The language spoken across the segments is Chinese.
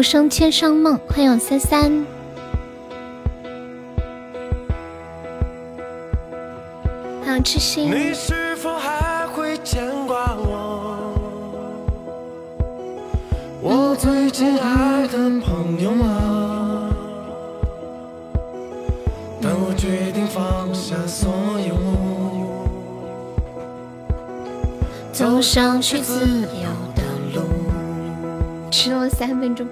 浮生千山梦，欢迎三三，欢迎痴心。你是否还会牵挂我？我最亲爱的朋友啊！当我决定放下所有，走上去自由。迟了三分钟。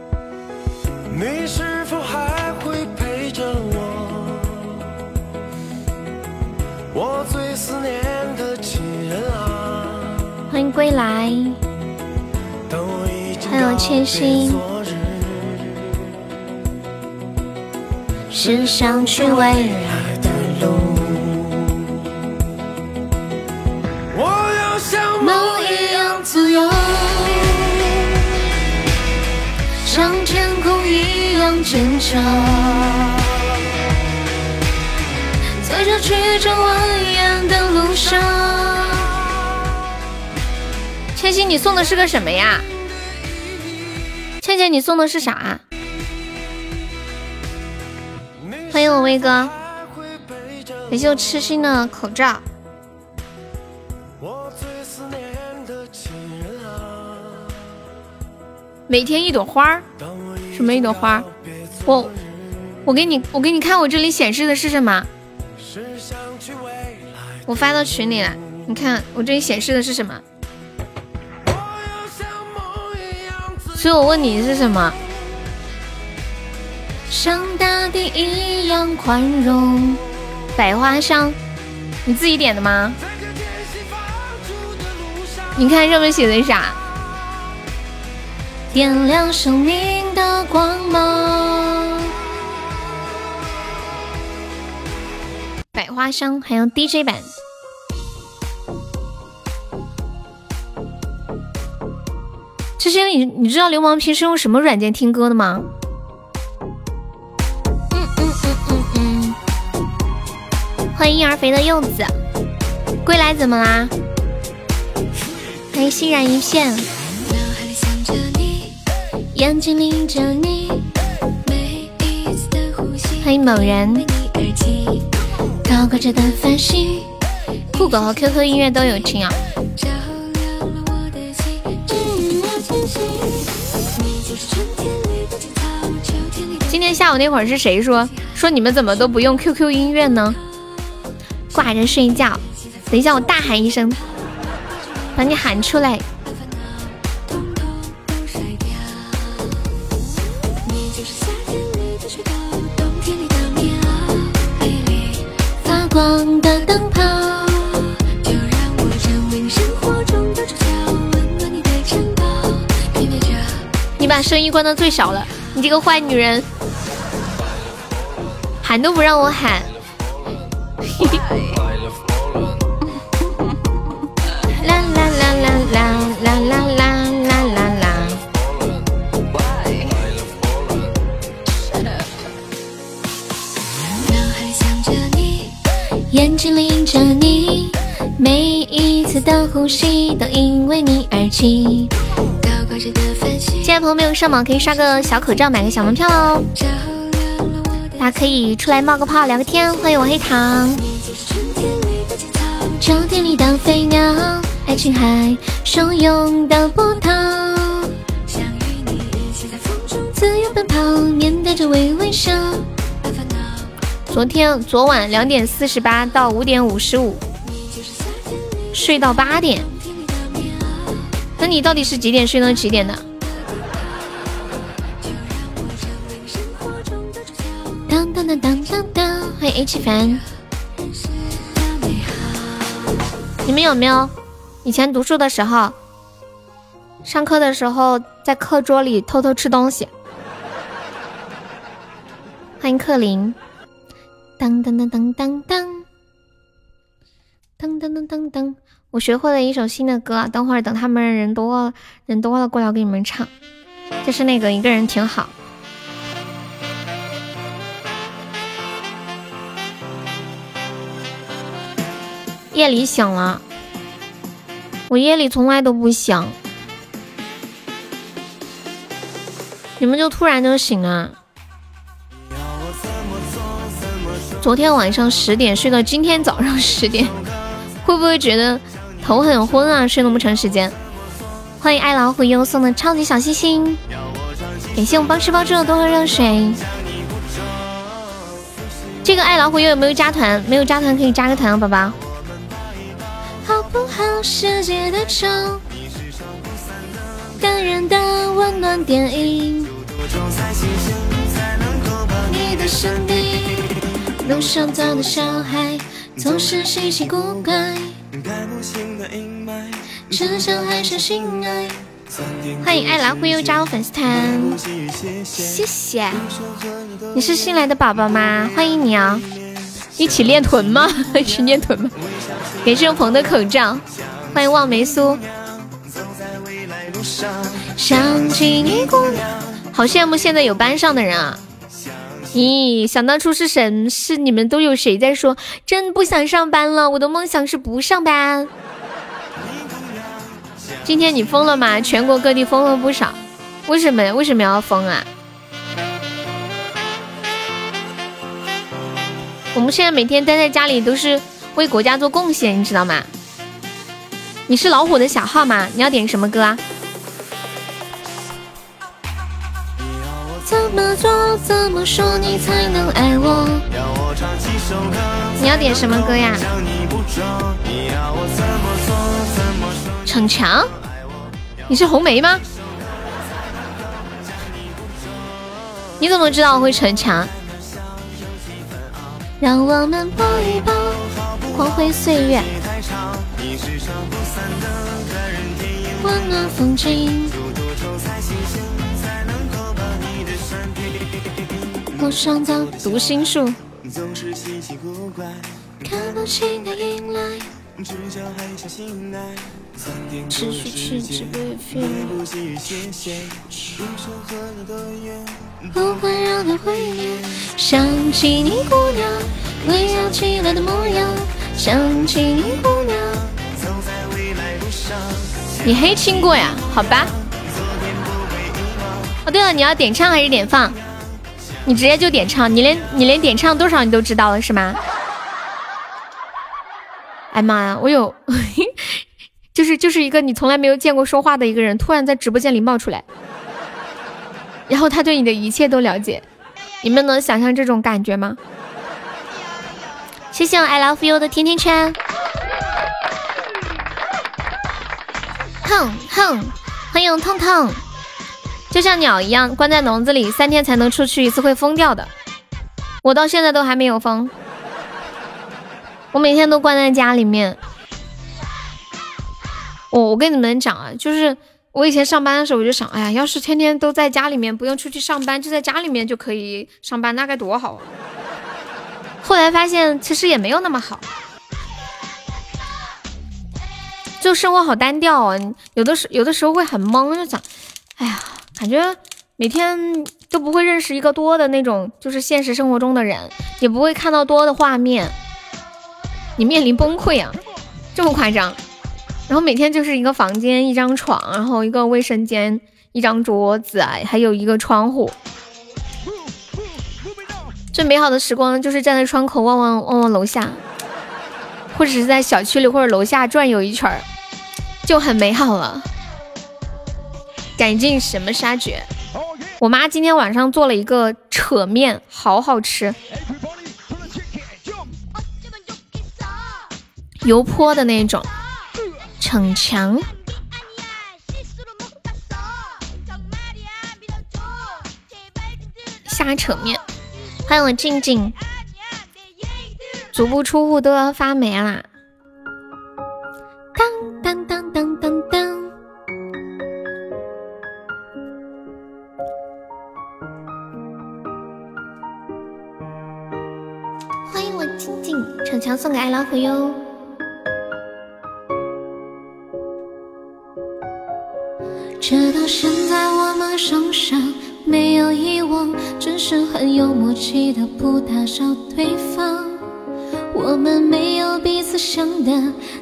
你是否还会陪着我？我最思念的亲人啊！欢迎归来，还有千心。是想去未坚强，在这曲折蜿蜒的路上。千玺，你送的是个什么呀？倩倩，你送的是啥？欢迎我威哥，感谢我痴心的口罩。每天一朵花什么一朵花我我给你我给你看我这里显示的是什么？我发到群里了，你看我这里显示的是什么？所以我问你是什么？像大地一样宽容，百花香，你自己点的吗？你看上面写的啥？点亮生命光芒。百花香还有 DJ 版。这些你你知道流氓平时用什么软件听歌的吗？嗯嗯嗯嗯嗯。欢迎婴儿肥的柚子，归来怎么啦？欢迎欣然一片。眼睛里着你，欢迎某人，高挂着的繁星，酷狗和 QQ 音乐都有听啊。今天下午那会儿是谁说说你们怎么都不用 QQ 音乐呢？挂着睡觉，等一下我大喊一声，把你喊出来。光的灯泡，就让我成为生活中的主角，温暖你的城堡。你把声音关到最小了，你这个坏女人，喊都不让我喊。啦啦啦啦啦啦啦啦。眼睛里印着你，每一次的呼吸都因为你而起。现在朋友没有上榜，可以刷个小口罩，买个小门票哦。大家可以出来冒个泡，聊个天。欢迎我黑糖。秋天里的飞鸟，爱情海汹涌的波涛。想与你一起在风中自由奔跑，面带着微微笑。昨天昨晚两点四十八到五点五十五睡到八点，那你到底是几点睡到几点的？当当当当当当，欢迎 H 凡。你们有没有以前读书的时候，上课的时候在课桌里偷偷吃东西？欢迎克林。当当当当当当，噔噔噔噔噔，我学会了一首新的歌，等会儿等他们人多，人多了过来给你们唱。就是那个一个人挺好。夜里醒了，我夜里从来都不醒，你们就突然就醒了。昨天晚上十点睡到今天早上 十点，会不会觉得头很昏啊？睡那么长时间。欢迎爱老虎优送的超级小心心，感谢我们帮吃包住的多喝热水。这个爱老虎优有没有加团？没有加团可以加个团啊，宝宝。好不好？世界的丑，感人的温暖电影。你的身边，路上走的小孩总是稀奇古怪。欢迎爱蓝忽悠加入粉丝团，谢谢。你是新来的宝宝吗？欢迎你啊！一起练臀吗？一起练臀吗？感谢鹏的口罩。欢迎望梅苏。想起你姑娘，好羡慕现在有班上的人啊！咦，想当初是什是你们都有谁在说真不想上班了？我的梦想是不上班。今天你封了吗？全国各地封了不少，为什么？为什么要封啊？我们现在每天待在家里都是为国家做贡献，你知道吗？你是老虎的小号吗？你要点什么歌啊？么做怎么说你才能爱我？你要点什么歌呀？逞强？你是红梅吗？你怎么知道我会逞强？让我们抱一抱光辉岁月，温暖风景。我创造读心术。看不清的迎来。持续去直被飞，不会让他怀念。想起你姑娘微笑起来的模样，想起你姑娘走在未来路上。你黑亲过呀？好吧。哦，对了，你要点唱还是点放？你直接就点唱，你连你连点唱多少你都知道了是吗？哎妈呀，我有。就是就是一个你从来没有见过说话的一个人，突然在直播间里冒出来，然后他对你的一切都了解，你们能想象这种感觉吗？谢谢我 I love you 的甜甜圈。哼哼，欢迎痛痛，就像鸟一样关在笼子里三天才能出去一次会疯掉的，我到现在都还没有疯，我每天都关在家里面。我我跟你们讲啊，就是我以前上班的时候，我就想，哎呀，要是天天都在家里面，不用出去上班，就在家里面就可以上班，那该多好啊！后来发现其实也没有那么好，就生活好单调啊，有的时有的时候会很懵，就想，哎呀，感觉每天都不会认识一个多的那种，就是现实生活中的人，也不会看到多的画面，你面临崩溃啊，这么夸张？然后每天就是一个房间，一张床，然后一个卫生间，一张桌子，还有一个窗户。最美好的时光就是站在窗口望望望望楼下，或者是在小区里或者楼下转悠一圈儿，就很美好了。赶尽什么杀绝？我妈今天晚上做了一个扯面，好好吃，油泼的那种。逞强，瞎扯面。欢迎我静静，足不出户都要发霉啦！朋友，这到现在我们身上没有遗忘，只是很有默契的不打扰对方。我们没有彼此想的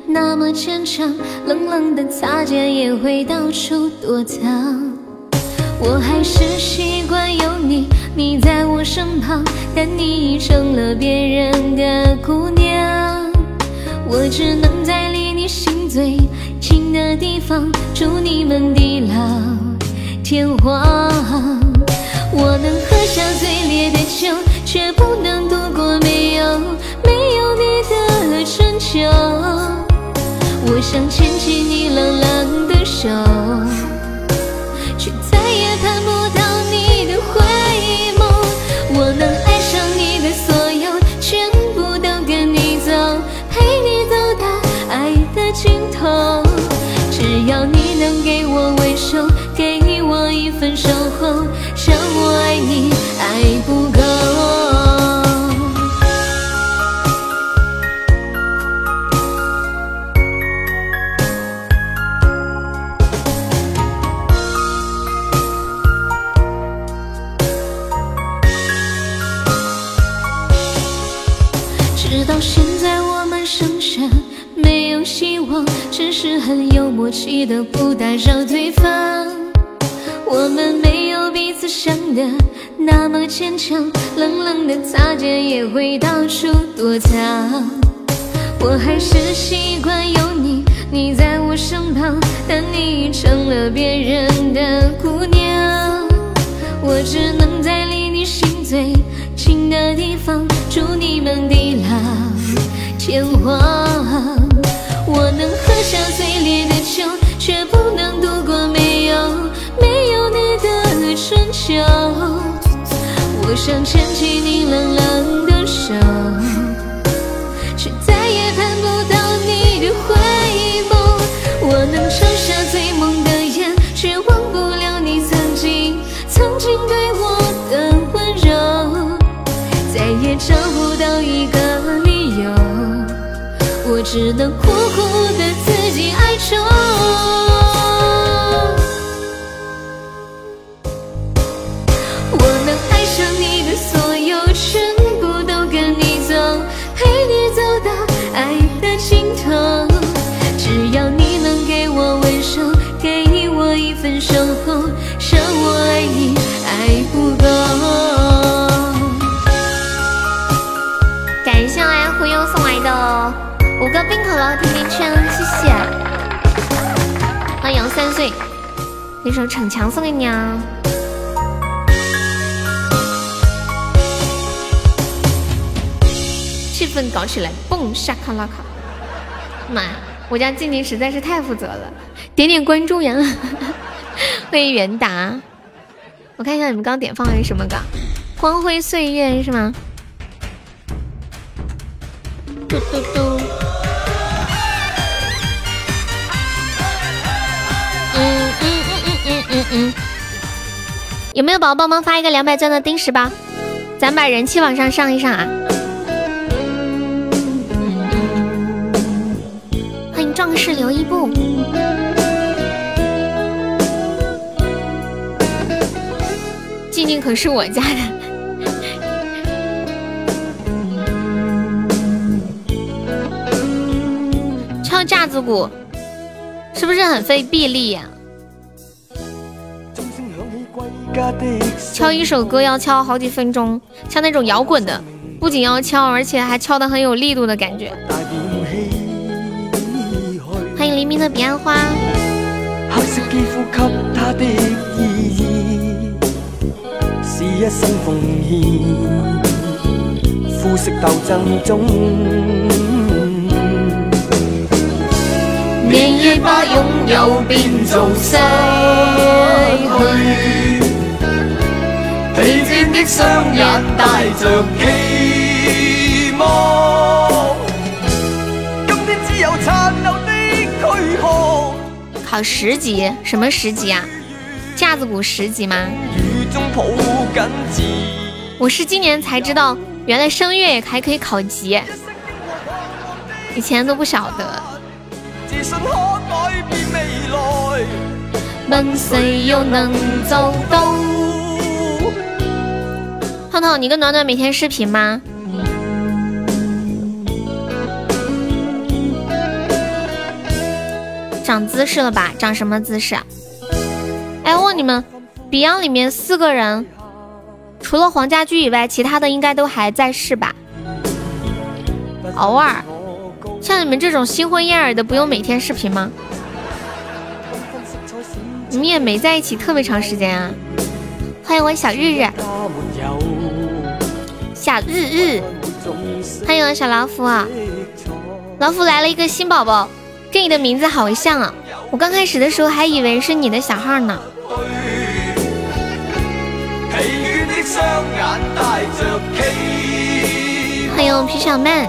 那么坚强，冷冷的擦肩也会到处躲藏。我还是习惯有你，你在我身旁，但你已成了别人的姑娘。我只能在离你心最近的地方，祝你们地老天荒。我能喝下最烈的酒，却不能度过没有没有你的春秋。我想牵起你冷冷的手。的那么坚强，冷冷的擦肩也会到处躲藏。我还是习惯有你，你在我身旁，但你已成了别人的姑娘。我只能在离你心最近的地方，祝你们地老天荒。我能喝下最烈的酒，却不能度春秋。我想牵起你冷冷的手，却再也盼不到你的回眸。我能抽下最五个冰可乐甜甜圈，谢谢。欢迎三岁，那首逞强送给你啊！气氛搞起来，蹦沙卡拉卡！妈呀，我家静静实在是太负责了，点点关注呀！欢迎袁达，我看一下你们刚点放的是什么歌？光辉岁月是吗？嘟嘟嘟。嗯嗯嗯嗯嗯嗯，有没有宝宝帮忙发一个两百钻的定时包？咱把人气往上上一上啊！欢迎壮士留一步。静静可是我家的，敲架子鼓是不是很费臂力呀？敲一首歌要敲好几分钟，像那种摇滚的，不仅要敲，而且还敲的很有力度的感觉。欢迎黎明的彼岸花。年月把拥有变做失去。疲倦的双眼带着期望，今天只有残留的躯壳。考十级？什么十级啊？架子鼓十级吗？我是今年才知道，原来声乐还可以考级，以前都不晓得。神可改变未来问谁又能做到？彤彤，你跟暖暖每天视频吗？长姿势了吧？长什么姿势？哎，问你们，Beyond 里面四个人，除了黄家驹以外，其他的应该都还在世吧？偶尔，像你们这种新婚燕尔的，不用每天视频吗？你们也没在一起特别长时间啊！欢迎我小日日，小日日，欢迎我小老虎啊！老虎来了一个新宝宝，跟你的名字好像啊！我刚开始的时候还以为是你的小号呢。欢迎我皮小曼，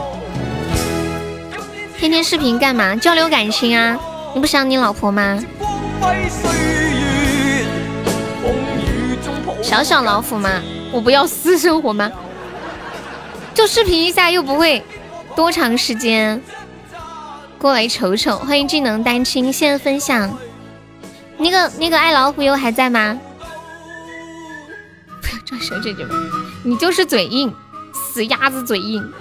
天天视频干嘛？交流感情啊！你不想你老婆吗？小小老虎吗？我不要私生活吗？就视频一下又不会多长时间，过来瞅瞅。欢迎技能单亲，谢谢分享。那个那个爱老虎优还在吗？不要装小姐姐们，你就是嘴硬，死鸭子嘴硬。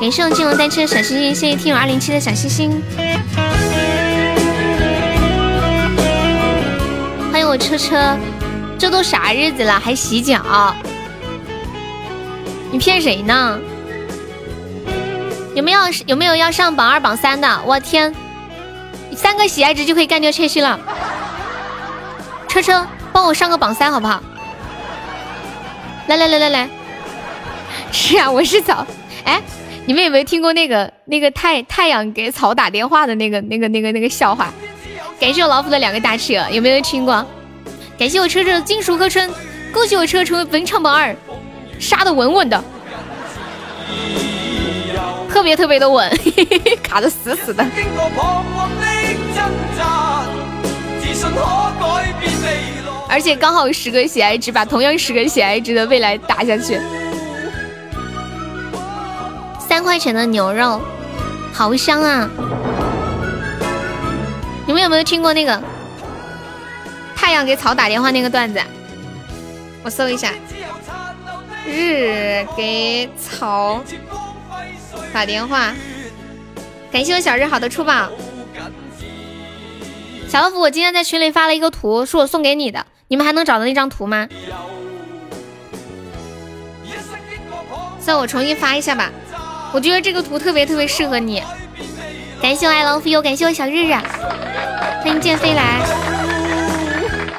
感谢我技能单车的小星星，谢谢听友二零七的小星星。欢迎我车车，这都啥日子了还洗脚？你骗谁呢？有没有有没有要上榜二榜三的？我天，三个喜爱值就可以干掉切西了。车车，帮我上个榜三好不好？来来来来来，是啊，我是草。哎，你们有没有听过那个那个太太阳给草打电话的那个那个那个那个笑话？感谢我老虎的两个大企鹅，有没有听过？感谢我车车的金属歌春，恭喜我车成为本场榜二，杀的稳稳的，特别特别的稳，卡的死死的。而且刚好十个喜爱值，把同样十个喜爱值的未来打下去。三块钱的牛肉，好香啊！你们有没有听过那个太阳给草打电话那个段子？我搜一下，日给草打电话。感谢我小日好的出宝，小老虎，我今天在群里发了一个图，是我送给你的，你们还能找到那张图吗？算我重新发一下吧，我觉得这个图特别特别适合你。感谢我爱 love you，感谢我小日日，欢迎剑飞来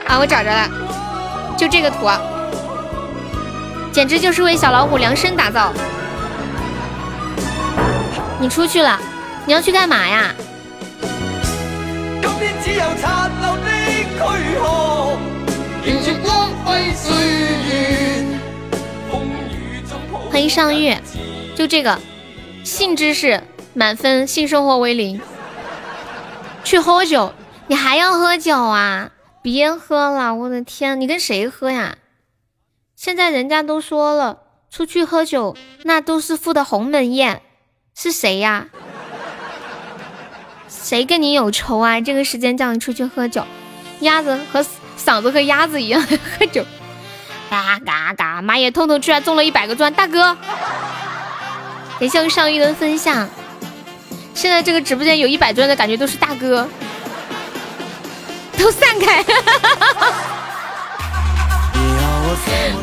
啊！我找着了，就这个图，简直就是为小老虎量身打造。你出去了，你要去干嘛呀？欢迎上月，就这个性知识。满分，性生活为零。去喝酒，你还要喝酒啊？别喝了，我的天，你跟谁喝呀？现在人家都说了，出去喝酒那都是付的鸿门宴，是谁呀？谁跟你有仇啊？这个时间叫你出去喝酒，鸭子和嗓子和鸭子一样喝酒，嘎嘎嘎！妈耶，痛痛居然中了一百个钻，大哥，感谢我上一轮分享。现在这个直播间有一百钻的感觉都是大哥，都散开！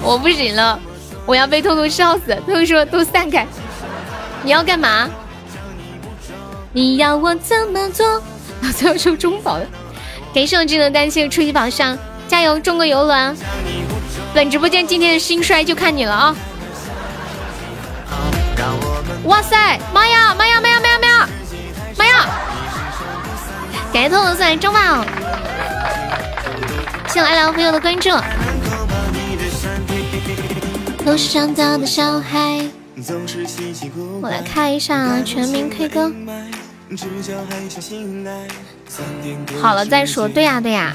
我不行了，我要被痛痛笑死！偷偷说都散开，你要干嘛？你要我怎么做？老子要抽中宝的，感谢我智能单亲初级宝箱，加油！中个游轮！本直播间今天的新帅就看你了啊！哇塞！妈呀！妈呀！妈呀！妈呀！妈呀！妈呀！感谢偷偷送来中宝，谢我爱聊朋友的关注。都是长大的小孩。我来看一下全民 K 歌。好了再说，对呀对呀。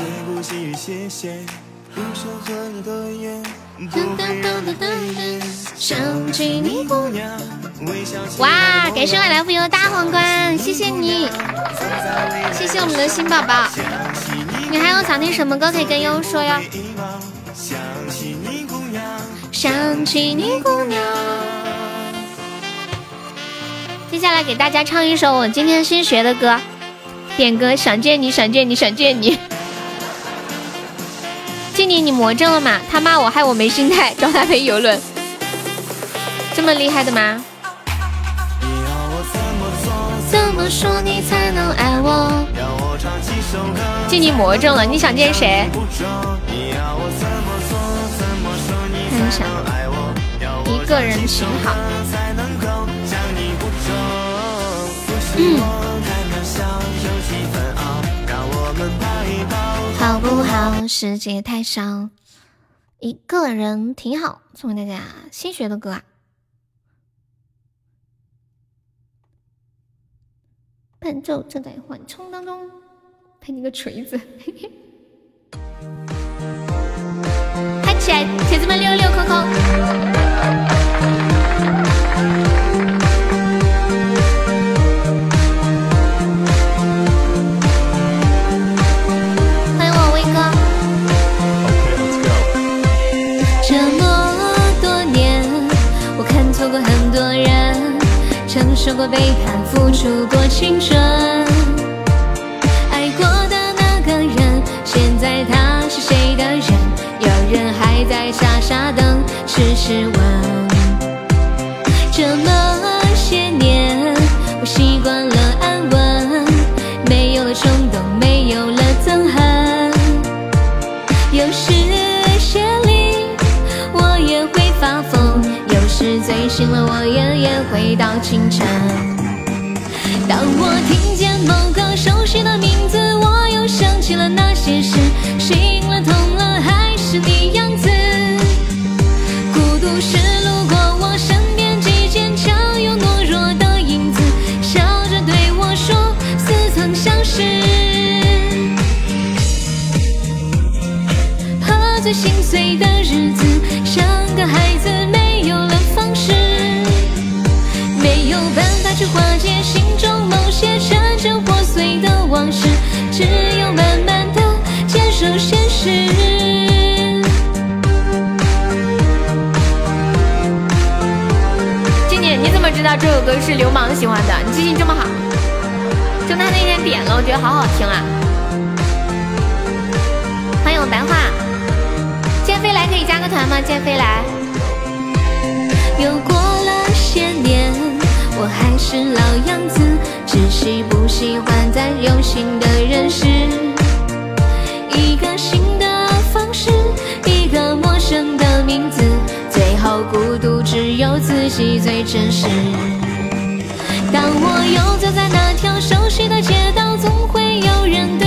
想起你姑娘。哇，感谢我来福友大皇冠，谢谢你，谢谢我们的新宝宝。你还有想听什么歌可以跟悠悠说哟？想起你姑娘。接下来给大家唱一首我今天新学的歌，点歌，想见你，想见你，想见你。静静，你魔怔了吗？他骂我，害我没心态，找他陪游轮。这么厉害的吗？怎么说你才能爱我？静静魔怔了，你想见谁？看一下，一个人挺好。嗯。好不好？世界太小，一个人挺好。送给大家新学的歌啊，伴奏正在缓冲当中。拍你个锤子！嘿 嘿嗨起来，铁子们六六扣扣。受过背叛，付出过青春，爱过的那个人，现在他是谁的人？有人还在傻傻等，痴痴问。回到清晨。当我听见某个熟悉的名字，我又想起了那些事，道这首歌是流氓喜欢的？你记性这么好，就他那天点了，我觉得好好听啊！欢迎我白话，剑飞来可以加个团吗？剑飞来。又过了些年，我还是老样子。只是不喜欢再有新的认识，一个新戏最真实。当我又走在那条熟悉的街道，总会有人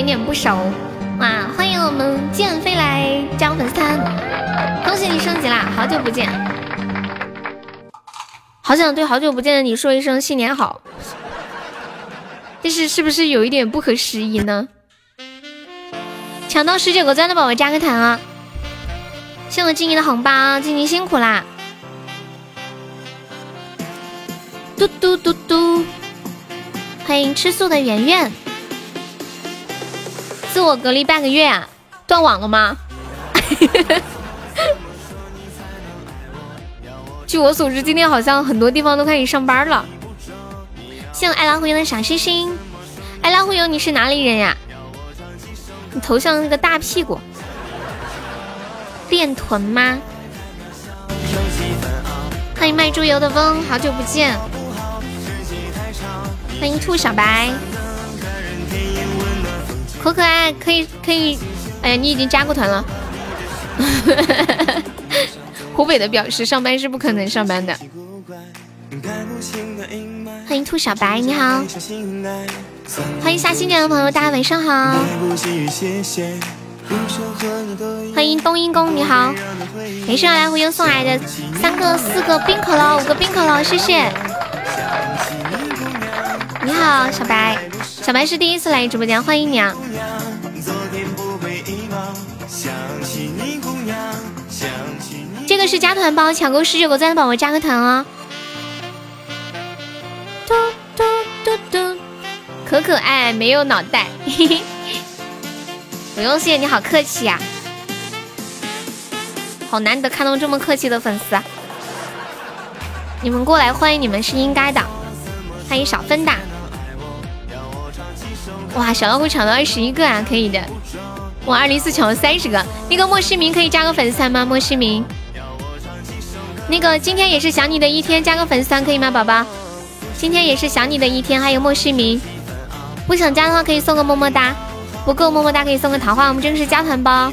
点点不熟，哇！欢迎我们剑飞来加粉丝团，恭喜你升级啦！好久不见，好想对好久不见的你说一声新年好，但是是不是有一点不合时宜呢？抢到十九个钻的宝宝加个团啊！谢我静怡的红包，静怡辛苦啦！嘟嘟嘟嘟，欢迎吃素的圆圆。自我隔离半个月啊，断网了吗？据我所知，今天好像很多地方都开始上班了。谢我爱拉忽悠的小星星。爱拉忽悠，你是哪里人呀？你头像那个大屁股，练臀吗？欢迎卖猪油的翁，好久不见。欢迎兔小白，可可爱，可以可以。哎呀，你已经加过团了。湖北的表示上班是不可能上班的。欢迎兔小白，你好。欢迎下新点的朋友，大家晚上好。欢迎冬阴功，你好。没事，来，我又送来的三个、四个冰可乐，五个冰可乐，谢谢。你好，小白。小白是第一次来直播间，欢迎你啊。个是加团包，抢够十九个赞的宝宝加个团哦。嘟嘟嘟嘟，可可爱，没有脑袋，不用谢，你好客气呀，好难得看到这么客气的粉丝。你们过来欢迎你们是应该的，欢迎小芬达。哇，小老虎抢到二十一个啊，可以的。我二零四抢了三十个，那个莫世明可以加个粉丝团吗？莫世明，那个今天也是想你的一天，加个粉丝团可以吗，宝宝？今天也是想你的一天，还有莫世明，不想加的话可以送个么么哒，不够么么哒可以送个桃花。我们这个是加团包，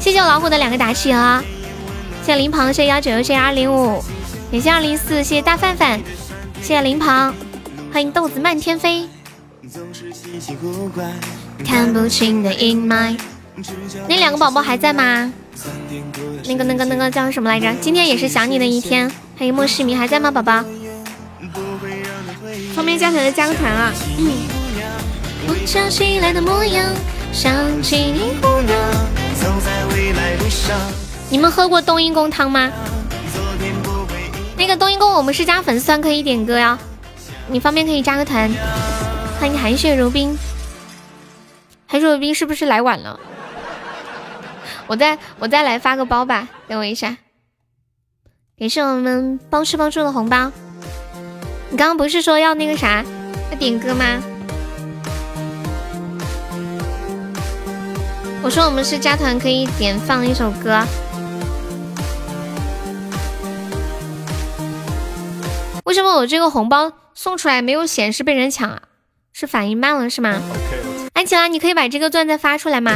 谢谢我老虎的两个打气啊！谢谢林鹏，谢谢幺九，谢谢二零五，感谢二零四，谢谢大范范，谢谢林鹏，欢迎豆子漫天飞。看不清的阴霾，那两个宝宝还在吗？那个那个那个叫什么来着？今天也是想你的一天，还有莫世明还在吗，宝宝？方便加团的加个团啊！嗯。我想起来的模样，想起你们喝过冬阴功汤吗？那个冬阴功我们是加粉丝团可以点歌呀，你方便可以加个团。欢迎寒雪如冰，寒雪如冰是不是来晚了？我再我再来发个包吧，等我一下。感谢我们包吃包住的红包。你刚刚不是说要那个啥，要点歌吗？我说我们是加团，可以点放一首歌。为什么我这个红包送出来没有显示被人抢啊？是反应慢了是吗？安琪拉，你可以把这个钻再发出来吗？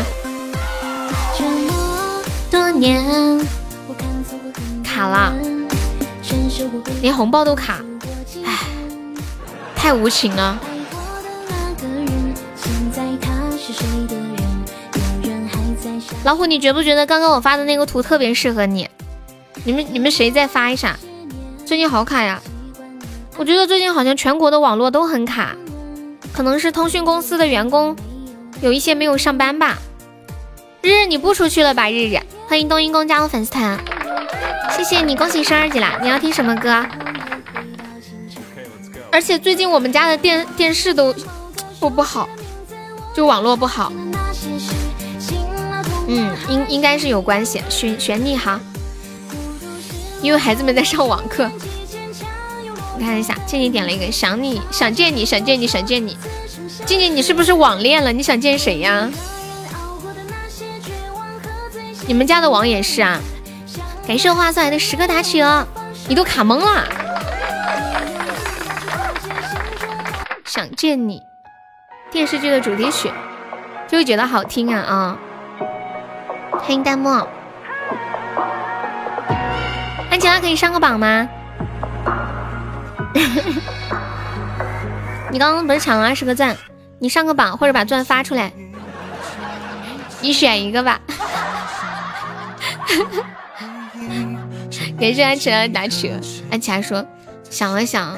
卡了，连红包都卡。太无情了，老虎，你觉不觉得刚刚我发的那个图特别适合你？你们你们谁再发一下？最近好卡呀！我觉得最近好像全国的网络都很卡，可能是通讯公司的员工有一些没有上班吧。日日你不出去了吧？日日，欢迎冬阴功加入粉丝团，谢谢你，恭喜升二级啦！你要听什么歌？而且最近我们家的电电视都不不好，就网络不好。嗯，应应该是有关系。玄玄你好，因为孩子们在上网课。你看一下，静静点了一个想你想见你想见你想见你。静静，你是不是网恋了？你想见谁呀？你们家的网也是啊？感谢花送来的十个打企鹅，你都卡懵了。想见你，电视剧的主题曲，就会觉得好听啊啊！欢迎弹幕，安琪拉可以上个榜吗？你刚刚不是抢了二十个钻？你上个榜或者把钻发出来，你选一个吧。感谢安琪拉打车，安琪拉说想了想。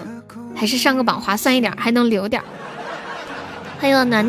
还是上个榜划算一点，还能留点。欢迎我暖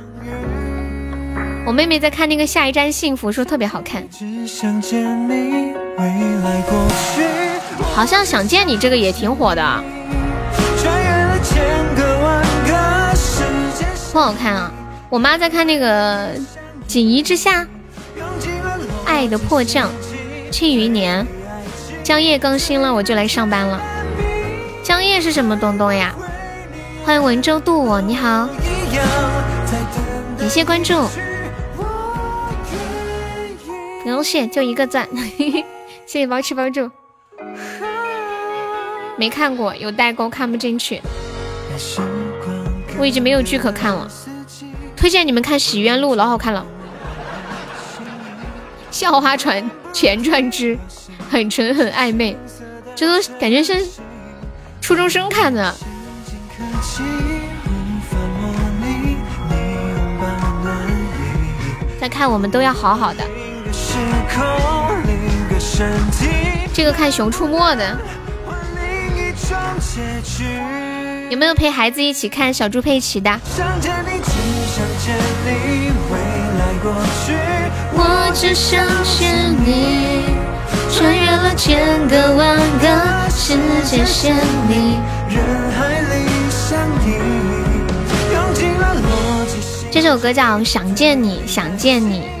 我妹妹在看那个《下一站幸福》，说特别好看。好像想见你这个也挺火的。不好看啊！我妈在看那个《锦衣之下》，《爱的迫降》，《庆余年》。江夜更新了，我就来上班了。江夜是什么东东呀？欢迎文州渡我，你好，感谢关注。不用谢，就一个赞，谢谢包吃包住。没看过，有代沟，看不进去。我已经没有剧可看了，推荐你们看《洗冤录》，老好看了。校花传前传之，很纯很暧昧，这都感觉是初中生看的。再看我们都要好好的。这个看《熊出没》的，有没有陪孩子一起看小猪佩奇的？我只想见你，穿越了千个万个世界线里，人海里相依。这首歌叫《想见你》，想见你。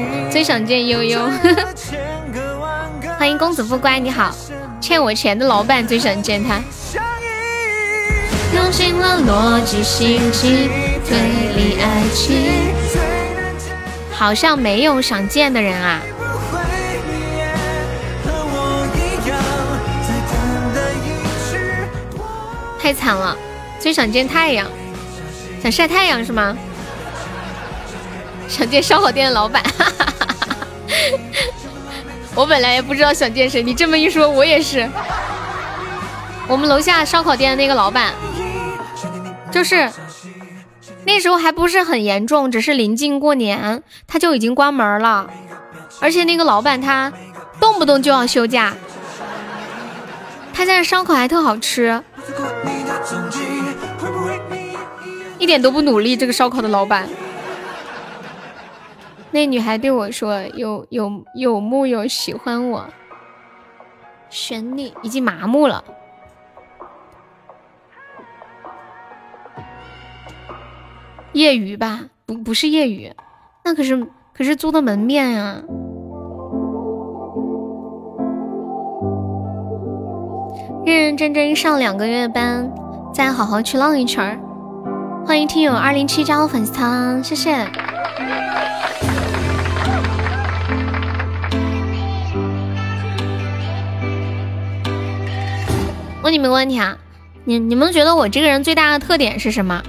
最想见悠悠。欢迎公子不乖，你好，欠我钱的老板最想见他。用尽了逻辑、心机、推理、爱情，好像没有想见的人啊。太惨了，最想见太阳，想晒太阳是吗？想见烧烤店的老板，哈哈 我本来也不知道想见谁，你这么一说，我也是。我们楼下烧烤店的那个老板，就是那时候还不是很严重，只是临近过年，他就已经关门了。而且那个老板他动不动就要休假，他家的烧烤还特好吃，一点都不努力。这个烧烤的老板。那女孩对我说：“有有有木有喜欢我，选你已经麻木了。业余吧，不不是业余，那可是可是租的门面呀。认认真真上两个月班，再好好去浪一圈儿。欢迎听友二零七加入粉丝团，谢谢。”问你们个问题啊，你你们觉得我这个人最大的特点是什么？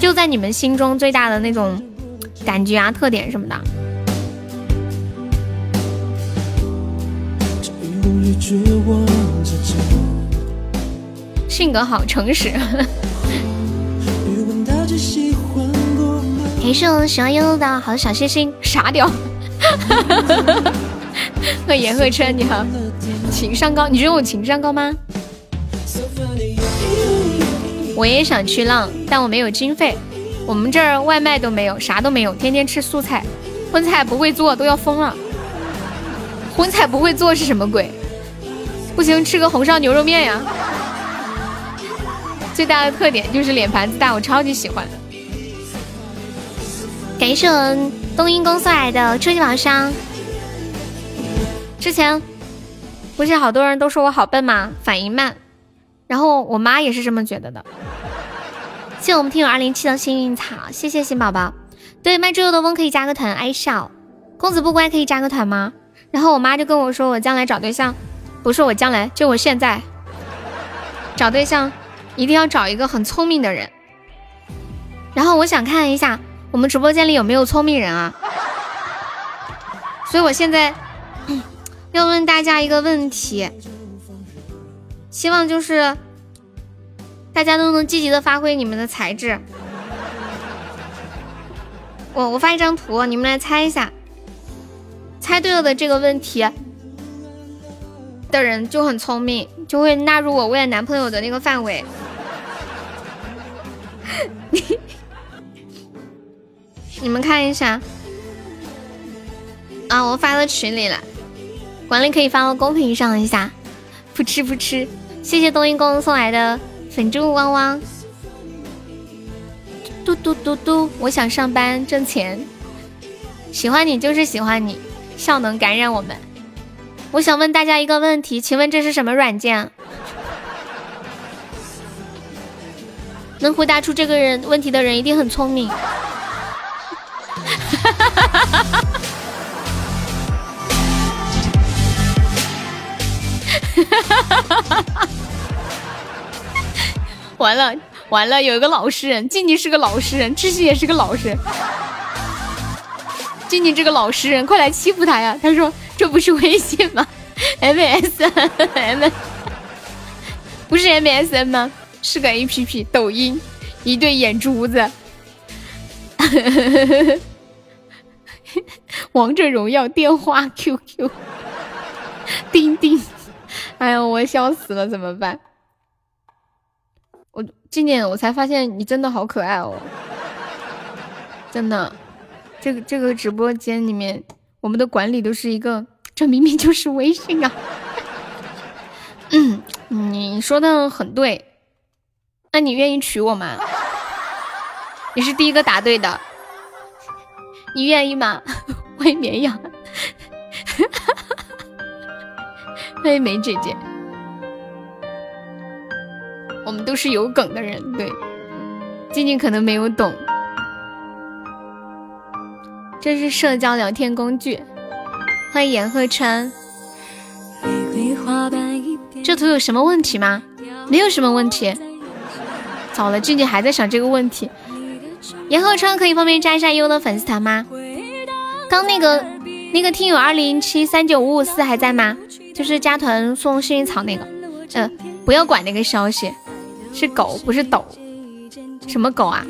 就在你们心中最大的那种感觉啊，特点什么的？性格好，诚实。感谢我喜欢悠悠的好小心心，傻屌。贺言贺琛，你好，情商高，你觉得我情商高吗？我也想去浪，但我没有经费。我们这儿外卖都没有，啥都没有，天天吃素菜，荤菜不会做，都要疯了。荤菜不会做是什么鬼？不行，吃个红烧牛肉面呀。最大的特点就是脸盘子大，我超级喜欢。感谢我们冬阴公送来的初级宝箱。之前不是好多人都说我好笨吗？反应慢，然后我妈也是这么觉得的。谢谢我们听友二零七的幸运草，谢谢新宝宝。对，卖猪肉的翁可以加个团，爱笑。公子不乖可以加个团吗？然后我妈就跟我说，我将来找对象，不是我将来，就我现在找对象，一定要找一个很聪明的人。然后我想看一下我们直播间里有没有聪明人啊。所以我现在要问大家一个问题，希望就是大家都能积极的发挥你们的才智。我我发一张图，你们来猜一下，猜对了的这个问题的人就很聪明，就会纳入我未来男朋友的那个范围。你们看一下。啊，我发到群里了，管理可以发到公屏上一下。噗嗤噗嗤，谢谢冬阴功送来的粉猪汪汪。嘟嘟嘟嘟，我想上班挣钱。喜欢你就是喜欢你，笑能感染我们。我想问大家一个问题，请问这是什么软件？能回答出这个人问题的人一定很聪明。哈哈哈哈哈哈！完了完了，有一个老实人，静静是个老实人，窒息也是个老实人。静静这个老实人，快来欺负他呀！他说这不是微信吗？MSN，不是 MSN 吗？是个 APP，抖音，一对眼珠子。王者荣耀电话 QQ，钉钉。哎呀，我笑死了，怎么办？我今年我才发现你真的好可爱哦，真的，这个这个直播间里面，我们的管理都是一个，这明明就是微信啊。嗯，你说的很对，那你愿意娶我吗？你是第一个答对的，你愿意吗？喂绵羊。欢迎梅姐姐，我们都是有梗的人，对，静静可能没有懂，这是社交聊天工具。欢迎严鹤川，这图有什么问题吗？没有什么问题。糟了，静静还在想这个问题。严鹤川可以方便加一下优的粉丝团吗？刚那个那个听友二零七三九五五四还在吗？就是加团送幸运草那个，嗯，不要管那个消息，是狗不是抖，什么狗啊？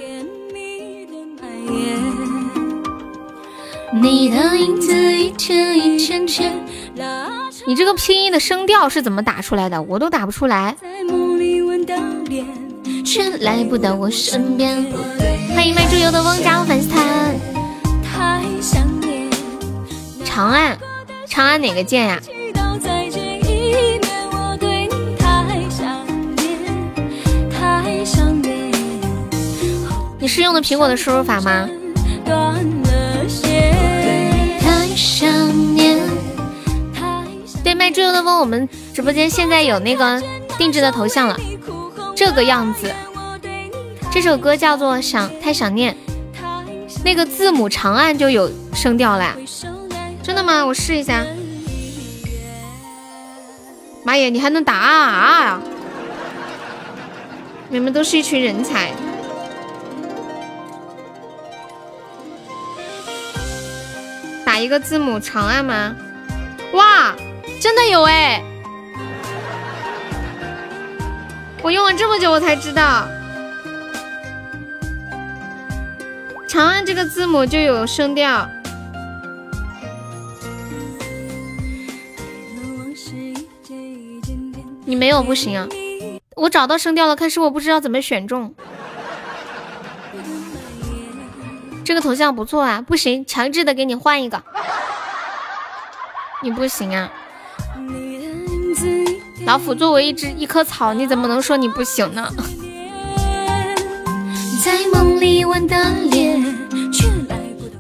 你这个拼音的声调是怎么打出来的？我都打不出来。却来不到我身边欢迎卖猪油的翁加入粉丝团。长按，长按哪个键呀？你是用的苹果的输入法吗？对，麦猪油的问，我们直播间现在有那个定制的头像了，这个样子。这首歌叫做《想太想念》，那个字母长按就有声调了，真的吗？我试一下。妈耶，你还能打啊啊！你们都是一群人才。打一个字母长按吗？哇，真的有哎！我用了这么久，我才知道，长按这个字母就有声调。你没有不行啊！我找到声调了，可是我不知道怎么选中。这个头像不错啊，不行，强制的给你换一个。你不行啊！老虎作为一只一棵草，你怎么能说你不行呢？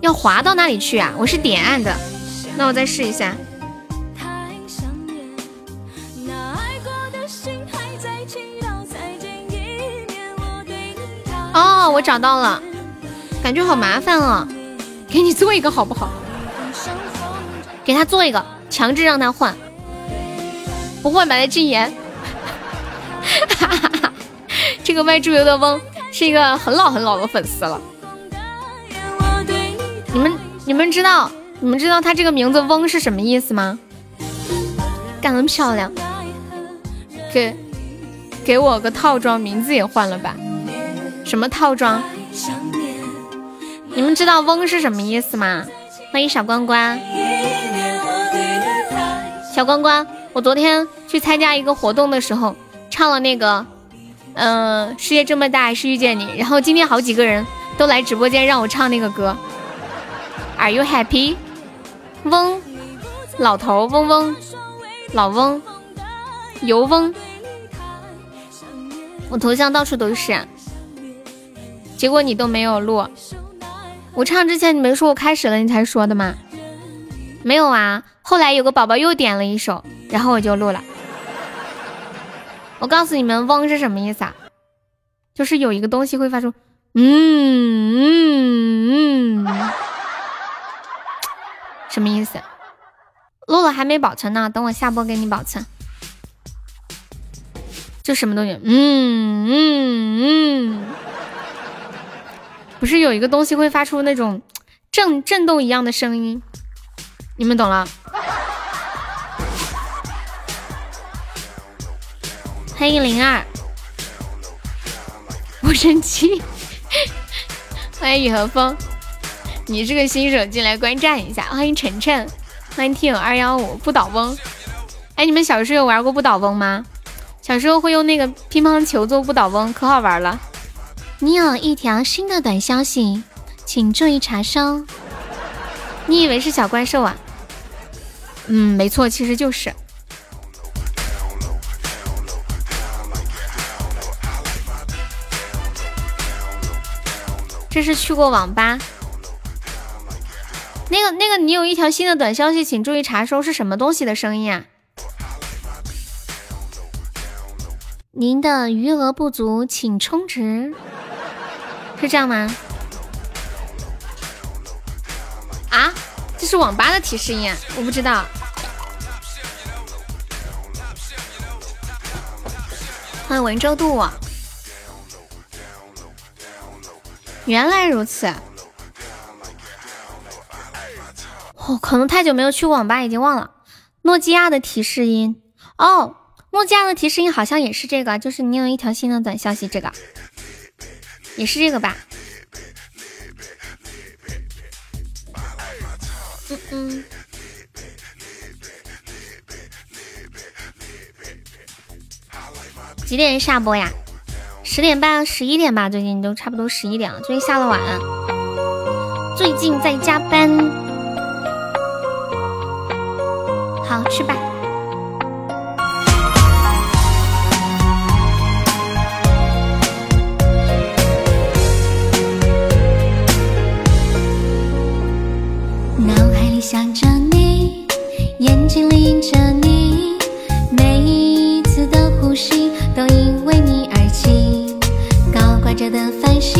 要滑到哪里去啊？我是点按的，那我再试一下。哦，我找到了，感觉好麻烦哦，给你做一个好不好？给他做一个，强制让他换，不换把他禁言。这个卖猪油的翁是一个很老很老的粉丝了。你们你们知道你们知道他这个名字翁是什么意思吗？干得漂亮！给给我个套装，名字也换了吧？什么套装？你们知道翁是什么意思吗？欢迎小关关，小关关，我昨天去参加一个活动的时候，唱了那个，嗯，世界这么大，还是遇见你。然后今天好几个人都来直播间让我唱那个歌。Are you happy？嗡，老头嗡嗡，老翁，油翁，我头像到处都是，结果你都没有录。我唱之前你没说我开始了，你才说的吗？没有啊，后来有个宝宝又点了一首，然后我就录了。我告诉你们，嗡是什么意思啊？就是有一个东西会发出嗯嗯嗯，什么意思？录了还没保存呢，等我下播给你保存。这什么东西？嗯嗯嗯。不是有一个东西会发出那种震震动一样的声音，你们懂了？欢迎灵儿，不生气。欢迎雨和风，你是个新手，进来观战一下。欢迎晨晨，欢迎听友二幺五不倒翁。哎，你们小时候有玩过不倒翁吗？小时候会用那个乒乓球做不倒翁，可好玩了。你有一条新的短消息，请注意查收。你以为是小怪兽啊？嗯，没错，其实就是。这是去过网吧。那个那个，你有一条新的短消息，请注意查收，是什么东西的声音啊？您的余额不足，请充值。是这样吗？啊，这是网吧的提示音，我不知道。欢迎文州渡，原来如此。哦，可能太久没有去网吧，已经忘了。诺基亚的提示音，哦，诺基亚的提示音好像也是这个，就是你有一条新的短消息，这个。也是这个吧？嗯嗯。几点下播呀？十点半、十一点吧。最近都差不多十一点了，最近下的晚。最近在加班。好，去吧。着的繁星，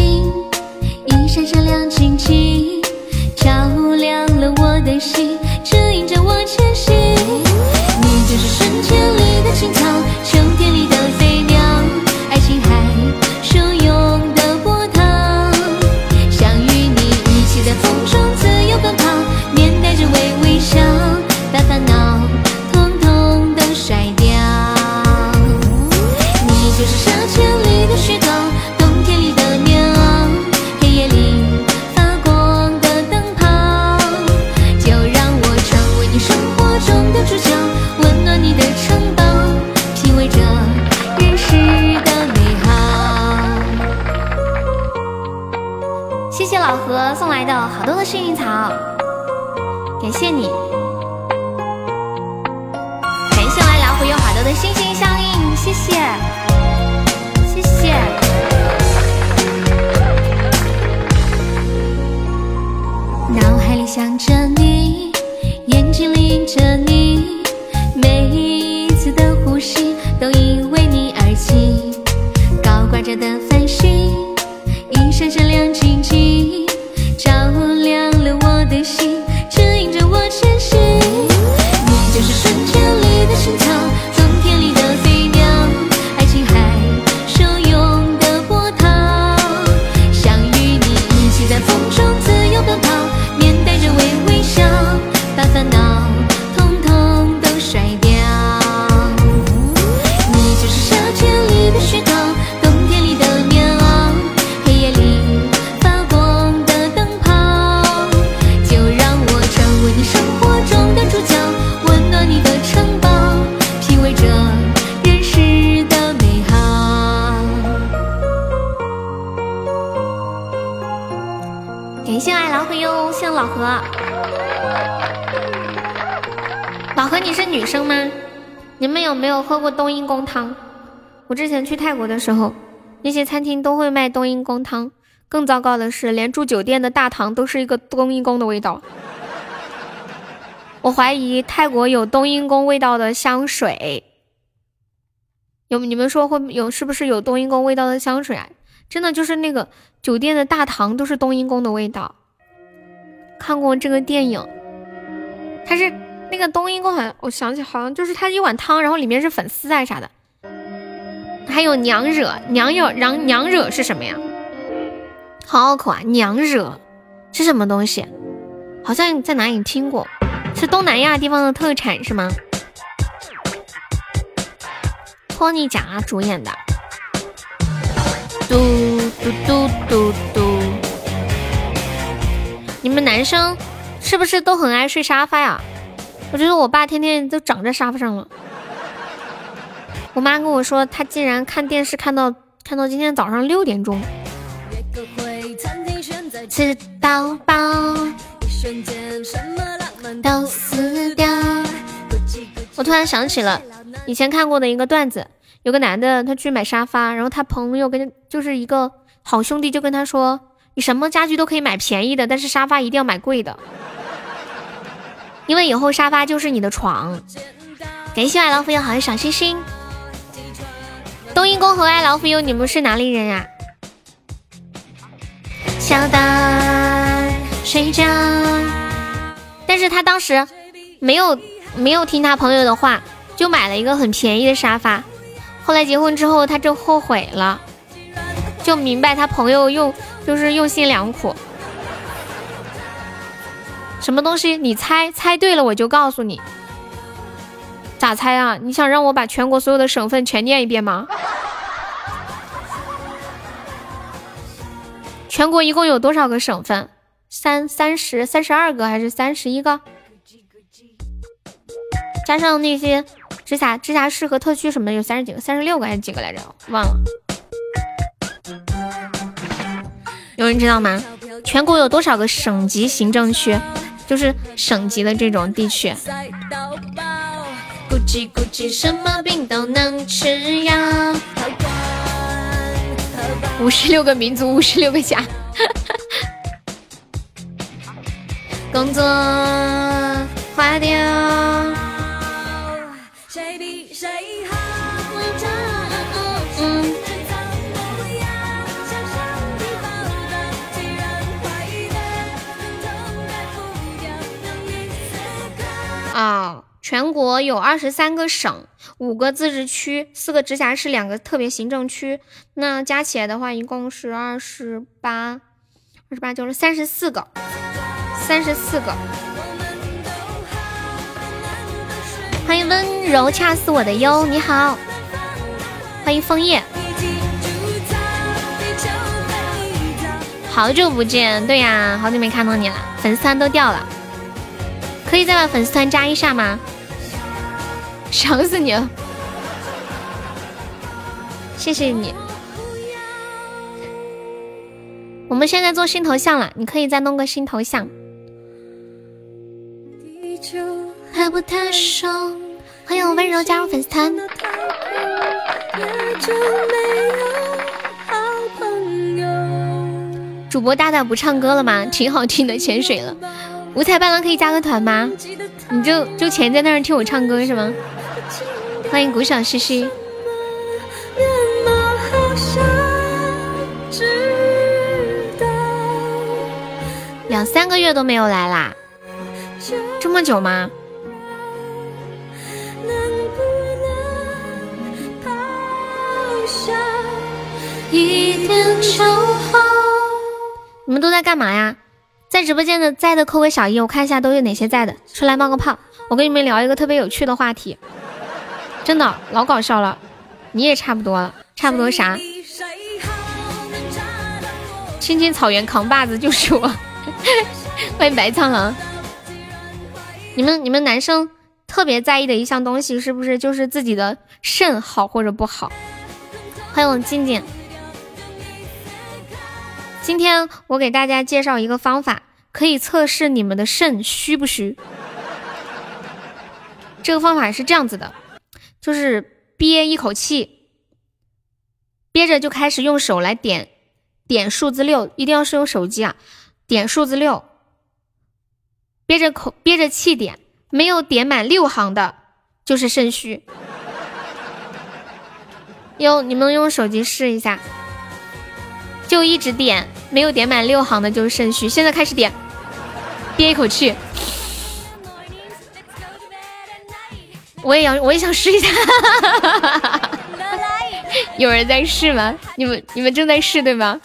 谢你，感谢我老虎有好多的心心相印，谢谢，谢谢。脑海里想着你，眼睛里映着你，每一次的呼吸都因为你而起。高挂着的繁星，一闪闪亮晶晶，照亮了我的心。你是女生吗？你们有没有喝过冬阴功汤？我之前去泰国的时候，那些餐厅都会卖冬阴功汤。更糟糕的是，连住酒店的大堂都是一个冬阴功的味道。我怀疑泰国有冬阴功味道的香水。有你们说会有是不是有冬阴功味道的香水啊？真的就是那个酒店的大堂都是冬阴功的味道。看过这个电影，它是那个冬阴功，好像我想起好像就是它一碗汤，然后里面是粉丝啊啥的。还有娘惹，娘惹，娘娘惹是什么呀？好拗口啊！娘惹是什么东西？好像在哪里听过，是东南亚地方的特产是吗？托尼贾主演的。嘟嘟嘟嘟嘟。你们男生是不是都很爱睡沙发呀？我觉得我爸天天都长在沙发上了。我妈跟我说，她竟然看电视看到看到今天早上六点钟。吃到饱，都死掉。我突然想起了以前看过的一个段子，有个男的他去买沙发，然后他朋友跟就是一个好兄弟就跟他说：“你什么家具都可以买便宜的，但是沙发一定要买贵的，因为以后沙发就是你的床。”感谢爱老虎有好的小心心。冬阴功和爱老虎有你们是哪里人呀？小的睡觉，但是他当时没有没有听他朋友的话，就买了一个很便宜的沙发。后来结婚之后，他就后悔了，就明白他朋友用就是用心良苦。什么东西？你猜猜对了，我就告诉你。咋猜啊？你想让我把全国所有的省份全念一遍吗？全国一共有多少个省份？三三十三十二个还是三十一个？加上那些直辖直辖市和特区什么的，有三十几个，三十六个还是几个来着？忘了。有人知道吗？全国有多少个省级行政区？就是省级的这种地区。什么病都能吃药。五十六个民族，五十六个家。工作花掉。啊，全国有二十三个省。五个自治区，四个直辖市，两个特别行政区，那加起来的话，一共是二十八，二十八就是三十四个，三十四个。欢迎温柔恰似我的优，你好，欢迎枫叶，好久不见，对呀，好久没看到你了，粉丝团都掉了，可以再把粉丝团加一下吗？想死你了！谢谢你。我们现在做新头像了，你可以再弄个新头像。还不太熟欢迎我温柔加入粉丝团。主播大大不唱歌了吗？挺好听的，潜水了。五彩伴郎可以加个团吗？你就就潜在那儿听我唱歌是吗？欢迎古小西西，两三个月都没有来啦，这么久吗？你们都在干嘛呀？在直播间的在的扣个小一，我看一下都有哪些在的，出来冒个泡。我跟你们聊一个特别有趣的话题。真的老搞笑了，你也差不多了，差不多啥？青青草原扛把子就是我，欢迎白苍狼。你们你们男生特别在意的一项东西是不是就是自己的肾好或者不好？欢迎我静静。今天我给大家介绍一个方法，可以测试你们的肾虚不虚。这个方法是这样子的，就是憋一口气，憋着就开始用手来点点数字六，一定要是用手机啊，点数字六，憋着口憋着气点，没有点满六行的，就是肾虚。用你们用手机试一下，就一直点，没有点满六行的就是肾虚。现在开始点，憋一口气。我也要，我也想试一下。有人在试吗？你们你们正在试对吗？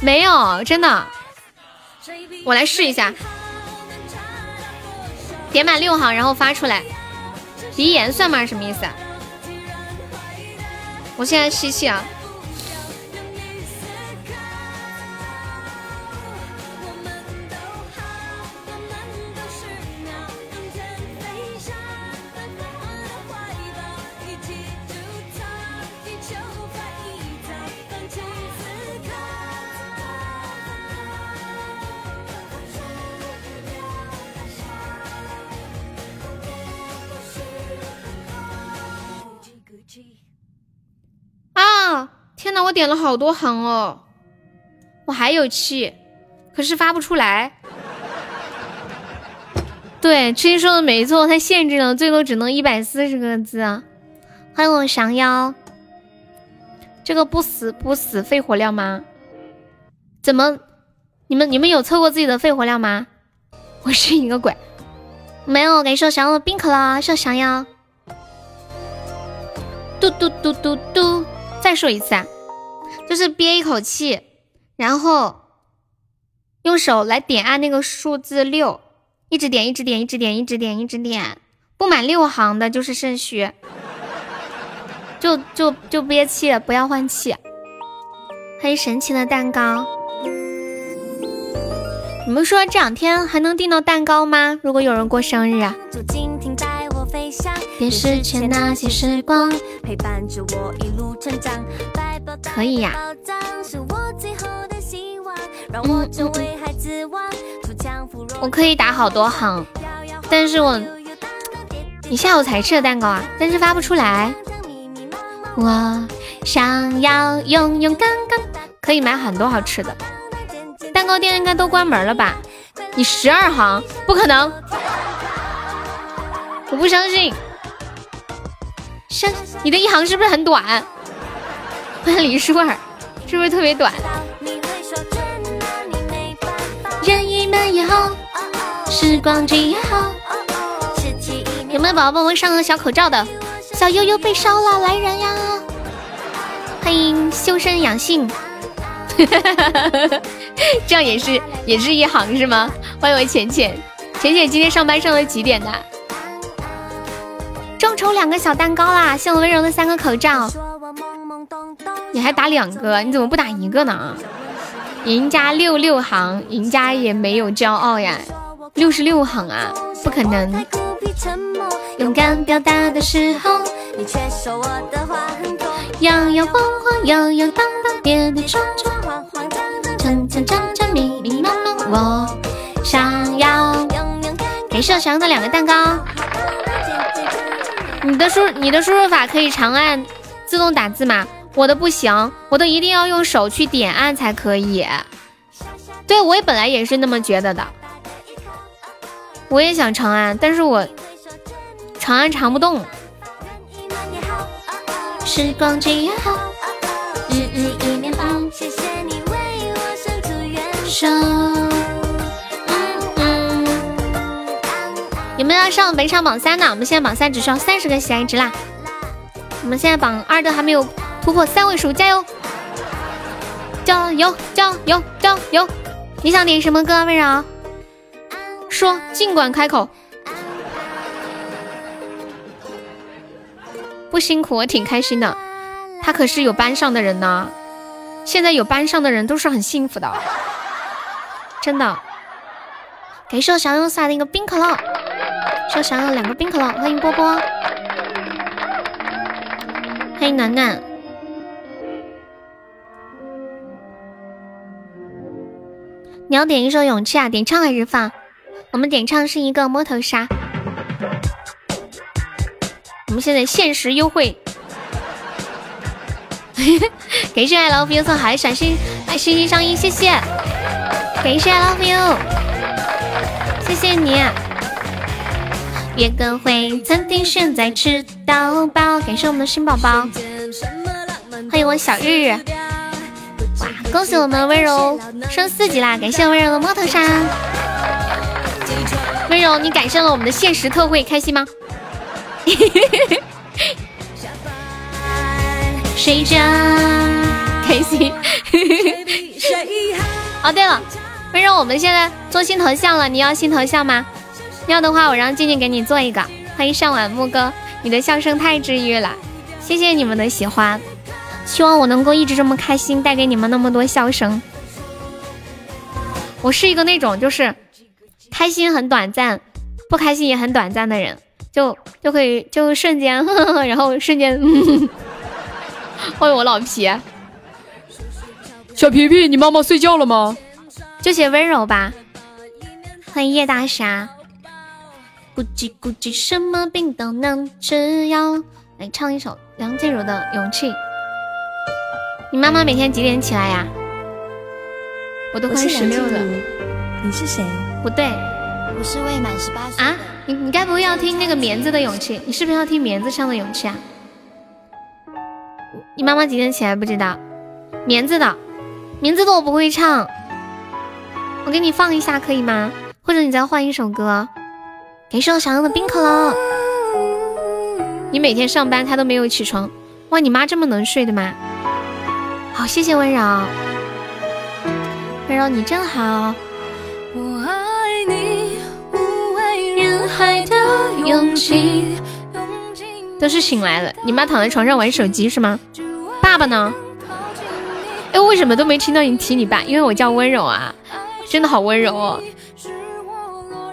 没有，真的。我来试一下，点满六行，然后发出来。鼻炎算吗？什么意思？我现在吸气啊。点了好多行哦，我还有气，可是发不出来。对，吃鸡说的没错，它限制了，最多只能一百四十个字。欢迎我降妖，这个不死不死肺活量吗？怎么？你们你们有测过自己的肺活量吗？我是一个鬼，没有。感谢降妖的冰可乐，谢降妖。嘟嘟嘟嘟嘟。再说一次啊，就是憋一口气，然后用手来点按那个数字六，一直点，一直点，一直点，一直点，一直点，不满六行的就是肾虚，就就就憋气，不要换气。欢迎神奇的蛋糕，你们说这两天还能订到蛋糕吗？如果有人过生日啊？电视前那些时光，陪伴着我一路成长。可以呀。我可以打好多行，但是我你下午才吃的蛋糕啊，但是发不出来。我想要勇勇刚刚，可以买很多好吃的。蛋糕店应该都关门了吧？你十二行，不可能。我不相信，相你的一行是不是很短？欢迎李舒儿，是不是特别短？任意门也好，时光机也好，有没有宝宝帮我上个小口罩的？小悠悠被烧了，来人呀！欢迎修身养性，这样也是也是一行是吗？欢迎我浅浅，浅浅今天上班上了几点的？众筹两个小蛋糕啦！谢我温柔的三个口罩，你还打两个？你怎么不打一个呢？赢家六六行，赢家也没有骄傲呀，六十六行啊，不可能。勇敢表达的时候，你却说我的话很多。摇摇晃晃，摇摇荡荡，跌跌撞撞，慌慌张张，沉沉沉沉，迷迷茫茫，我想要。给社想要的两个蛋糕。你的输你的输入法可以长按自动打字吗？我的不行，我的一定要用手去点按才可以。对，我也本来也是那么觉得的。我也想长按，但是我长按长不动。时光机也好，日日一面好，谢谢你为我伸出援手。有没有要上本场榜三的？我们现在榜三只需要三十个喜爱值啦。我们现在榜二的还没有突破三位数，加油！加油！加油！加油！你想点什么歌啊？温柔说，尽管开口。不辛苦，我挺开心的。他可是有班上的人呢。现在有班上的人都是很幸福的，真的。感谢我小勇撒的一个冰可乐。小想要两个冰可乐，欢迎波波，欢迎暖暖。你要点一首勇气啊？点唱还是放？我们点唱是一个摸头杀。我们现在限时优惠，感谢 I love you 送海闪星，爱心心上衣，谢谢。感谢 I love you，谢谢你。约个会，餐厅现在吃到饱。感谢我们的新宝宝，欢迎我小日日。哇，恭喜我们温柔升四级啦！感谢温柔的摸头杀。温柔，你赶上了我们的限时特惠，开心吗？睡觉开心。哦，对了，温柔，我们现在做新头像了，你要新头像吗？要的话，我让静静给你做一个。欢迎上晚木哥，你的笑声太治愈了，谢谢你们的喜欢，希望我能够一直这么开心，带给你们那么多笑声。我是一个那种就是开心很短暂，不开心也很短暂的人。就就可以就瞬间，然后瞬间，欢迎我老皮，小皮皮，你妈妈睡觉了吗？就写温柔吧。欢迎叶大侠，咕叽咕叽，什么病都能吃药。来唱一首梁静茹的《勇气》。你妈妈每天几点起来呀？我都快十六了。你是谁？不对，我是未满十八岁啊。你你该不会要听那个棉子的勇气？你是不是要听棉子唱的勇气啊？你妈妈几点起来不知道？棉子的，棉子的我不会唱，我给你放一下可以吗？或者你再换一首歌，感谢我想要的冰可乐。你每天上班他都没有起床，哇，你妈这么能睡的吗？好，谢谢温柔，温柔你真好。我爱你。都是醒来了，你妈躺在床上玩手机是吗？爸爸呢？哎，为什么都没听到你提你爸？因为我叫温柔啊，真的好温柔哦。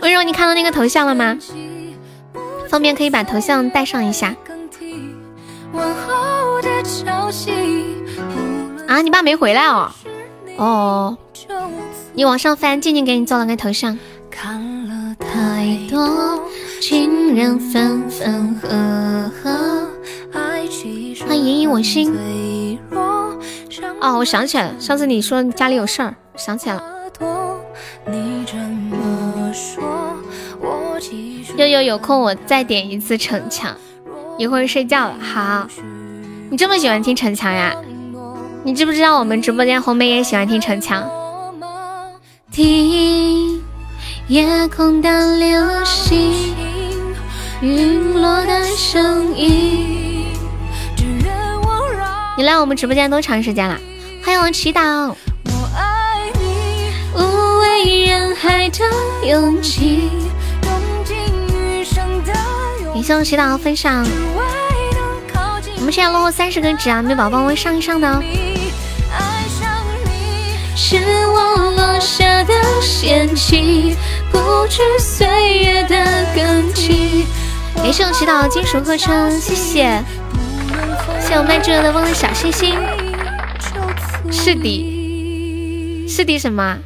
温柔，你看到那个头像了吗？方便可以把头像带上一下。啊，你爸没回来哦？哦，你往上翻，静静给你做了个头像。太多情人分分合合，欢迎我心。哦，我想起来了，上次你说家里有事儿，想起来了。悠悠有空我再点一次逞强，一会儿睡觉了。好，你这么喜欢听逞强呀？你知不知道我们直播间红梅也喜欢听逞强？听。夜空的流星，陨落的声音。你来我们直播间多长时间了？欢迎我祈祷。无畏人海的勇气。感谢我祈祷分享。我们现在落后三十根纸啊，没有宝宝帮我上一上的哦。是我落下的陷阱。不知岁月的根基。感谢我祈祷金属合成，谢谢。谢我麦哲的风的小星星。是的，是的什么？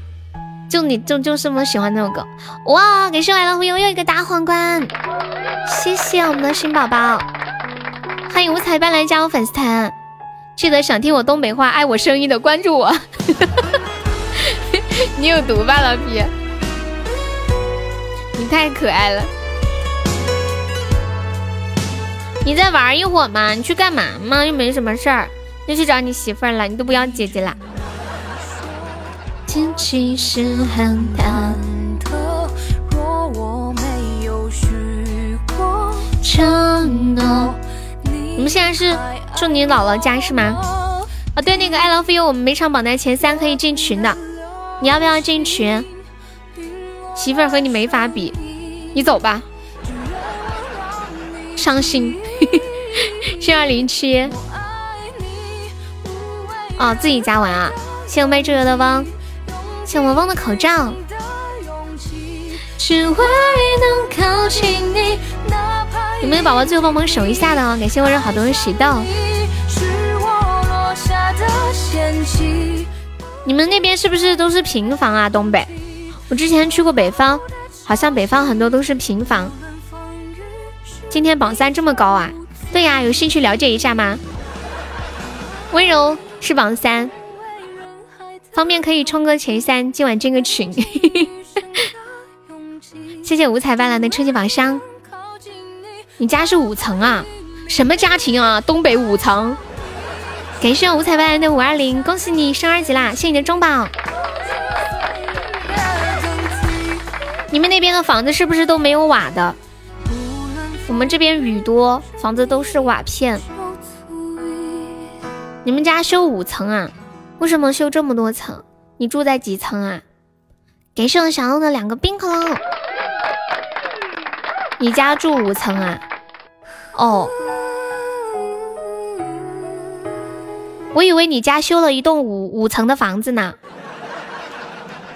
就你就就这么喜欢那首歌？哇！感谢我老虎悠又一个大皇冠，谢谢我们的新宝宝。欢迎五彩斑斓加入粉丝团，记得想听我东北话、爱我声音的关注我。你有毒吧，老皮？你太可爱了，你再玩一会儿嘛？你去干嘛嘛？又没什么事儿，又去找你媳妇儿了？你都不要姐姐了。天气是很忐你们现在是住你姥姥家是吗？哦，对，那个 I love you，我们每场榜单前三可以进群的，你要不要进群？媳妇儿和你没法比，你走吧。伤心，谢二零七。哦，自己家玩啊！谢我麦周游的汪，谢我们汪的口罩。有没有宝宝最后帮忙守一下的哦？感谢我人好多人喜到。你们那边是不是都是平房啊？东北，我之前去过北方，好像北方很多都是平房。今天榜三这么高啊？对呀，有兴趣了解一下吗？温柔是榜三，方便可以冲个前三，今晚进个群。谢谢五彩斑斓的初级宝箱。你家是五层啊？什么家庭啊？东北五层。感谢五彩斑斓的五二零，恭喜你升二级啦！谢谢你的中宝。你们那边的房子是不是都没有瓦的？我们这边雨多，房子都是瓦片。你们家修五层啊？为什么修这么多层？你住在几层啊？感谢我小鹿的两个冰可乐。你家住五层啊？哦，我以为你家修了一栋五五层的房子呢。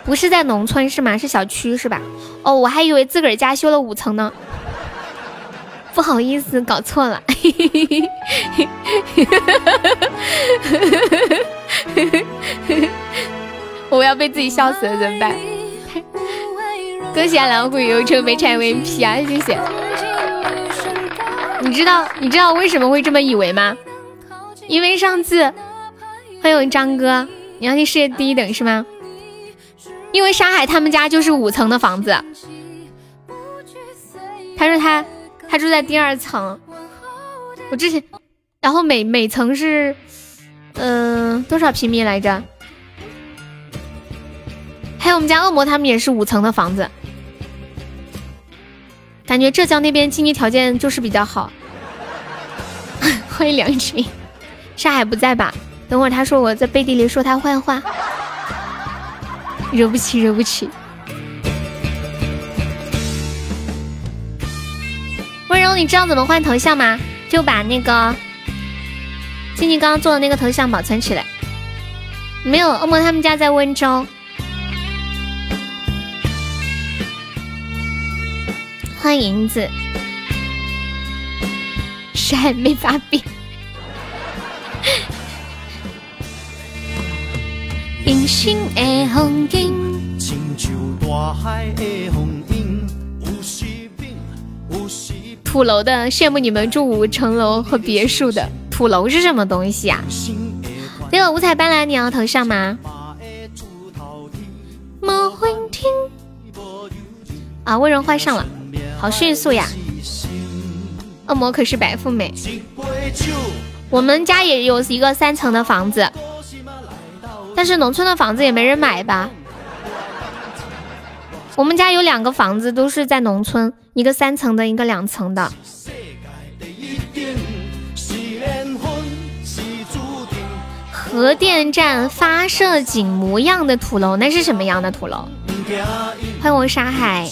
不是在农村是吗？是小区是吧？哦，我还以为自个儿家修了五层呢。不好意思，搞错了。我要被自己笑死了，怎么办？恭喜老虎油车被拆 VP 啊！谢谢。你知道你知道为什么会这么以为吗？因为上次欢迎张哥，你要去世界第一等是吗？因为沙海他们家就是五层的房子，他说他他住在第二层，我之前，然后每每层是嗯多少平米来着？还有我们家恶魔他们也是五层的房子。感觉浙江那边经济条件就是比较好。欢迎梁群，沙海不在吧？等会儿他说我在背地里说他坏话，惹不起，惹不起。温柔，你知道怎么换头像吗？就把那个静静刚刚做的那个头像保存起来。没有，恶魔他们家在温州。欢迎银子，是还没发病。土楼的羡慕你们住五层楼和别墅的土楼是什么东西啊？那个五彩斑斓你要头上吗？啊，温柔换上了。好迅速呀！恶魔可是白富美。我们家也有一个三层的房子，但是农村的房子也没人买吧？我们家有两个房子，都是在农村，一个三层的，一个两层的。核电站发射井模样的土楼，那是什么样的土楼？欢迎我沙海。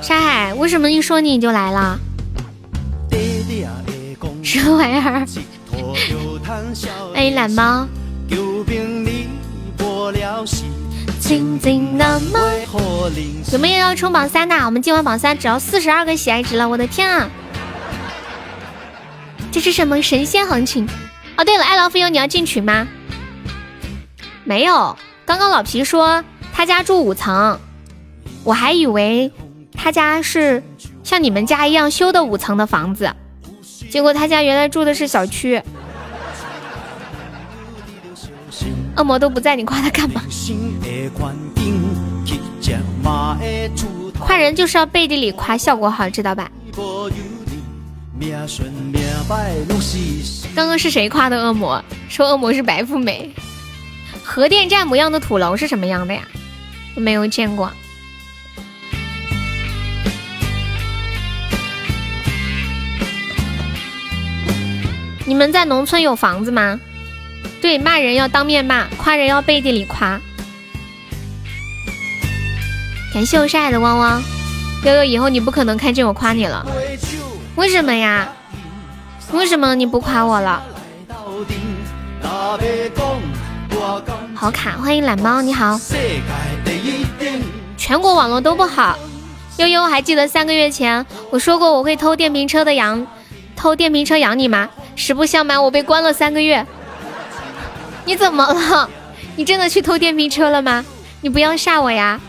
沙海，为什么一说你就来了？什么玩意儿？欢迎懒猫。有没有要冲榜三的？我们今晚榜三只要四十二个喜爱值了，我的天啊！这是什么神仙行情？哦，对了，爱劳夫优，你要进群吗？没有，刚刚老皮说他家住五层。我还以为他家是像你们家一样修的五层的房子，结果他家原来住的是小区。恶魔都不在，你夸他干嘛？夸人就是要背地里夸，效果好，知道吧？刚刚是谁夸的恶魔？说恶魔是白富美。核电站模样的土楼是什么样的呀？没有见过。你们在农村有房子吗？对，骂人要当面骂，夸人要背地里夸。感谢我晒的汪汪，悠悠，以后你不可能看见我夸你了。为什么呀？为什么你不夸我了？好卡，欢迎懒猫，你好。全国网络都不好。悠悠还记得三个月前我说过我会偷电瓶车的养，偷电瓶车养你吗？实不相瞒，我被关了三个月。你怎么了？你真的去偷电瓶车了吗？你不要吓我呀！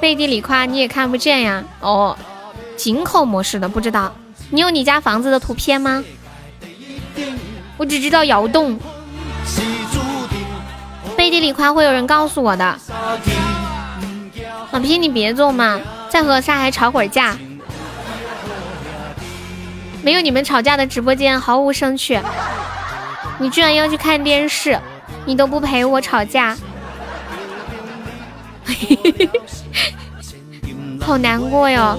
背地里夸你也看不见呀。哦，井口模式的不知道。你有你家房子的图片吗？我只知道窑洞。背地里夸会有人告诉我的。老皮，你别做嘛，再和沙海吵会儿架。没有你们吵架的直播间毫无生趣。你居然要去看电视，你都不陪我吵架，好难过哟。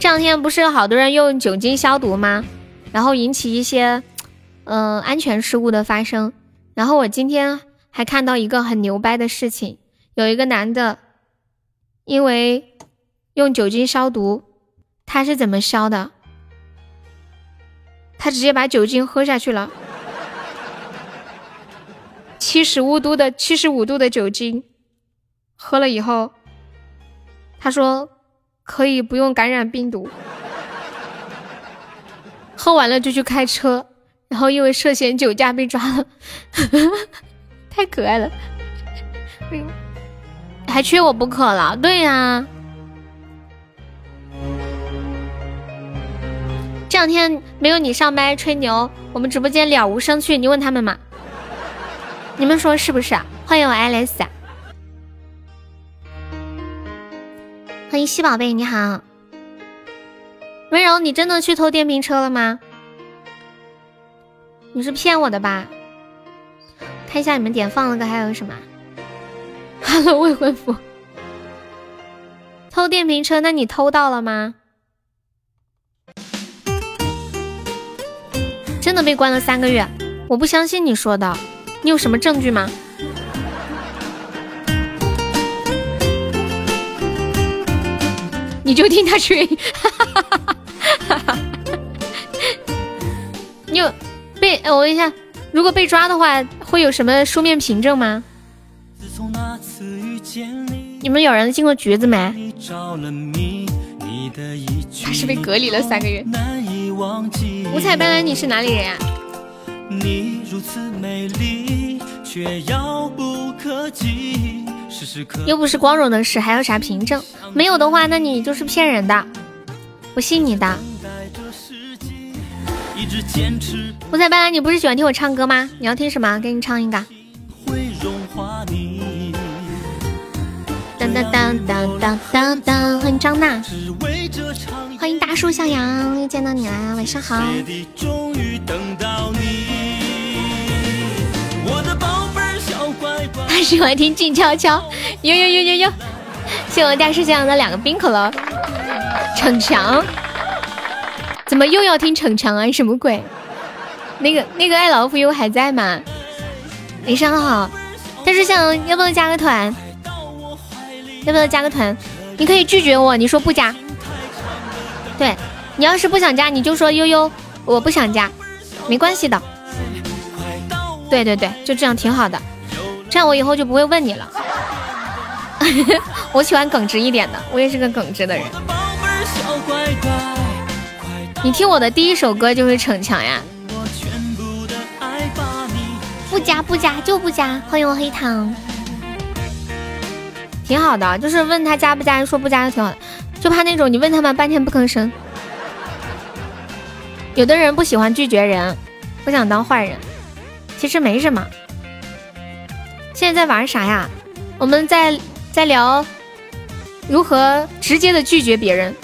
这两天不是好多人用酒精消毒吗？然后引起一些嗯安全事故的发生。然后我今天还看到一个很牛掰的事情，有一个男的因为用酒精消毒，他是怎么消的？他直接把酒精喝下去了，七十五度的七十五度的酒精，喝了以后，他说。可以不用感染病毒，喝完了就去开车，然后因为涉嫌酒驾被抓了，太可爱了，还缺我不可了，对呀，这两天没有你上麦吹牛，我们直播间了无生趣，你问他们嘛，你们说是不是？欢迎我爱丽丝。欢迎西宝贝，你好，温柔，你真的去偷电瓶车了吗？你是骗我的吧？看一下你们点放了个还有什么？Hello，未婚夫，偷电瓶车，那你偷到了吗？真的被关了三个月，我不相信你说的，你有什么证据吗？你就听他吹，哈哈哈哈有被我问一下，如果被抓的话，会有什么书面凭证吗？你们有人进过局子没？他是被隔离了三个月。五彩斑斓，你是哪里人呀？又不是光荣的事，还有啥凭证？没有的话，那你就是骗人的，我信你的。五彩斑斓，你不是喜欢听我唱歌吗？你要听什么？给你唱一个。当当当当当当当，欢迎张娜，欢迎大树向阳，又见到你啦，晚上好。他喜欢听静悄悄，呦呦呦呦呦！谢我大树向阳的两个冰可乐。逞强，怎么又要听逞强啊？什么鬼？那个那个爱老虎优还在吗？晚上好，大师兄要不要加个团？要不要加个团？你可以拒绝我，你说不加。对你要是不想加，你就说悠悠，我不想加，没关系的。对对对，就这样挺好的。这样我以后就不会问你了。我喜欢耿直一点的，我也是个耿直的人。你听我的第一首歌就是逞强呀。不加不加就不加，欢迎我黑糖。挺好的，就是问他加不加，说不加就挺好的。就怕那种你问他们半天不吭声。有的人不喜欢拒绝人，不想当坏人，其实没什么。现在在玩啥呀？我们在在聊如何直接的拒绝别人。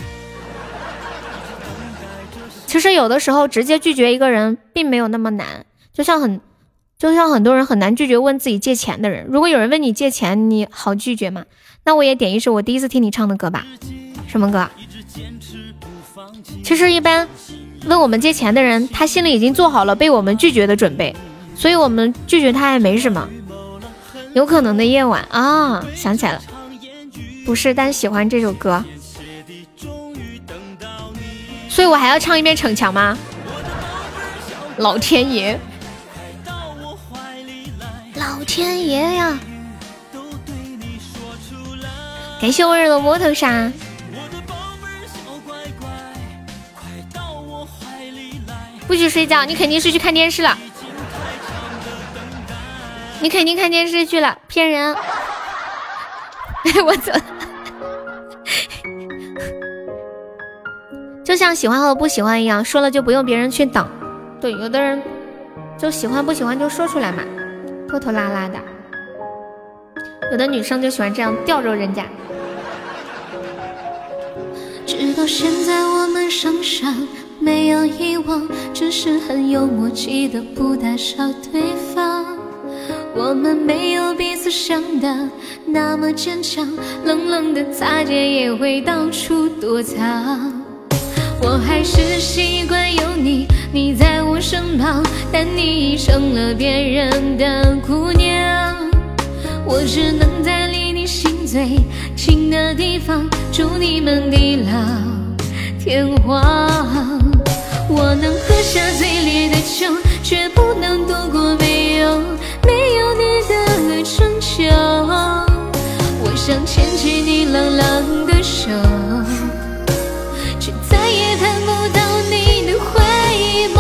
其实有的时候直接拒绝一个人并没有那么难，就像很就像很多人很难拒绝问自己借钱的人。如果有人问你借钱，你好拒绝吗？那我也点一首我第一次听你唱的歌吧。什么歌？其实一般问我们借钱的人，他心里已经做好了被我们拒绝的准备，所以我们拒绝他也没什么。有可能的夜晚啊，想起来了，不是，但喜欢这首歌，所以我还要唱一遍《逞强》吗？老天爷，老天爷呀！感谢温柔的摸头杀。不许睡觉，你肯定是去看电视了。你肯定看电视剧了，骗人。哎，我走。就像喜欢和不喜欢一样，说了就不用别人去等。对，有的人就喜欢不喜欢就说出来嘛，拖拖拉拉的。有的女生就喜欢这样吊着人家。直到现在，我们仍然没有遗忘，只是很有默契的不打扰对方。我们没有彼此想的那么坚强，冷冷的擦肩也会到处躲藏。我还是习惯有你，你在我身旁，但你已成了别人的姑娘。我只能在离你心最近的地方，祝你们地老天荒。我能喝下最烈的酒，却不能度过没有没有你的春秋。我想牵起你冷冷的手，看不到你的回眸。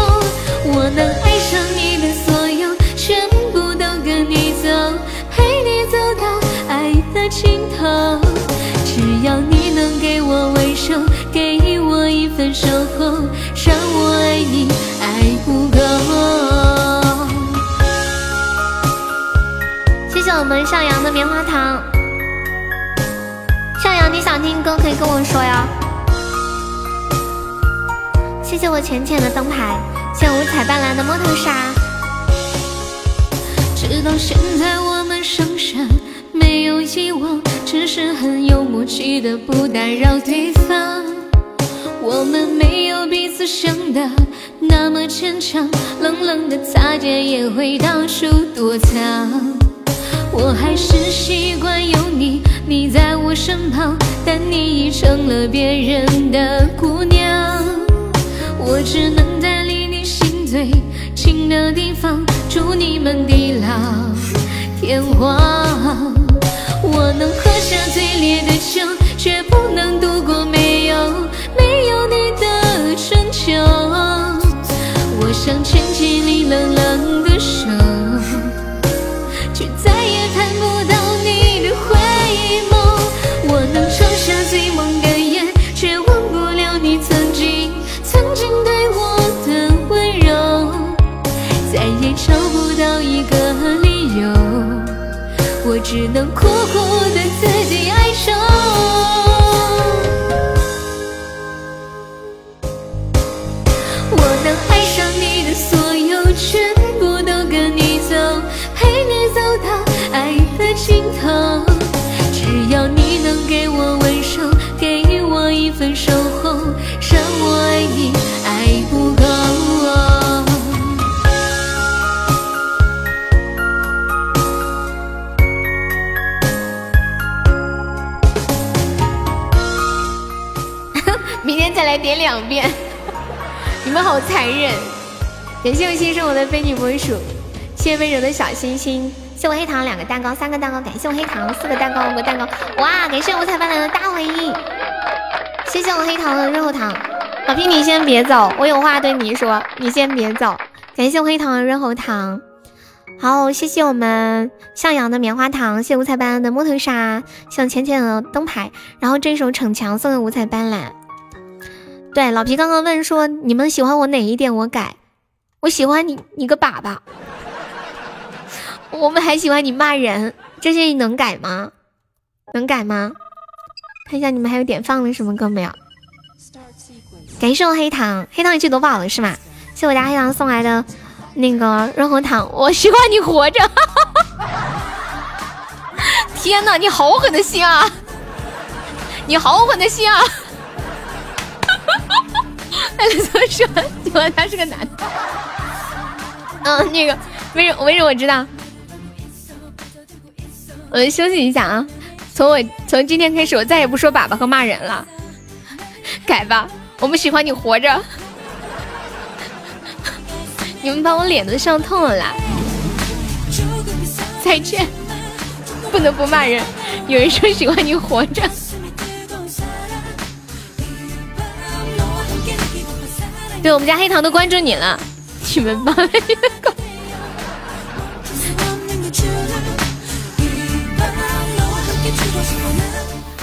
我能爱上你的所有，全部都跟你走，陪你走到爱的尽头。只要你能给我温柔，给我一份守候。让我爱你，爱不够。谢谢我们向阳的棉花糖。向阳，你想听歌可以跟我说呀。谢谢我浅浅的灯牌，谢五彩斑斓的摸头杀。直到现在，我们仍然没有遗忘，只是很有默契的不打扰对方。我们没有彼此想的那么坚强，冷冷的擦肩也会到处躲藏。我还是习惯有你，你在我身旁，但你已成了别人的姑娘。我只能在离你心最近的地方，祝你们地老天荒。我能喝下最烈的酒，却不能度过没有。没有你的春秋，我想牵起你冷冷的我两遍，你们好残忍。感谢我新生我的非你莫属，谢谢温柔的小星星，谢我黑糖两个蛋糕三个蛋糕，感谢我黑糖四个蛋糕五个蛋糕，哇！感谢五彩斑斓的大回应，谢谢我黑糖的润喉糖，老皮你先别走，我有话对你说，你先别走。感谢我黑糖的润喉糖，好，谢谢我们向阳的棉花糖，谢五彩斑斓的摸头杀，谢浅浅的灯牌，然后这首逞强送给五彩斑斓。对，老皮刚刚问说你们喜欢我哪一点，我改。我喜欢你，你个粑粑。我们还喜欢你骂人，这些你能改吗？能改吗？看一下你们还有点放了什么歌没有？感谢我黑糖，黑糖你去夺宝了是吗？谢我家黑糖送来的那个润喉糖。我喜欢你活着。天哪，你好狠的心啊！你好狠的心啊！艾伦说喜欢他是个男的。嗯，那个温柔温柔，我知道。我们休息一下啊！从我从今天开始，我再也不说粑粑和骂人了。改吧，我们喜欢你活着。你们把我脸都笑痛了啦！再见，不能不骂人。有人说喜欢你活着。对我们家黑糖都关注你了，你们发了一个。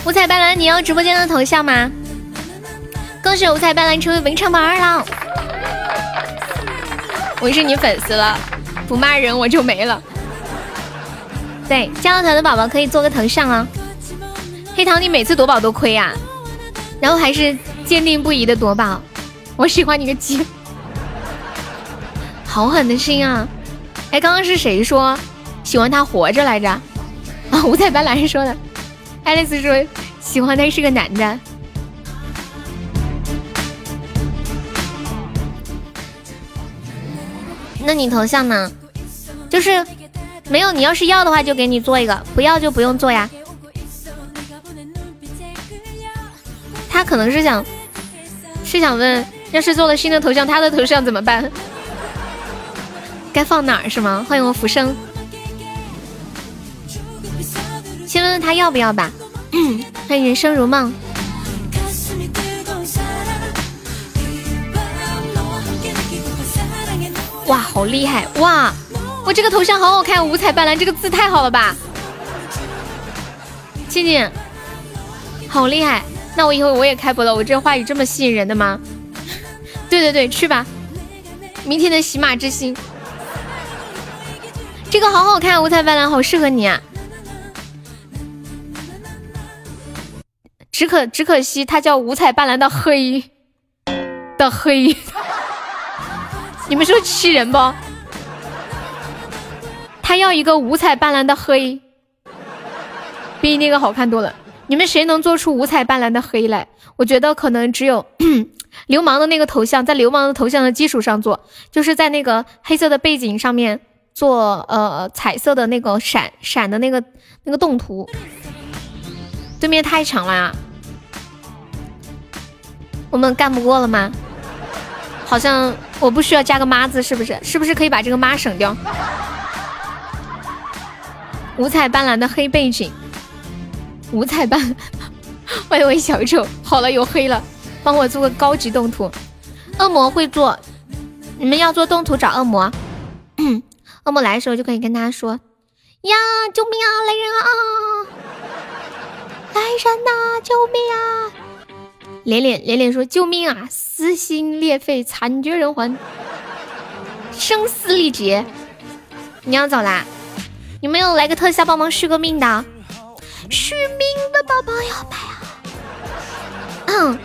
五彩斑斓，你要直播间的头像吗？恭喜五彩斑斓成为文昌榜二了，我是你粉丝了，不骂人我就没了。对，加了团的宝宝可以做个头像啊。黑糖，你每次夺宝都亏呀，然后还是坚定不移的夺宝，我喜欢你个鸡，好狠的心啊！哎，刚刚是谁说喜欢他活着来着？啊，五彩斑斓说的。爱丽丝说喜欢他是个男的。那你头像呢？就是没有，你要是要的话就给你做一个，不要就不用做呀。他可能是想是想问，要是做了新的头像，他的头像怎么办？该放哪儿是吗？欢迎我浮生，先问问他要不要吧。欢迎人生如梦。哇，好厉害！哇，我这个头像好好看，五彩斑斓，这个字太好了吧！静静，好厉害！那我以后我也开播了，我这话语这么吸引人的吗？对对对，去吧！明天的喜马之星，这个好好看，五彩斑斓，好适合你啊！只可只可惜，它叫五彩斑斓的黑的黑。你们说气人不？他要一个五彩斑斓的黑，比那个好看多了。你们谁能做出五彩斑斓的黑来？我觉得可能只有流氓的那个头像，在流氓的头像的基础上做，就是在那个黑色的背景上面做呃彩色的那个闪闪的那个那个动图。对面太强了呀，我们干不过了吗？好像我不需要加个妈字，是不是？是不是可以把这个妈省掉？五彩斑斓的黑背景，五彩斑，欢迎我小丑。好了，有黑了，帮我做个高级动图。恶魔会做，你们要做动图找恶魔。恶魔来的时候就可以跟他说：呀，救命啊，来人啊！来人呐，救命啊！连连连连说救命啊！撕心裂肺，惨绝人寰，声嘶力竭。你要走啦？有没有来个特效帮忙续个命的？续命的宝宝要来啊！嗯，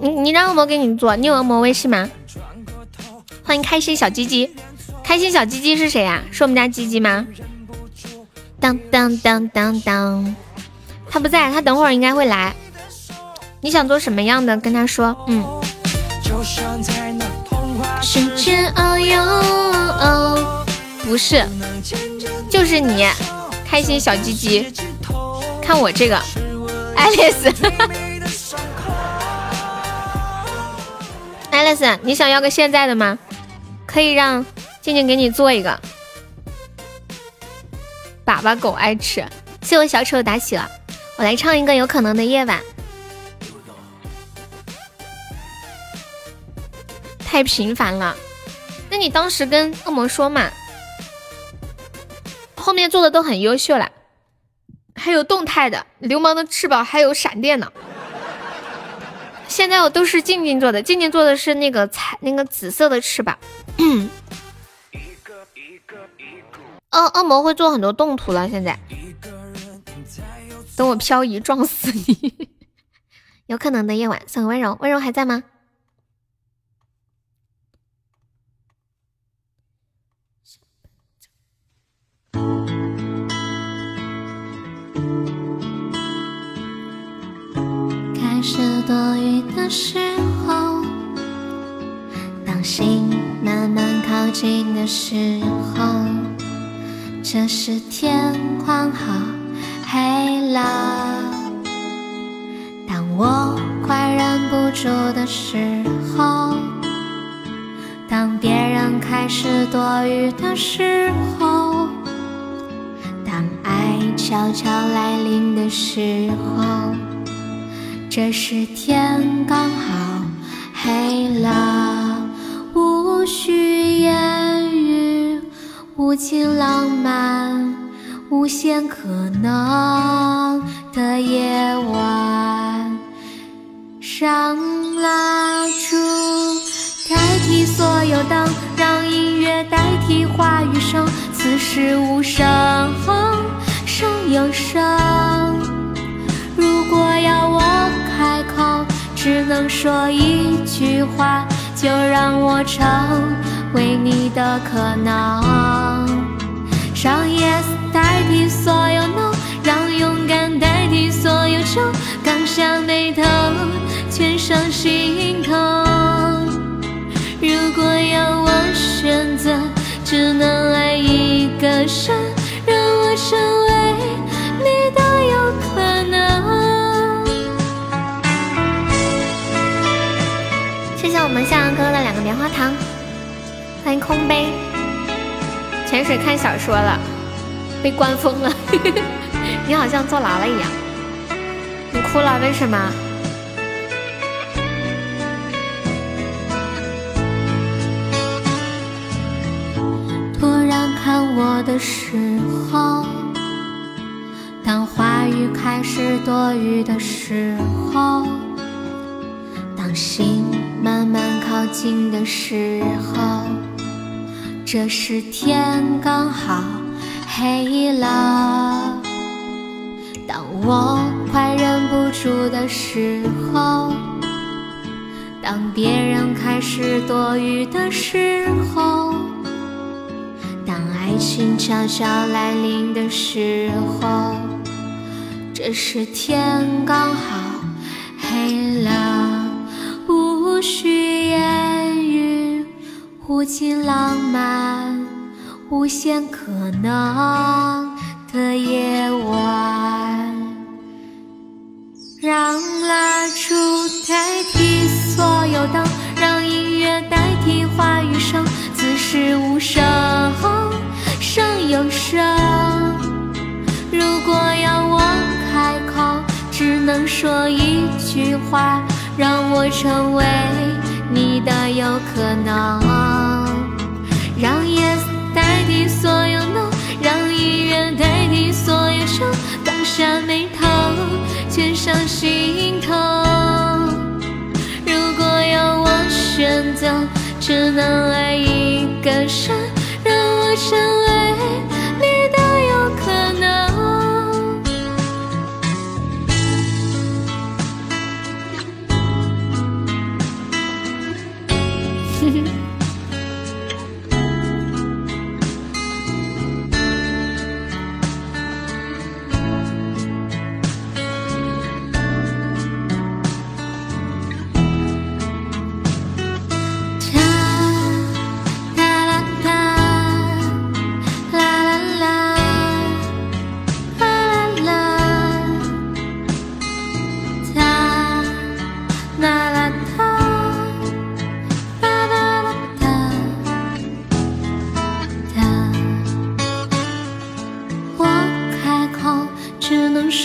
你你让恶魔给你做，你有恶魔微信吗？欢迎开心小鸡鸡，开心小鸡鸡是谁呀？是我们家鸡鸡吗？当当当当当。他不在，他等会儿应该会来。你想做什么样的？跟他说，嗯。不是，就是你，开心小鸡鸡。看我这个，爱丽丝。爱丽丝，你想要个现在的吗？可以让静静给你做一个。粑粑狗爱吃，谢我小丑打起了。我来唱一个有可能的夜晚，太频繁了。那你当时跟恶魔说嘛？后面做的都很优秀了，还有动态的流氓的翅膀，还有闪电呢。现在我都是静静做的，静静做的是那个彩那个紫色的翅膀。恶恶魔会做很多动图了，现在。等我漂移撞死你！有可能的夜晚，送温柔，温柔还在吗？是多雨的时候，当心慢慢靠近的时候，这时天刚好。黑了。当我快忍不住的时候，当别人开始多雨的时候，当爱悄悄来临的时候，这时天刚好。黑了，无需言语，无尽浪漫，无限可能的夜晚，上蜡烛代替所有灯，让音乐代替话语声，此时无声胜有声。如果要我，只能说一句话，就让我成为你的可能，让 yes 代替所有 no，让勇敢代替所有愁，刚下眉头，全上心头。如果要我选择，只能爱一个人，棉花糖，欢迎空杯。潜水看小说了，被关封了，你好像坐牢了一样。你哭了，为什么？突然看我的时候，当话语开始多余的时候，当心慢慢靠近的时候，这时天刚好黑了。当我快忍不住的时候，当别人开始多余的时候。当爱情悄悄来临的时候，这时天刚好黑了，无需言语，无尽浪漫，无限可能的夜晚，让蜡烛代替所有灯，让音乐代替话语声，此时无声胜有声。如果要我开口，只能说一句话，让我成为你的有可能，让 yes 代替所有 no，让音乐代替所有愁，刚下眉头，全上心头。如果要我选择，只能爱一个人，让我成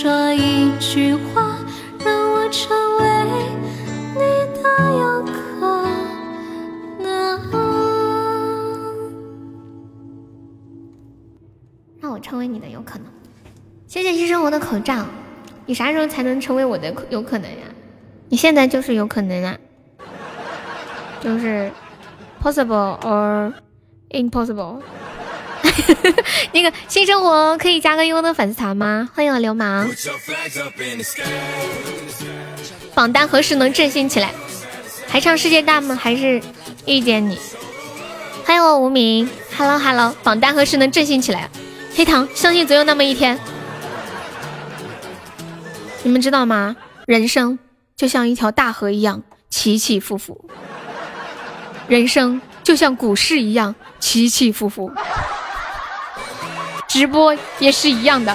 说一句话，让我成为你的有可能。让我成为你的有可能。谢谢医生我的口罩。你啥时候才能成为我的有可能呀？你现在就是有可能啊，就是 possible or impossible。那个新生活可以加个优的粉丝团吗？欢迎我流氓。榜单何时能振兴起来？还唱世界大吗？还是遇见你？欢迎我无名，Hello Hello，榜单何时能振兴起来？黑糖，相信总有那么一天。你们知道吗？人生就像一条大河一样起起伏伏，人生就像股市一样起起伏伏，直播也是一样的，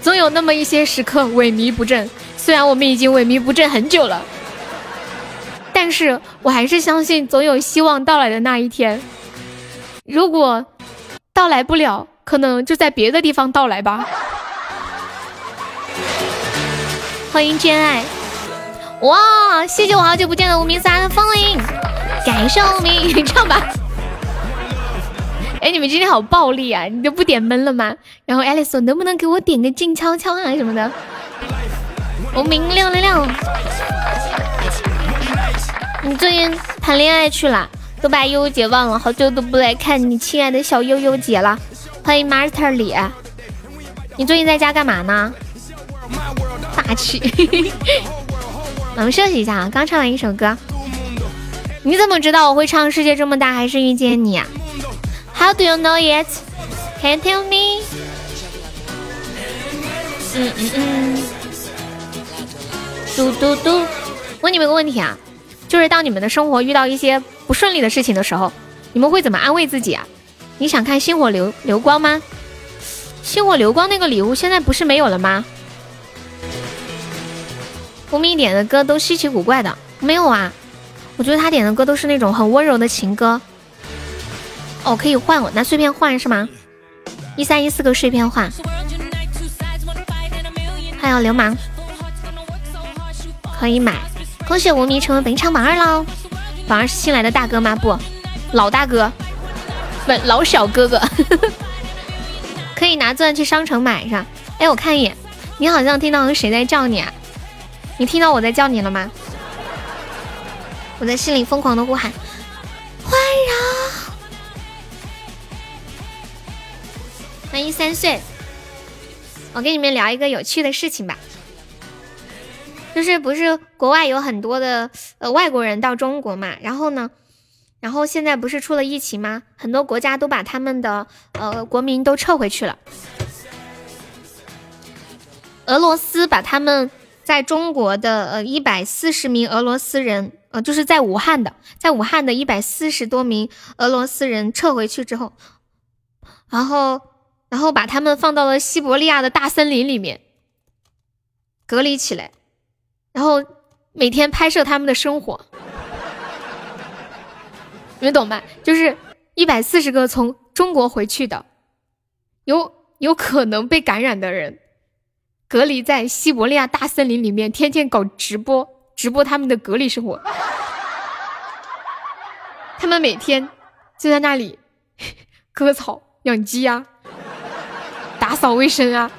总有那么一些时刻萎靡不振。虽然我们已经萎靡不振很久了，但是我还是相信总有希望到来的那一天。如果到来不了，可能就在别的地方到来吧。欢迎真爱，哇，谢谢我好久不见的无名三的风铃，感谢无名，你唱吧。哎，你们今天好暴力啊！你都不点闷了吗？然后 Alice 能不能给我点个静悄悄啊什么的？无名六六六，你最近谈恋爱去了？都把悠悠姐忘了，好久都不来看你亲爱的小悠悠姐了。欢迎 Master 李，你最近在家干嘛呢？大气。我们休息一下啊，刚唱完一首歌。你怎么知道我会唱《世界这么大还是遇见你》啊？How do you know it? Can tell me? 嗯嗯嗯。嘟嘟嘟。问你们个问题啊，就是当你们的生活遇到一些不顺利的事情的时候，你们会怎么安慰自己啊？你想看星火流流光吗？星火流光那个礼物现在不是没有了吗？无名点的歌都稀奇古怪的，没有啊？我觉得他点的歌都是那种很温柔的情歌。哦，可以换我拿碎片换是吗？一三一四个碎片换。还有流氓，可以买。恭喜无名成为本场榜二喽！榜二是新来的大哥吗？不，老大哥。不老小哥哥，可以拿钻去商城买上。哎，我看一眼，你好像听到谁在叫你啊？你听到我在叫你了吗？我在心里疯狂的呼喊：欢迎三岁。我跟你们聊一个有趣的事情吧，就是不是国外有很多的呃外国人到中国嘛，然后呢？然后现在不是出了疫情吗？很多国家都把他们的呃国民都撤回去了。俄罗斯把他们在中国的呃一百四十名俄罗斯人，呃就是在武汉的，在武汉的一百四十多名俄罗斯人撤回去之后，然后然后把他们放到了西伯利亚的大森林里面隔离起来，然后每天拍摄他们的生活。你们懂吗？就是一百四十个从中国回去的，有有可能被感染的人，隔离在西伯利亚大森林里面，天天搞直播，直播他们的隔离生活。他们每天就在那里 割草、养鸡呀，打扫卫生啊。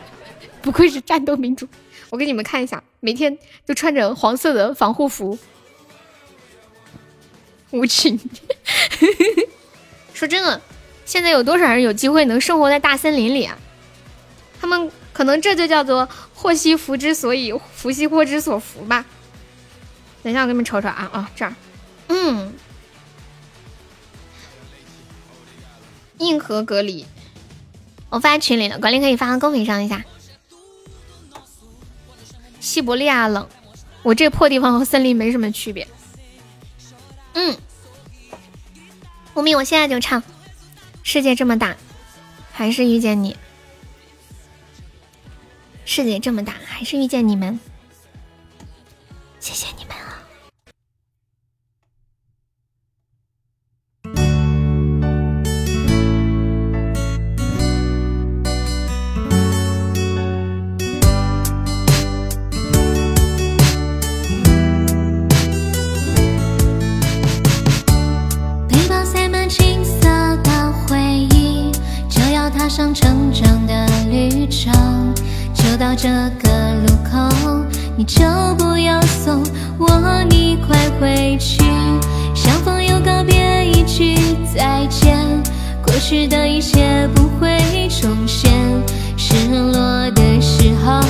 不愧是战斗民族！我给你们看一下，每天都穿着黄色的防护服。无情，说真的，现在有多少人有机会能生活在大森林里啊？他们可能这就叫做祸兮福之所以，福兮祸之所伏吧。等一下，我给你们瞅瞅啊啊，这儿，嗯，硬核隔离，我发群里了，管理可以发到公屏上一下。西伯利亚冷，我这破地方和森林没什么区别。嗯，无名，我现在就唱。世界这么大，还是遇见你。世界这么大，还是遇见你们。谢谢你们。上成长的旅程，就到这个路口，你就不要送我，你快回去。相逢又告别，一句再见，过去的一切不会重现。失落的时候，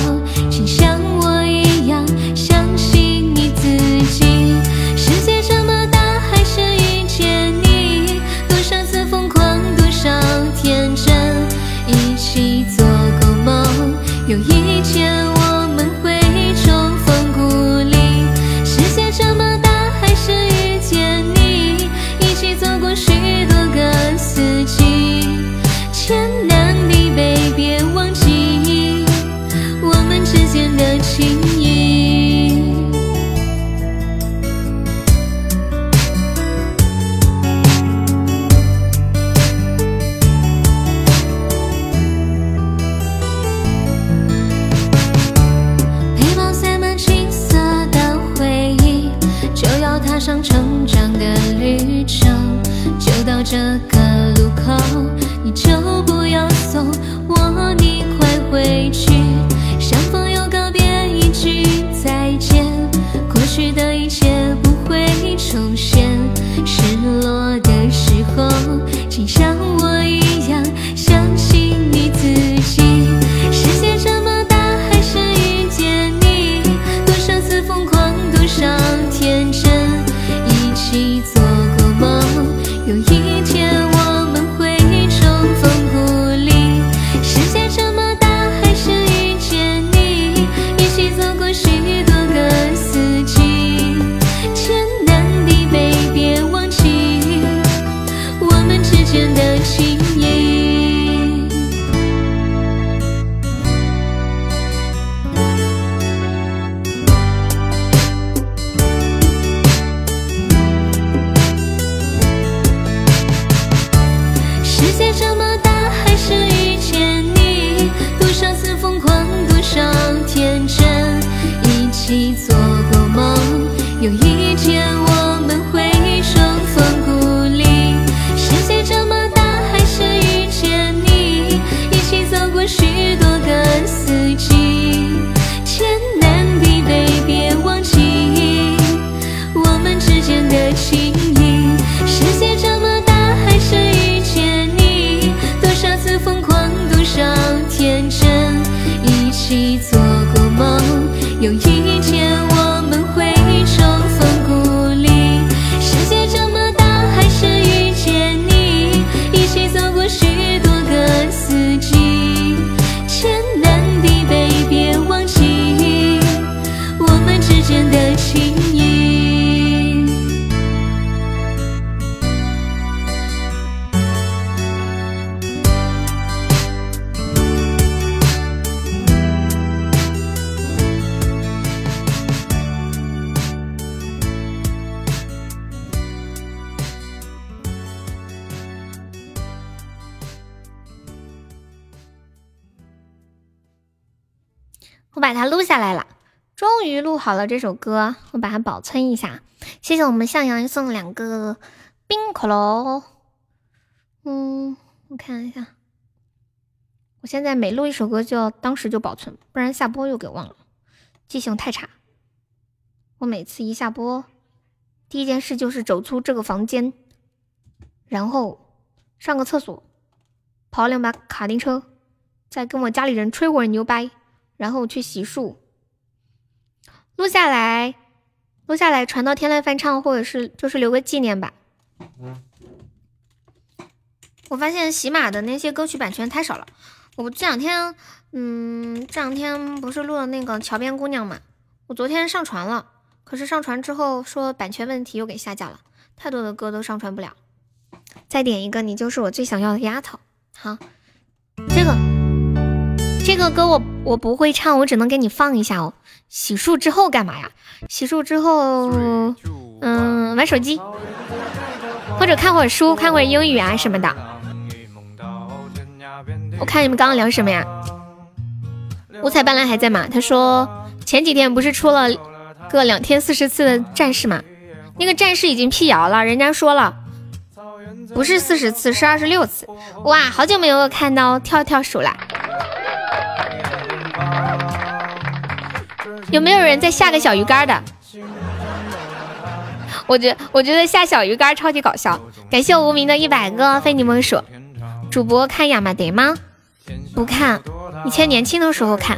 这个路口，你就不要送我，你快回去。相逢又告别，一句再见，过去的一切不会重现。失落的时候，请像我好了这首歌，我把它保存一下。谢谢我们向阳送两个冰可乐。嗯，我看一下，我现在每录一首歌就要当时就保存，不然下播又给忘了，记性太差。我每次一下播，第一件事就是走出这个房间，然后上个厕所，跑两把卡丁车，再跟我家里人吹会儿牛掰。然后去洗漱，录下来，录下来传到天籁翻唱，或者是就是留个纪念吧。我发现喜马的那些歌曲版权太少了。我这两天，嗯，这两天不是录了那个桥边姑娘嘛？我昨天上传了，可是上传之后说版权问题又给下架了，太多的歌都上传不了。再点一个，你就是我最想要的丫头。好，这个。这个歌我我不会唱，我只能给你放一下哦。洗漱之后干嘛呀？洗漱之后，嗯，玩手机，或者看会儿书，看会儿英语啊什么的。我看你们刚刚聊什么呀？五彩斑斓还在吗？他说前几天不是出了个两天四十次的战士吗？那个战士已经辟谣了，人家说了不是四十次，是二十六次。哇，好久没有看到跳跳鼠了。有没有人在下个小鱼干的？我觉我觉得下小鱼干超级搞笑。感谢无名的一百个非你莫属。主播看亚麻得吗？不看，以前年轻的时候看，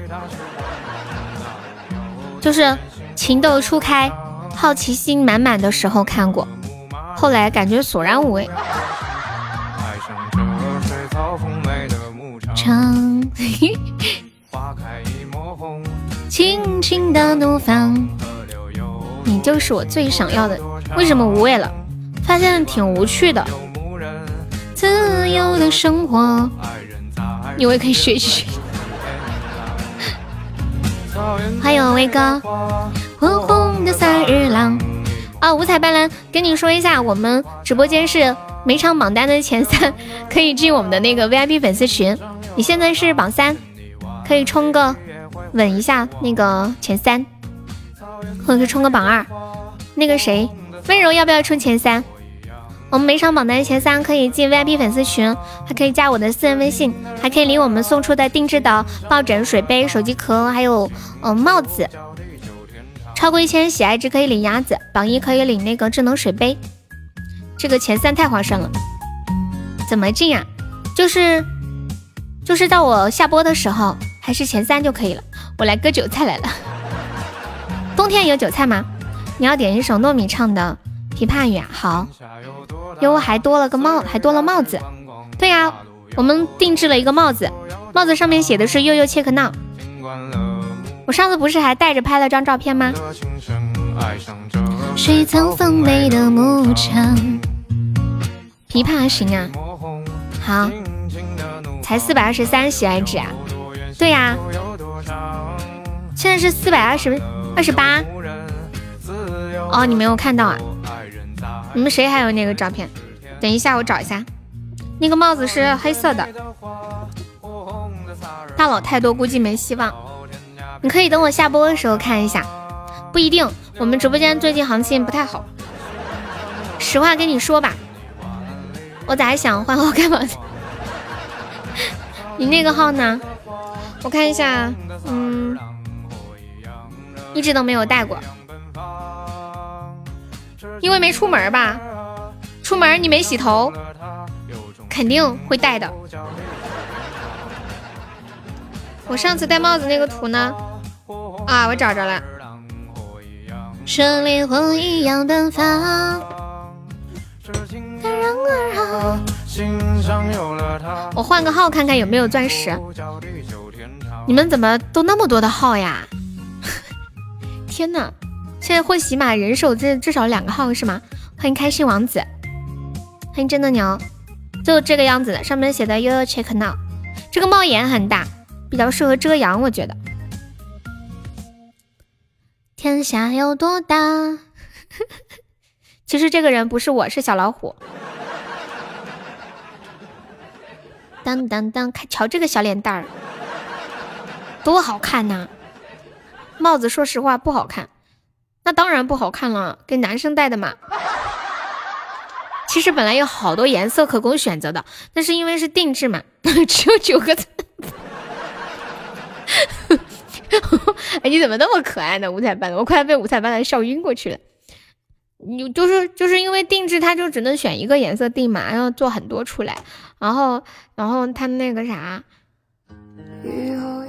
就是情窦初开、好奇心满满的时候看过，后来感觉索然无味。唱。轻轻的怒放，你就是我最想要的。为什么无味了？发现挺无趣的。自由的生活，你我也可以学习学。欢迎威哥，火红的三日郎啊！五彩斑斓，跟你说一下，我们直播间是每场榜单的前三，可以进我们的那个 VIP 粉丝群。你现在是榜三，可以冲个。稳一下那个前三，或者是冲个榜二。那个谁，温柔要不要冲前三？我们每场榜单前三可以进 VIP 粉丝群，还可以加我的私人微信，还可以领我们送出的定制的抱枕、水杯、手机壳，还有嗯帽子。超过一千喜爱值可以领鸭子，榜一可以领那个智能水杯。这个前三太划算了。怎么进呀？就是就是到我下播的时候，还是前三就可以了。我来割韭菜来了。冬天有韭菜吗？你要点一首糯米唱的《琵琶语》啊？好。哟，还多了个帽，还多了帽子。对呀，我们定制了一个帽子，帽子上面写的是悠悠切克闹。我上次不是还带着拍了张照片吗？水草丰美的牧场，琵琶行啊，好，才四百二十三喜爱值啊。对呀，现在是四百二十二十八。哦，你没有看到啊？你们谁还有那个照片？等一下，我找一下。那个帽子是黑色的，大佬太多，估计没希望。你可以等我下播的时候看一下，不一定。我们直播间最近行情不太好，实话跟你说吧。我咋还想换号干嘛？你那个号呢？我看一下，嗯，一直都没有带过。因为没出门吧？出门你没洗头，肯定会戴的。我上次戴帽子那个图呢？啊，我找着了。像烈火一样奔放。我换个号看看有没有钻石。你们怎么都那么多的号呀？天呐！现在混喜马人手至至少两个号是吗？欢迎开心王子，欢迎真的牛，就这个样子的，上面写的悠悠 check now。这个帽檐很大，比较适合遮阳，我觉得。天下有多大？其实这个人不是我，是小老虎。当当当，看瞧这个小脸蛋儿，多好看呐！帽子说实话不好看。那当然不好看了，给男生戴的嘛。其实本来有好多颜色可供选择的，但是因为是定制嘛，只有九个字。哎，你怎么那么可爱呢？五彩斑斓，我快被五彩斑斓笑晕过去了。你就是就是因为定制，它就只能选一个颜色定嘛，要做很多出来，然后然后它那个啥，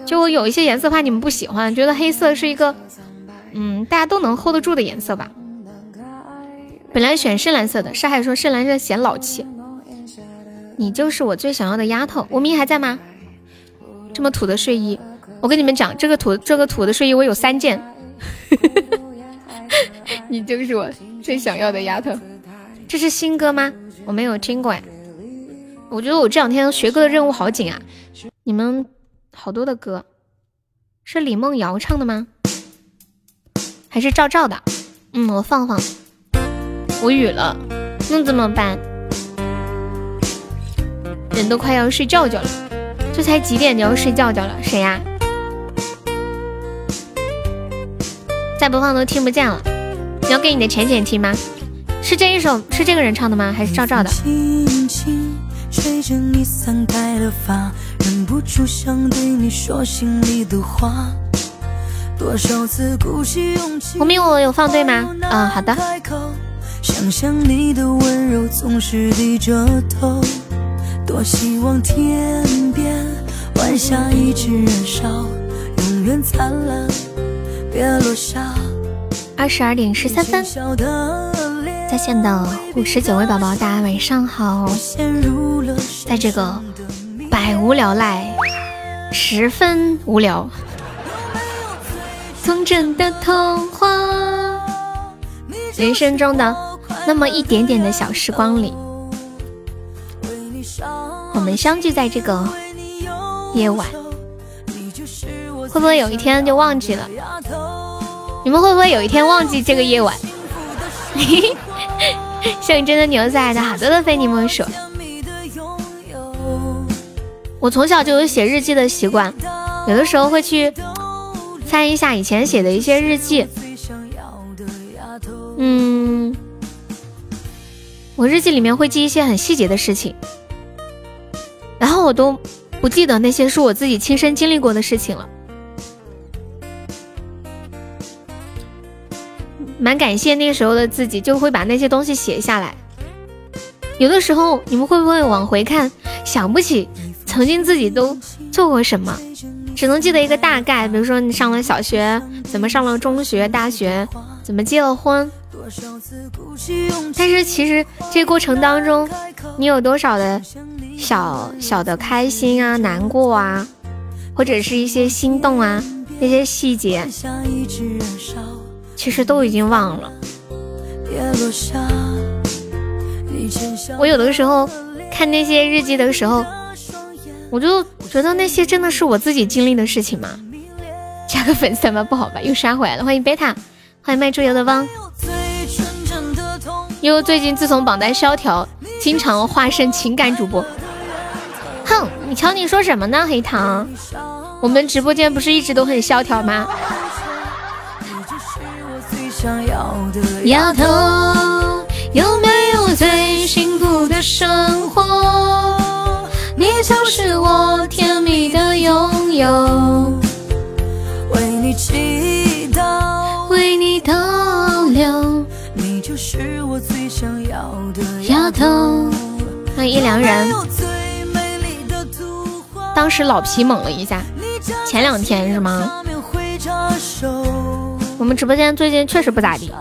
就有一些颜色怕你们不喜欢，觉得黑色是一个。嗯，大家都能 hold 得住的颜色吧。本来选深蓝色的，沙海说深蓝色显老气。你就是我最想要的丫头。无名还在吗？这么土的睡衣，我跟你们讲，这个土这个土的睡衣我有三件。你就是我最想要的丫头。这是新歌吗？我没有听过哎。我觉得我这两天学歌的任务好紧啊。你们好多的歌，是李梦瑶唱的吗？还是赵照的，嗯，我放放。无语了，那怎么办？人都快要睡觉觉了，这才几点就要睡觉觉了？谁呀？再不放都听不见了。你要给你的浅浅听吗？是这一首是这个人唱的吗？还是赵照的？无名，我有放对吗？嗯，好的。想象你的温柔总是低着头，多希望天边晚霞一直燃烧，永远灿烂，别落下。二十二点十三分，在线的五十九位宝宝，大家晚上好。在这个百无聊赖，十分无聊。童真的童话，人生中的那么一点点的小时光里，我们相聚在这个夜晚，会不会有一天就忘记了？你们会不会有一天忘记这个夜晚？像真的牛仔的好多的非你莫属。我从小就有写日记的习惯，有的时候会去。翻一下以前写的一些日记，嗯，我日记里面会记一些很细节的事情，然后我都不记得那些是我自己亲身经历过的事情了。蛮感谢那时候的自己，就会把那些东西写下来。有的时候你们会不会往回看，想不起曾经自己都做过什么，只能记得一个大概，比如说你上了小学，怎么上了中学、大学，怎么结了婚。但是其实这过程当中，你有多少的小小的开心啊、难过啊，或者是一些心动啊，那些细节，其实都已经忘了。我有的时候看那些日记的时候，我就觉得那些真的是我自己经历的事情吗？加个粉丝吗？不好吧，又杀回来了。欢迎贝塔，欢迎卖猪油的汪。因为最近自从榜单萧条，经常化身情感主播。哼，你瞧你说什么呢，黑糖？我们直播间不是一直都很萧条吗？丫头，有没有最幸福的生活？你就是我甜蜜的拥有。为你祈祷，为你倒流。是我最想要的丫头。欢迎一良人。当时老皮猛了一下，前两天是吗？我们直播间最近确实不咋地，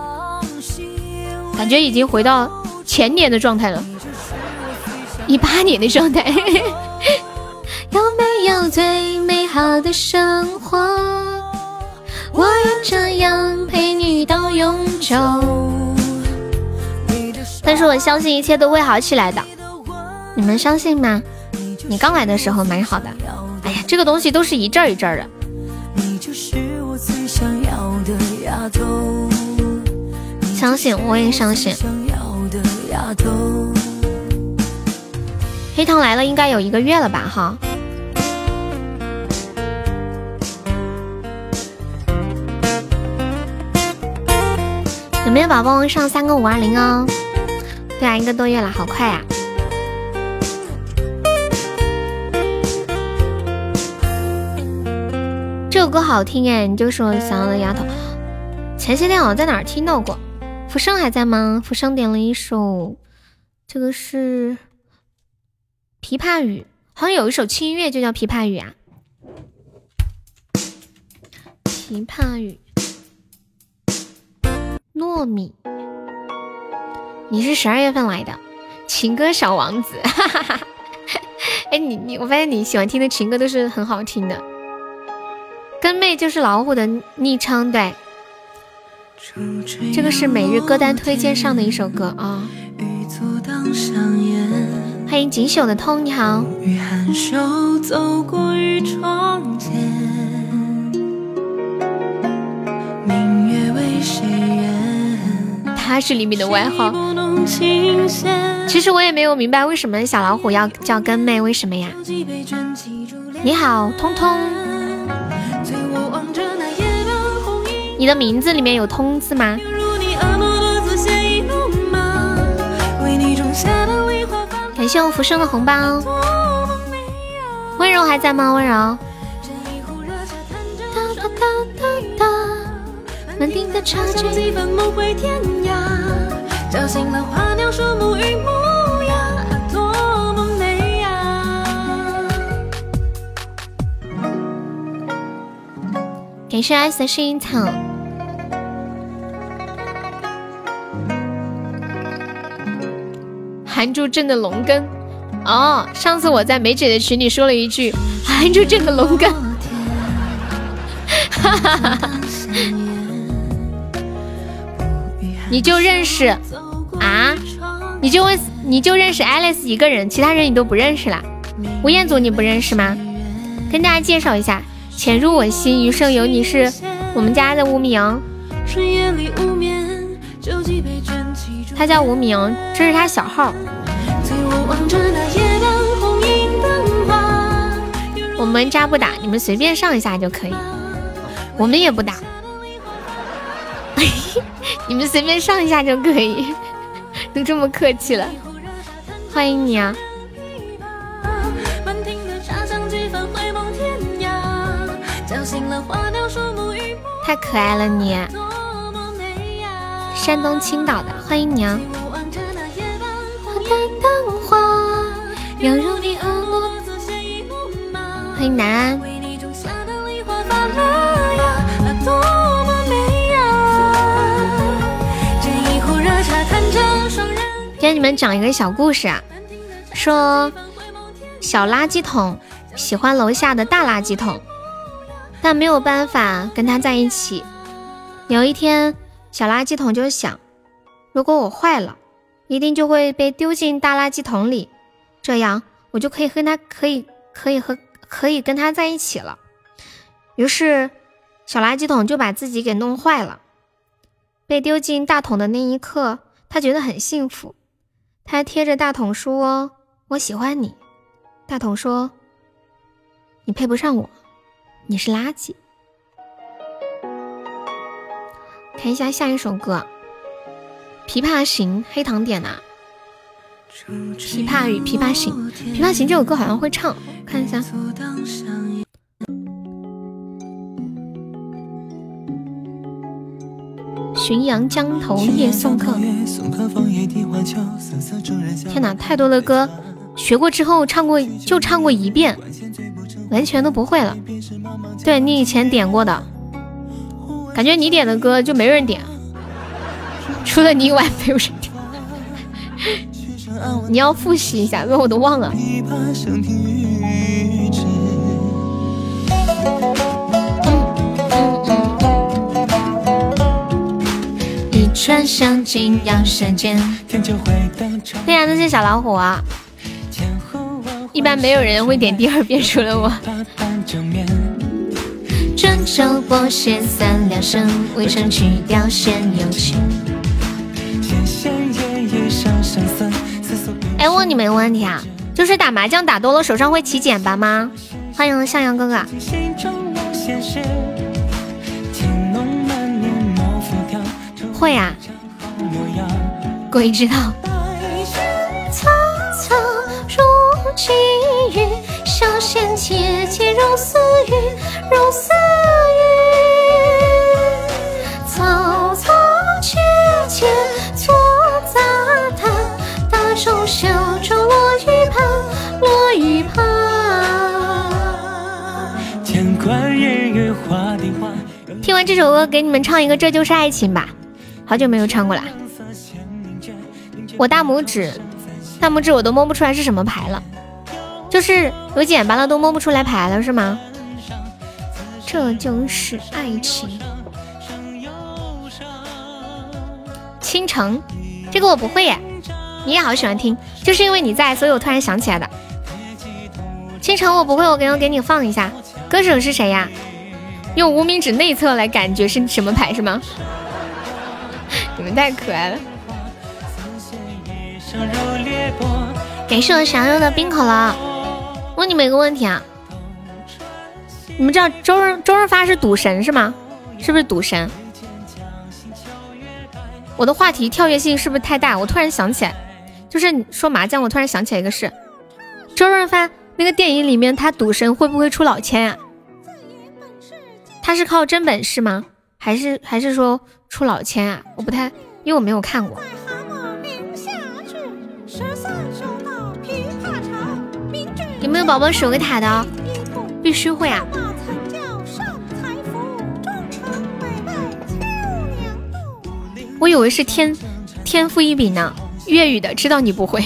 感觉已经回到前年的状态了，一八年的状态。有最美好的生活？我要这样陪你到永久。但是我相信一切都会好起来的，你们相信吗？你刚来的时候蛮好的，哎呀，这个东西都是一阵一阵的。相信，我也相信。黑糖来了，应该有一个月了吧？哈。没有宝宝上三个五二零哦？对啊，一个多月了，好快呀！这首歌好听哎，你就是我想要的丫头。前些天好像在哪儿听到过。浮生还在吗？浮生点了一首，这个是《琵琶语》，好像有一首轻音乐就叫《琵琶语》啊，《琵琶语》，糯米。你是十二月份来的情歌小王子，哈哈哈！哎，你你，我发现你喜欢听的情歌都是很好听的。跟妹就是老虎的昵称，对。这个是每日歌单推荐上的一首歌啊。欢迎锦绣的通，你好。明月为谁圆他是里面的外号。其实我也没有明白为什么小老虎要叫跟妹，为什么呀？你好，通通。你的名字里面有通字吗？感谢我浮生的红包。温柔还在吗？温柔。满地的茶几，几分梦回天涯，叫醒了花鸟树木与牧羊，多么美呀！感谢 S 的薰衣草，韩珠镇的龙根。哦，上次我在梅姐的群里说了一句韩珠镇的龙根，哈哈哈哈。你就认识啊？你就问，你就认识 Alice 一个人，其他人你都不认识啦？吴彦祖你不认识吗？跟大家介绍一下，潜入我心，余生有你是我们家的无名，他叫无名，这是他小号。我们家不打，你们随便上一下就可以，我们也不打。你们随便上一下就可以，都这么客气了，欢迎你啊！太可爱了你，山东青岛的，欢迎你啊！欢迎南安。给你们讲一个小故事啊，说小垃圾桶喜欢楼下的大垃圾桶，但没有办法跟他在一起。有一天，小垃圾桶就想，如果我坏了，一定就会被丢进大垃圾桶里，这样我就可以和他可以可以和。可以跟他在一起了，于是小垃圾桶就把自己给弄坏了。被丢进大桶的那一刻，他觉得很幸福。他贴着大桶说：“我喜欢你。”大桶说：“你配不上我，你是垃圾。”看一下下一首歌，《琵琶行》，黑糖点的。琵琶与琵琶行，琵琶行这首歌好像会唱，看一下。浔阳江头夜送客。天哪，太多的歌，学过之后唱过就唱过一遍，完全都不会了。对你以前点过的，感觉你点的歌就没人点，除了你以外没有人点。你要复习一下，因为我都忘了。一转向景阳山间。对呀，那些小老虎啊，一般没有人会点第二遍，除了我。转轴拨弦三两声，未成曲调先有情。哎，问你们一个问题啊，就是打麻将打多了手上会起茧吧吗？欢迎向阳哥哥。会啊，鬼知道。草草如寄语，小仙姐姐如似玉，如似玉。草草萋萋错杂谈，大手小舟落玉盘，落玉盘。听完这首歌，给你们唱一个《这就是爱情》吧。好久没有唱过了，我大拇指，大拇指我都摸不出来是什么牌了，就是有茧巴了都摸不出来牌了是吗？这就是爱情。倾城，这个我不会耶，你也好喜欢听，就是因为你在，所以我突然想起来的。倾城我不会，我给我给你放一下，歌手是谁呀？用无名指内侧来感觉是什么牌是吗？太可爱了！感谢我祥肉的冰可乐。问你们一个问题啊，你们知道周润周润发是赌神是吗？是不是赌神？我的话题跳跃性是不是太大？我突然想起来，就是说麻将，我突然想起来一个事：周润发那个电影里面，他赌神会不会出老千呀？他是靠真本事吗？还是还是说出老千啊？我不太，因为我没有看过。有没有宝宝守个塔的？必须会啊！我以为是天天赋异禀呢，粤语的，知道你不会。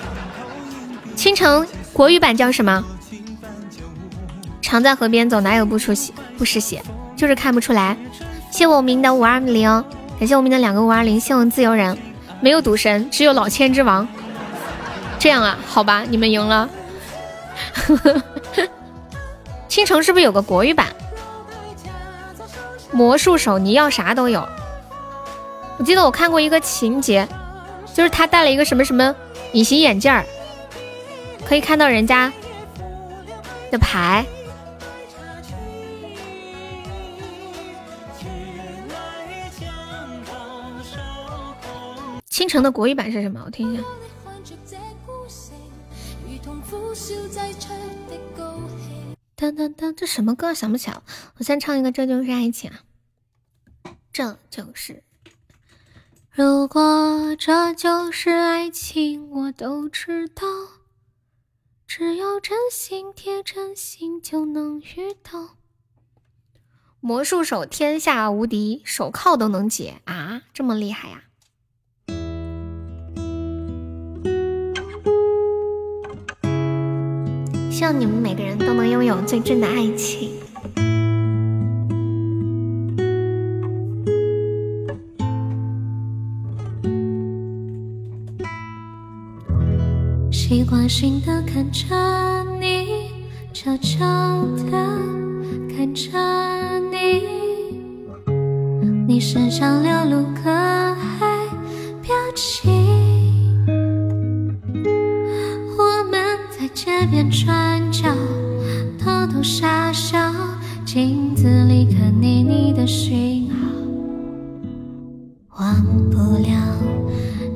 倾城国语版叫什么？常在河边走，哪有不出血不湿鞋？就是看不出来，谢我明的五二零，感谢我们的两个五二零，谢我自由人，没有赌神，只有老千之王。这样啊，好吧，你们赢了。倾城是不是有个国语版？魔术手，你要啥都有。我记得我看过一个情节，就是他戴了一个什么什么隐形眼镜儿，可以看到人家的牌。倾城的国语版是什么？我听一下。噔噔噔，这什么歌？想不起来了。我先唱一个《这就是爱情》啊。这就是，如果这就是爱情，我都知道。只有真心贴真心，就能遇到。魔术手天下无敌，手铐都能解啊！这么厉害呀！希望你们每个人都能拥有最真的爱情。习惯性的看着你，悄悄的看着你，你身上流露可爱表情。街边转角，偷偷傻笑，镜子里看你你的讯号，忘不了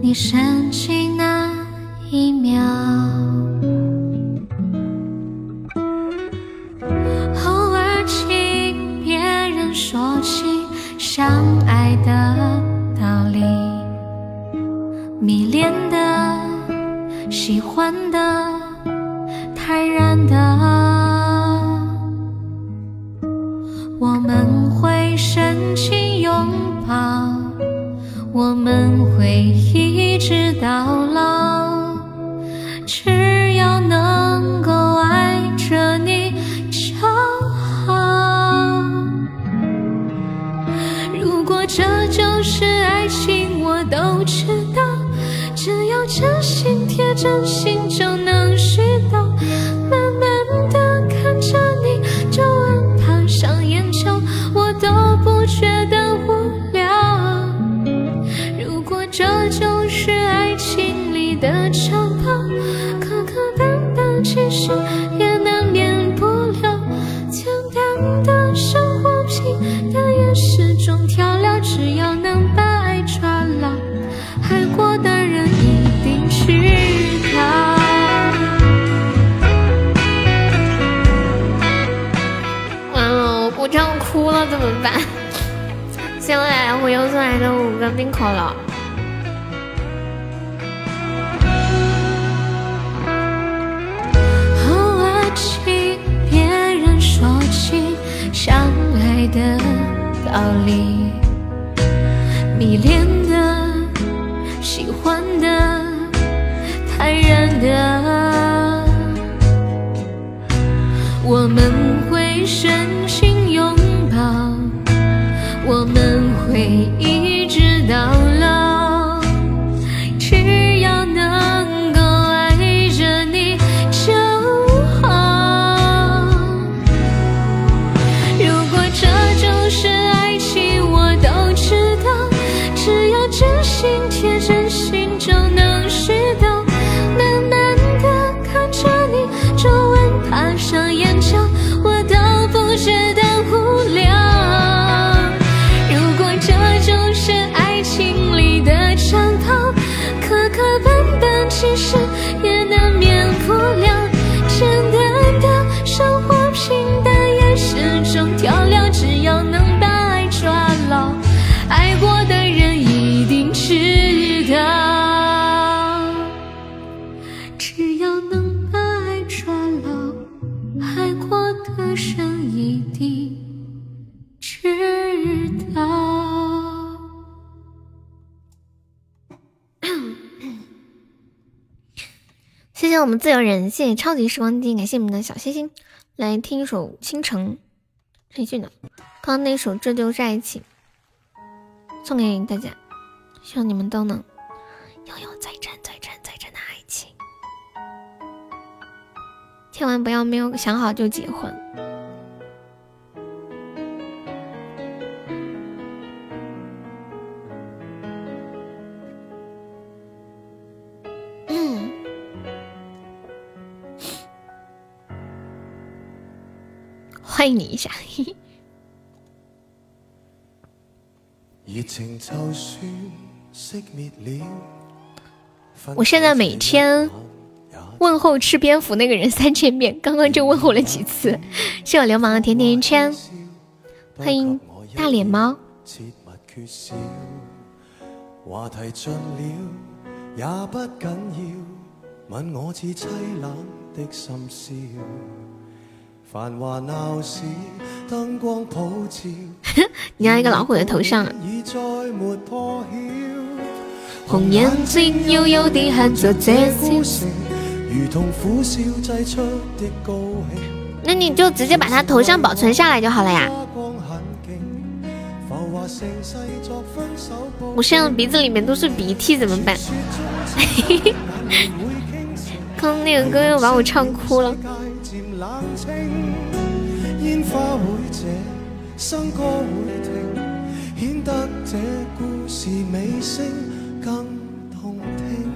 你深情那。一秒，偶尔听别人说起相爱的道理，迷恋的、喜欢的、坦然的，我们会深情拥抱，我们会一直到老。只要能够爱着你就好。如果这就是爱情，我都知道。只要真心贴真心，就能怎么办？谢我忽悠送来的五个冰可乐。偶尔听别人说起相爱的道理，迷恋的、喜欢的、坦然的，我们会深情，我我们自由人，谢谢超级时光机，感谢你们的小心心。来听一首《倾城》，陈奕迅的。刚刚那首《这就是爱情》，送给大家，希望你们都能拥有最真、最真、最真的爱情，千万不要没有想好就结婚。欢迎你一下。我现在每天问候吃蝙蝠那个人三千遍，刚刚就问候了几次。谢我流氓的甜甜圈，欢迎大脸猫。你要一个老虎的头像。红眼睛幽幽地看着这故事。那你就直接把他头像保存下来就好了呀。我现在鼻子里面都是鼻涕，怎么办？刚那个歌又把我唱哭了。冷清烟花会谢笙歌会停显得这故事没声更动听。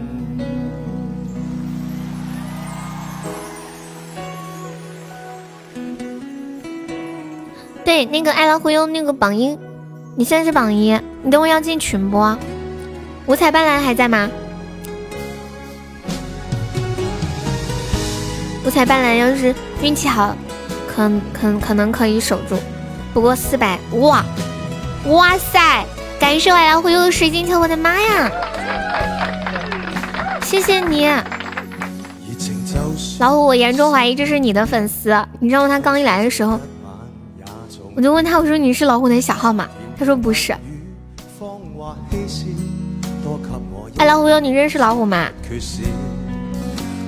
对那个爱拉忽悠那个榜一你现在是榜一你等会要进群不五彩斑斓还在吗？五彩斑斓要是运气好，可可可能可以守住，不过四百哇哇塞！感谢爱老虎又的水晶球，我的妈呀！谢谢你，老虎，我严重怀疑这是你的粉丝，你知道他刚一来的时候。我就问他，我说你是老虎的小号吗？他说不是。哎，老虎友，你认识老虎吗？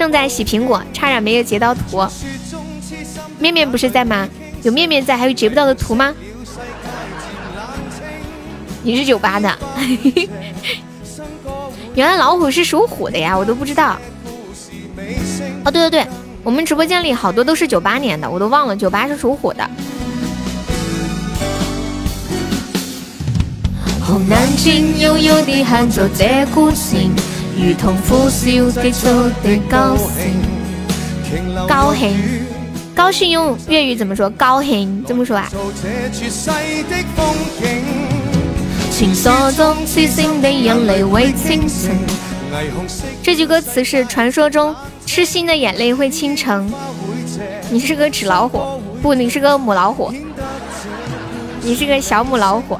正在洗苹果，差点没有截到图。面面不是在吗？有面面在，还有截不到的图吗？你是九八的，原来老虎是属虎的呀，我都不知道。哦，对对对，我们直播间里好多都是九八年的，我都忘了，九八是属虎的。红眼睛悠悠地看着这孤城，如同呼啸的出的高兴。高兴，高兴用粤语怎么说？高兴怎么说啊？传说中痴心的眼泪会倾城。这句歌词是传说中痴心的眼泪会倾城。你是个纸老虎，不，你是个母老虎，你是个小母老虎。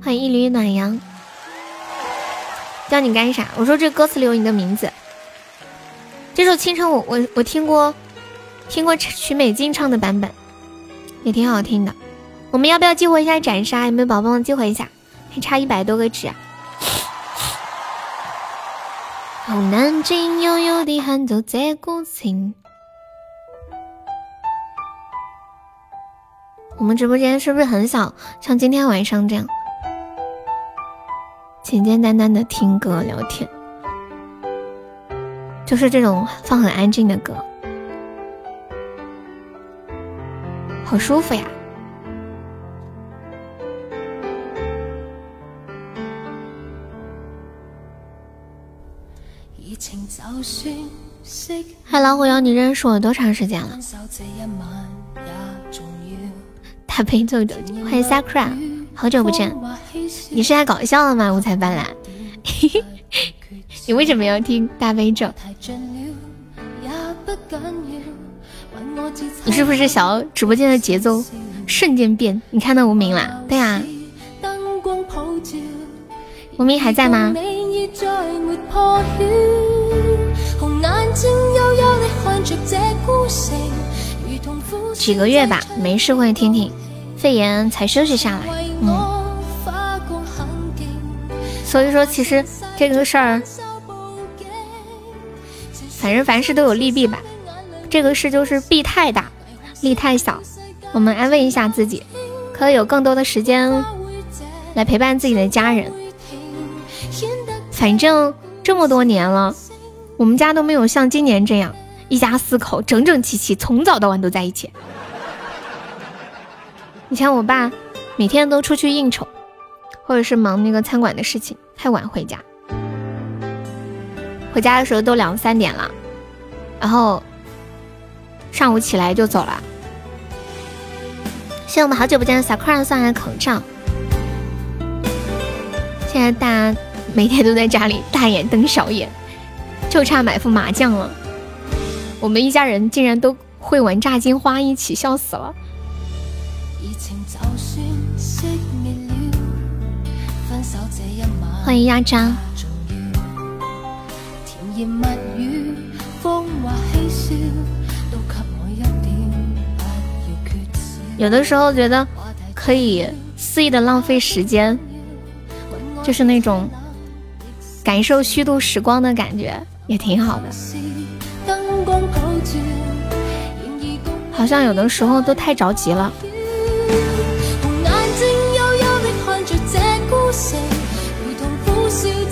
欢迎一缕暖阳，叫你干啥？我说这歌词里有你的名字。这首《倾城》我我我听过，听过曲美静唱的版本，也挺好听的。我们要不要激活一下斩杀？有没有宝宝帮我激活一下？还差一百多个纸。好南京悠悠地喊着这股情。我们直播间是不是很少像今天晚上这样？简简单单的听歌聊天，就是这种放很安静的歌，好舒服呀！嗨，老虎妖，你认识我多长时间了？大悲咒的，欢迎 Sakura，好久不见。你是来搞笑了吗？五彩斑斓，你为什么要听大悲咒？你是不是想要直播间的节奏瞬间变？你看到无名啦？对呀，无名还在吗？几个月吧，没事会听听，肺炎才休息下来，嗯。所以说，其实这个事儿，反正凡事都有利弊吧。这个事就是弊太大，利太小。我们安慰一下自己，可以有更多的时间来陪伴自己的家人。反正这么多年了，我们家都没有像今年这样，一家四口整整齐齐，从早到晚都在一起。以前我爸每天都出去应酬，或者是忙那个餐馆的事情，太晚回家。回家的时候都两三点了，然后上午起来就走了。谢谢我们好久不见的小客人送来的口罩。现在大家每天都在家里大眼瞪小眼，就差买副麻将了。我们一家人竟然都会玩炸金花，一起笑死了。欢迎亚章。有的时候觉得可以肆意的浪费时间，就是那种感受虚度时光的感觉，也挺好的。好像有的时候都太着急了。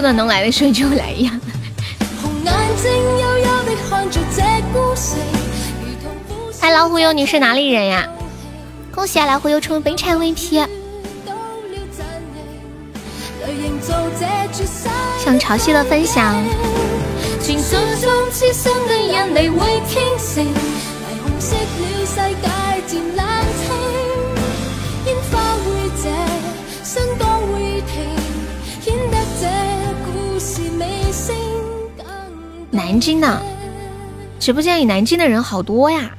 能来的时候就来一样。嗨，老虎友，你是哪里人呀？恭喜啊，老虎友成为本场 VP。向潮汐的分享。南京的直播间里，南京的人好多呀！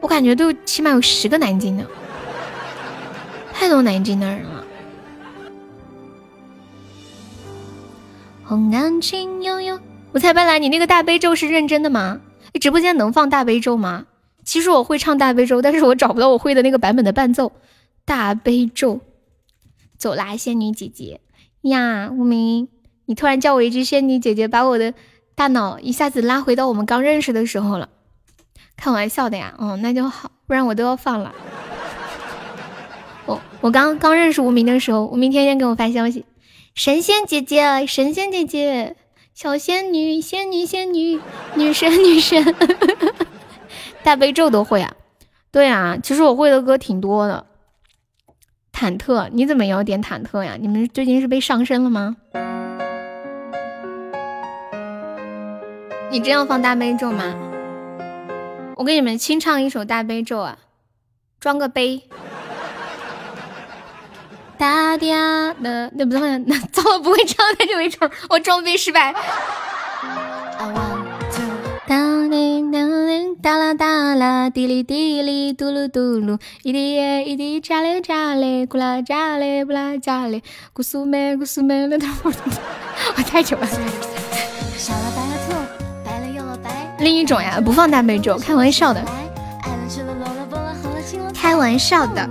我感觉都起码有十个南京的，太多南京的人了。红南京悠悠，我猜白兰，你那个大悲咒是认真的吗？你直播间能放大悲咒吗？其实我会唱大悲咒，但是我找不到我会的那个版本的伴奏。大悲咒。走啦，仙女姐姐呀！无名，你突然叫我一句仙女姐姐，把我的大脑一下子拉回到我们刚认识的时候了。开玩笑的呀，哦，那就好，不然我都要放了。我我刚刚认识无名的时候，无名天天给我发消息：神仙姐姐，神仙姐姐，小仙女，仙女，仙女，女神，女神，大悲咒都会啊？对啊，其实我会的歌挺多的。忐忑，你怎么也要点忐忑呀？你们最近是被上身了吗？你真要放大悲咒吗？我给你们清唱一首大悲咒啊，装个杯。大地啊，那不对，那糟了，不会唱，那就没成，我装杯失败。哒啦哒啦，滴哩滴哩，嘟噜嘟噜，一滴耶一滴，炸嘞炸嘞，咕啦炸嘞，不啦炸嘞，咕苏梅咕苏梅，那我我太久了。另一种呀，不放大悲咒，开玩笑的，开玩笑的。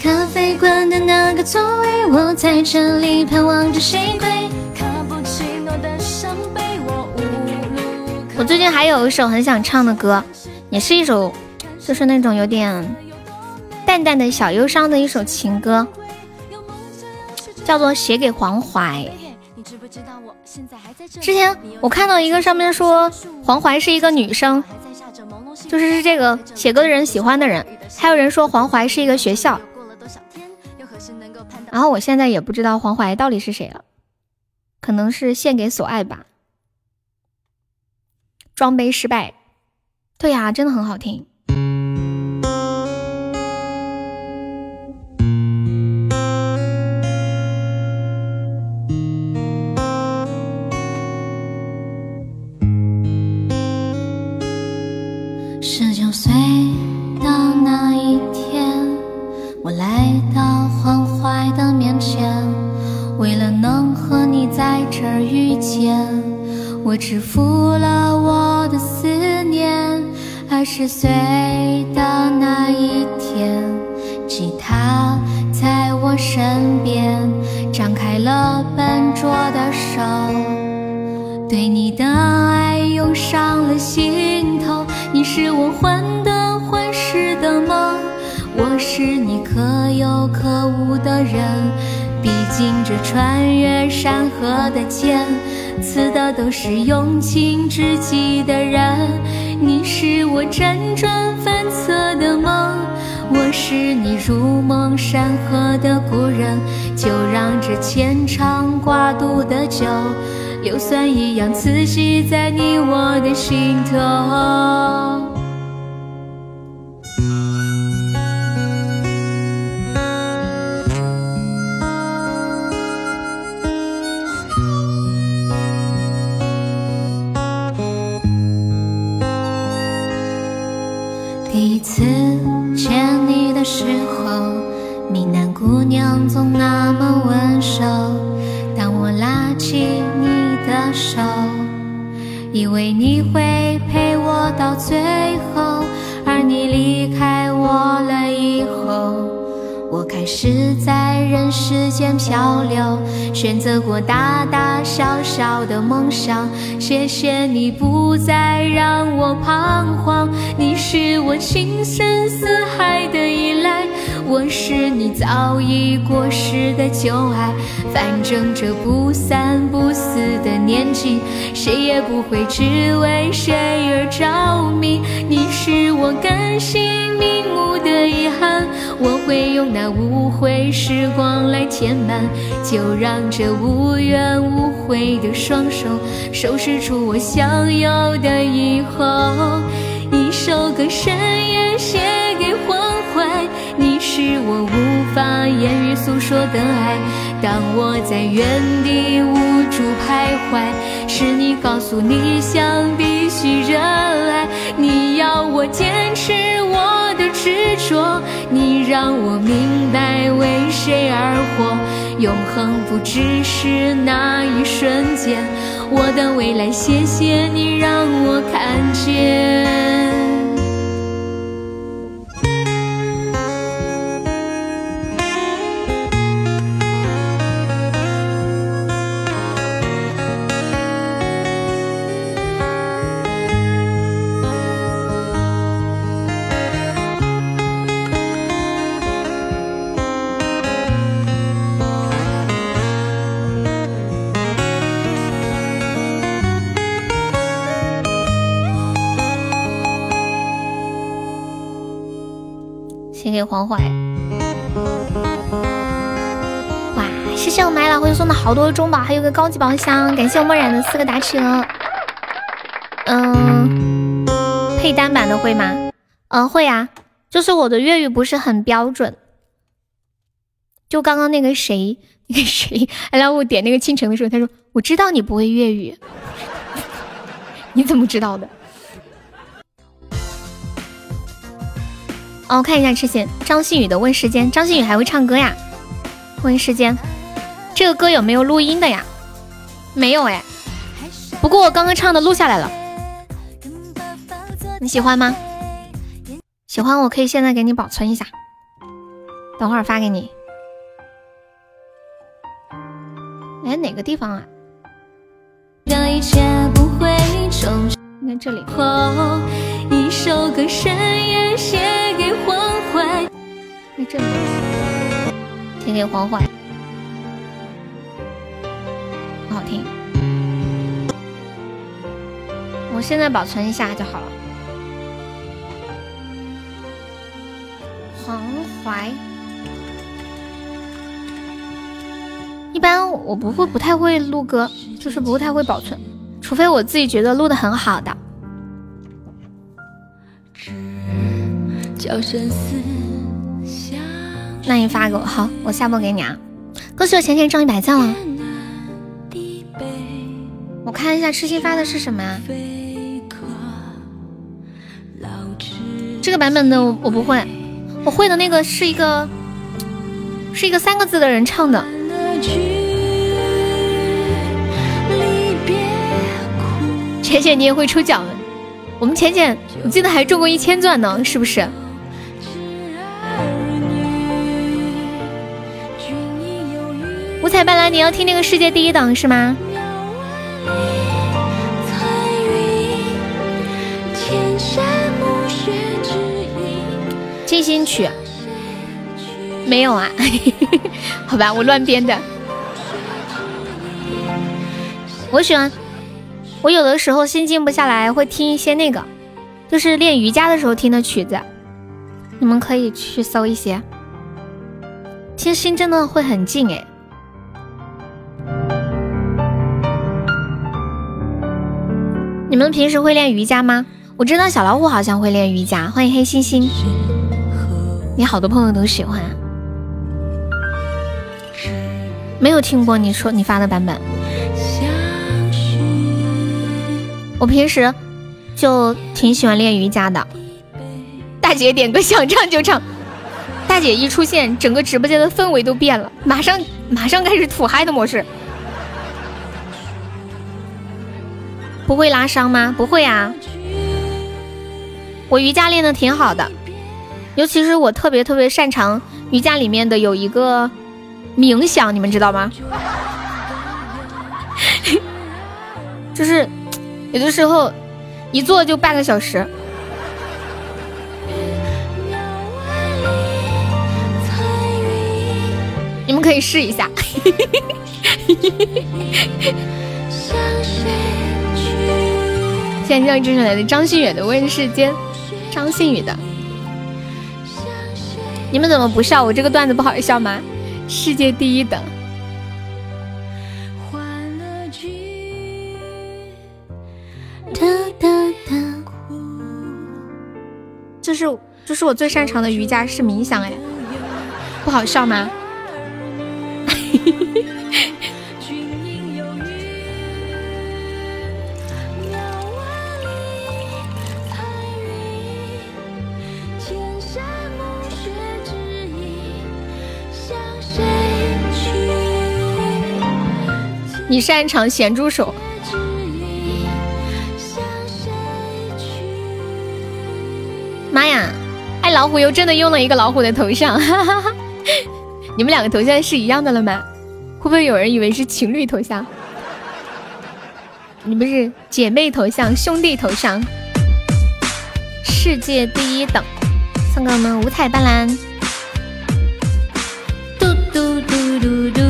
咖啡馆的那个座位，我在这里盼望着谁归。我最近还有一首很想唱的歌，也是一首，就是那种有点淡淡的小忧伤的一首情歌，叫做《写给黄淮》。之前我看到一个上面说黄淮是一个女生，就是是这个写歌的人喜欢的人，还有人说黄淮是一个学校。然后我现在也不知道黄淮到底是谁了，可能是献给所爱吧。装杯失败，对呀，真的很好听。是你可有可无的人。毕竟这穿越山河的剑，刺的都是用情至极的人。你是我辗转反侧的梦，我是你如梦山河的故人。就让这牵肠挂肚的酒。硫酸一样刺激在你我的心头。就让这无怨无悔的双手，收拾出我想要的以后。一首歌深夜写给黄淮，你是我无法言语诉说的爱。当我在原地无助徘徊，是你告诉理想必须热爱。你要我坚持我的执着，你让我明白为谁而活。永恒不只是那一瞬间，我的未来，谢谢你让我看见。献给黄淮。哇，谢谢我买老灰送的好多中宝，还有个高级宝箱，感谢我墨染的四个打车。嗯，配单版的会吗？嗯，会啊。就是我的粤语不是很标准。就刚刚那个谁，那个谁来让我点那个倾城的时候，他说：“我知道你不会粤语，你怎么知道的？”哦，看一下之前张馨予的《问世间》，张馨予还会唱歌呀，《问世间》这个歌有没有录音的呀？没有哎，不过我刚刚唱的录下来了，你喜欢吗？喜欢我可以现在给你保存一下，等会儿发给你。哎，哪个地方啊？应该这里。一首歌深夜写给黄淮，在这里。写给黄淮，很好听。我现在保存一下就好了。黄淮，一般我不会，不太会录歌，就是不太会保存，除非我自己觉得录的很好的。那你发给我，好，我下播给你啊。恭喜我浅浅涨一百赞了。我看一下痴心发的是什么呀？这个版本的我不会，我会的那个是一个是一个三个字的人唱的。浅浅，你也会抽奖？我们浅浅，我记得还中过一千钻呢，是不是？五彩斑斓，你要听那个世界第一档是吗？进行曲没有啊？好吧，我乱编的。我喜欢，我有的时候心静不下来，会听一些那个，就是练瑜伽的时候听的曲子。你们可以去搜一些，其实心真的会很静哎。你们平时会练瑜伽吗？我知道小老虎好像会练瑜伽。欢迎黑星星，你好多朋友都喜欢。没有听过你说你发的版本。我平时就挺喜欢练瑜伽的。大姐点歌想唱就唱，大姐一出现，整个直播间的氛围都变了，马上马上开始土嗨的模式。不会拉伤吗？不会啊，我瑜伽练的挺好的，尤其是我特别特别擅长瑜伽里面的有一个冥想，你们知道吗？就是有的时候一坐就半个小时，你们可以试一下。现在让这首来自张馨予的《问世间》，张馨予的。你们怎么不笑？我这个段子不好笑吗？世界第一等。是这是我最擅长的瑜伽是冥想哎，不好笑吗？你擅长咸猪手。老虎又真的用了一个老虎的头像，哈哈哈！你们两个头像是一样的了吗？会不会有人以为是情侣头像？你们是姐妹头像、兄弟头像？世界第一等，送给我们五彩斑斓。嘟嘟嘟嘟嘟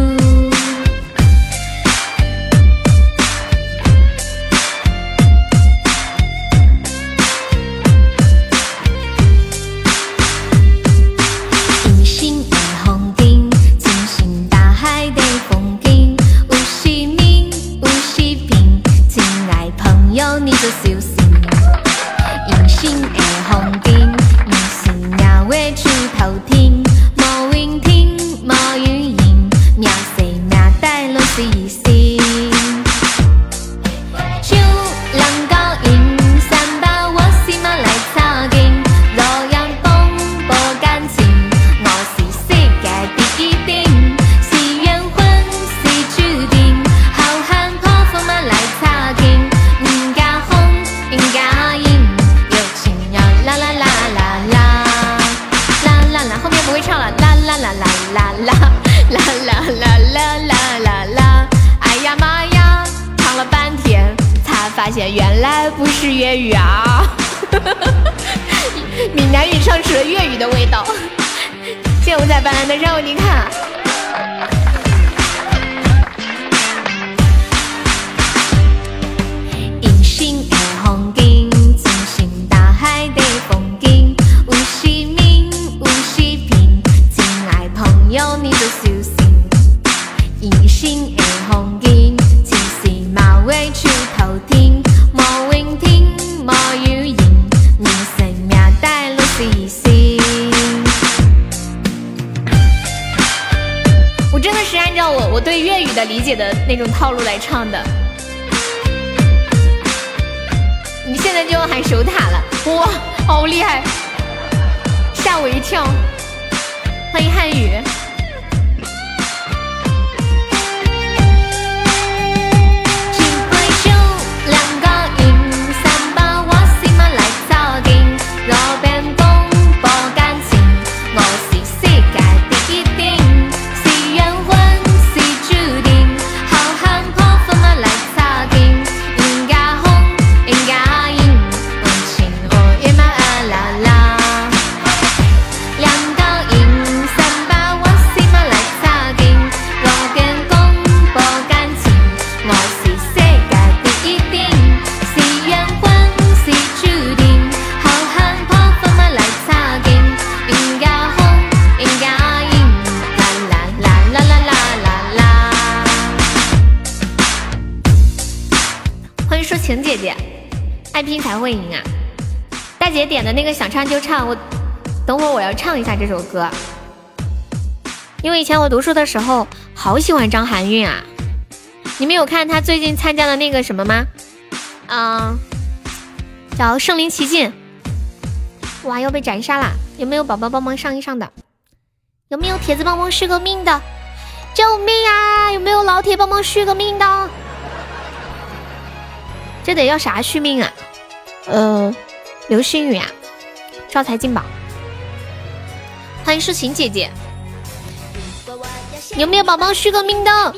这首歌，因为以前我读书的时候好喜欢张含韵啊。你们有看她最近参加的那个什么吗？嗯，叫《圣灵奇境》。哇，又被斩杀了！有没有宝宝帮忙上一上的？有没有铁子帮忙续个命的？救命啊！有没有老铁帮忙续个命的？这得要啥续命啊？呃，流星雨啊，招财进宝，欢迎诗晴姐姐，有没有宝宝续个命的？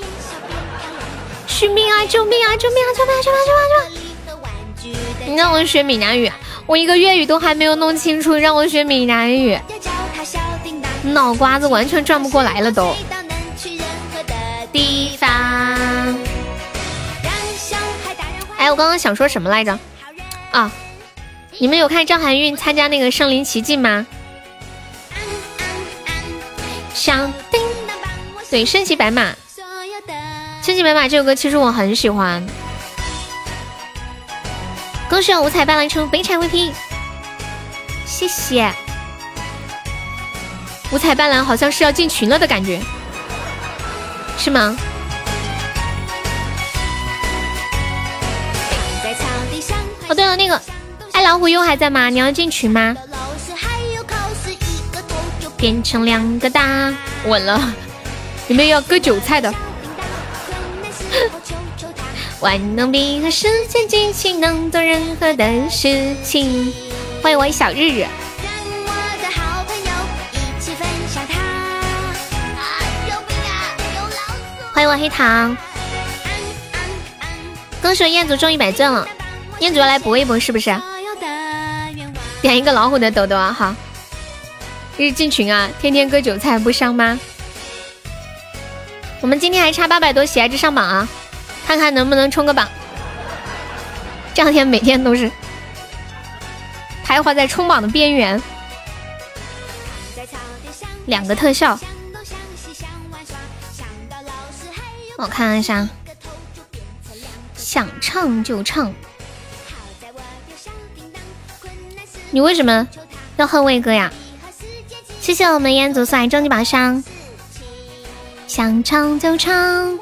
续命啊！救命啊！救命啊！救命啊！救命啊！救命啊！你让我学闽南语，我一个粤语都还没有弄清楚，让我学闽南语，脑瓜子完全转不过来了都。地方，哎，我刚刚想说什么来着？啊，你们有看张含韵参加那个《圣灵奇境》吗？想对，身骑白马，身骑白马这首歌其实我很喜欢。恭喜我五彩斑斓出北产 VP，谢谢。五彩斑斓好像是要进群了的感觉，是吗？哦，对了，那个爱老虎又还在吗？你要进群吗？变成两个大，稳了。有没有要割韭菜的？万能笔和时间机器能做任何的事情。欢迎我小日日。欢迎我黑糖。恭喜我彦祖中一百钻了。彦祖要来搏一搏是不是？点一个老虎的豆豆啊！好，日进群啊！天天割韭菜不伤吗？我们今天还差八百多喜爱值上榜啊！看看能不能冲个榜。这两天每天都是徘徊在冲榜的边缘。两个特效，我看一下，想唱就唱。你为什么要恨魏哥呀？谢谢我们烟祖送来终极宝箱，想唱就唱。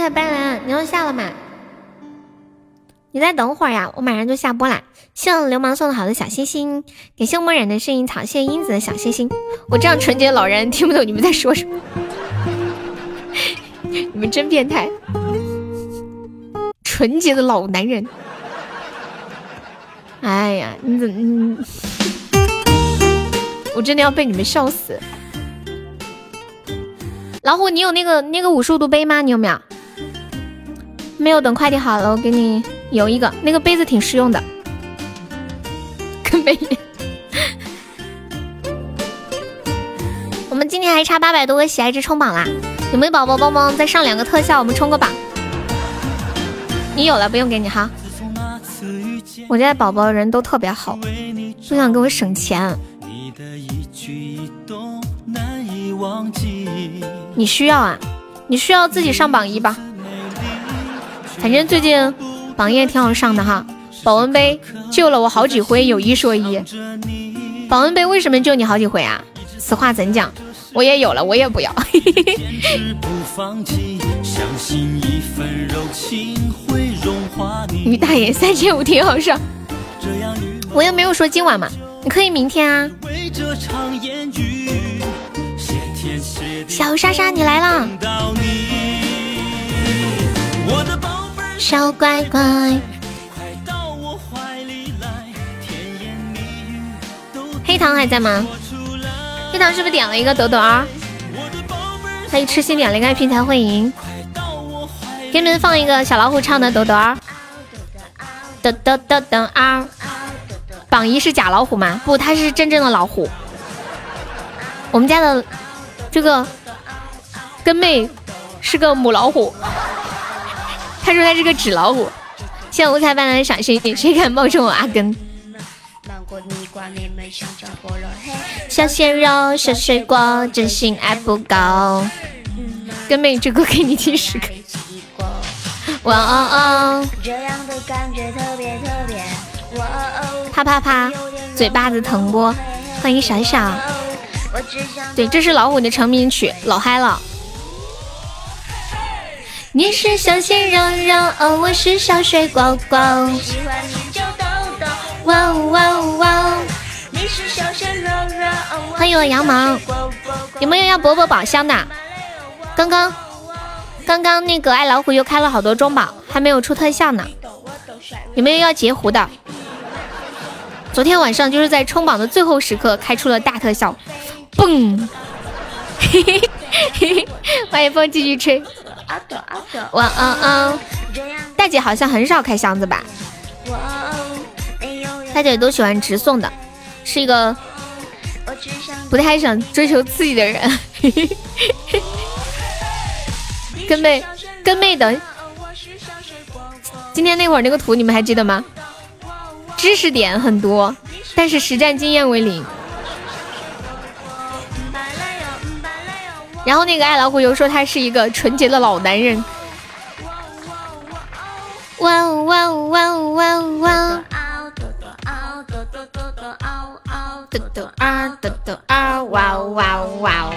五彩斑斓，你要下了吗？你再等会儿呀，我马上就下播啦。谢谢流氓送的好的小心心，感谢漠然的薰衣草，谢谢英子的小心心。我这样纯洁的老人听不懂你们在说什么，你们真变态，纯洁的老男人。哎呀，你怎么？我真的要被你们笑死。老虎，你有那个那个五十五度杯吗？你有没有？没有，等快递好了，我给你邮一个。那个杯子挺实用的，跟杯。我们今天还差八百多个喜爱值冲榜啦，有没有宝宝帮忙再上两个特效，我们冲个榜？你有了，不用给你哈。我家宝宝人都特别好，就想给我省钱。你需要啊？你需要自己上榜一吧。反正最近榜一也挺好上的哈。保温杯救了我好几回，有一说一。保温杯为什么救你好几回啊？此话怎讲？我也有了，我也不要。于大爷三千五挺好上，我又没有说今晚嘛，你可以明天啊。小莎莎，你来啦！小乖乖，黑糖还在吗？黑糖是不是点了一个抖抖儿？他一痴心点了一个爱拼才会赢。给你们放一个小老虎唱的抖抖儿，抖抖抖抖啊。榜一是假老虎吗？不，他是真正的老虎。我们家的这个跟妹是个母老虎，他说他是个纸老虎。谢谢五彩斑斓的小星星，谁敢冒充我阿根？小鲜肉，小水果，真心爱不够。跟妹这歌给你听十个。哇哦哦！啪啪啪，嘴巴子疼不？欢迎小小。对，这是老虎的成名曲，老嗨了。你是小鲜肉肉，我是小水果果。哇哇哇！你是小鲜肉肉，欢迎我羊毛。有没有要博博宝箱的？刚刚刚刚那个爱老虎又开了好多中宝，还没有出特效呢。有没有要截胡的？昨天晚上就是在冲榜的最后时刻开出了大特效，嘣！嘿嘿嘿嘿，欢迎风继续吹。哇哦哦！大姐好像很少开箱子吧？大姐都喜欢直送的，是一个不太想追求刺激的人。跟妹，跟妹的。今天那会儿那个图你们还记得吗？知识点很多，但是实战经验为零。然后那个爱老虎又说他是一个纯洁的老男人。哇哦哇哦哇哦哇哦哇！豆豆啊豆豆啊哇哦哇哦哇哦！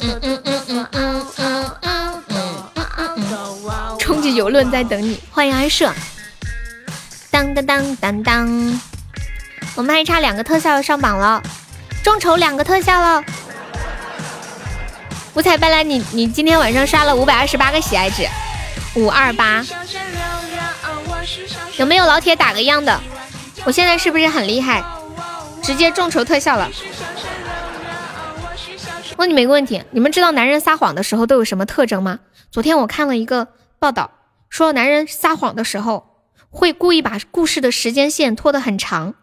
嗯嗯嗯嗯嗯嗯嗯嗯嗯！冲击游轮在等你，欢迎安社。当当当当当，我们还差两个特效要上榜了，众筹两个特效了。五彩斑斓，你你今天晚上刷了五百二十八个喜爱值，五二八。有没有老铁打个样的？我现在是不是很厉害？直接众筹特效了。问你们一个问题，你们知道男人撒谎的时候都有什么特征吗？昨天我看了一个报道，说男人撒谎的时候会故意把故事的时间线拖得很长。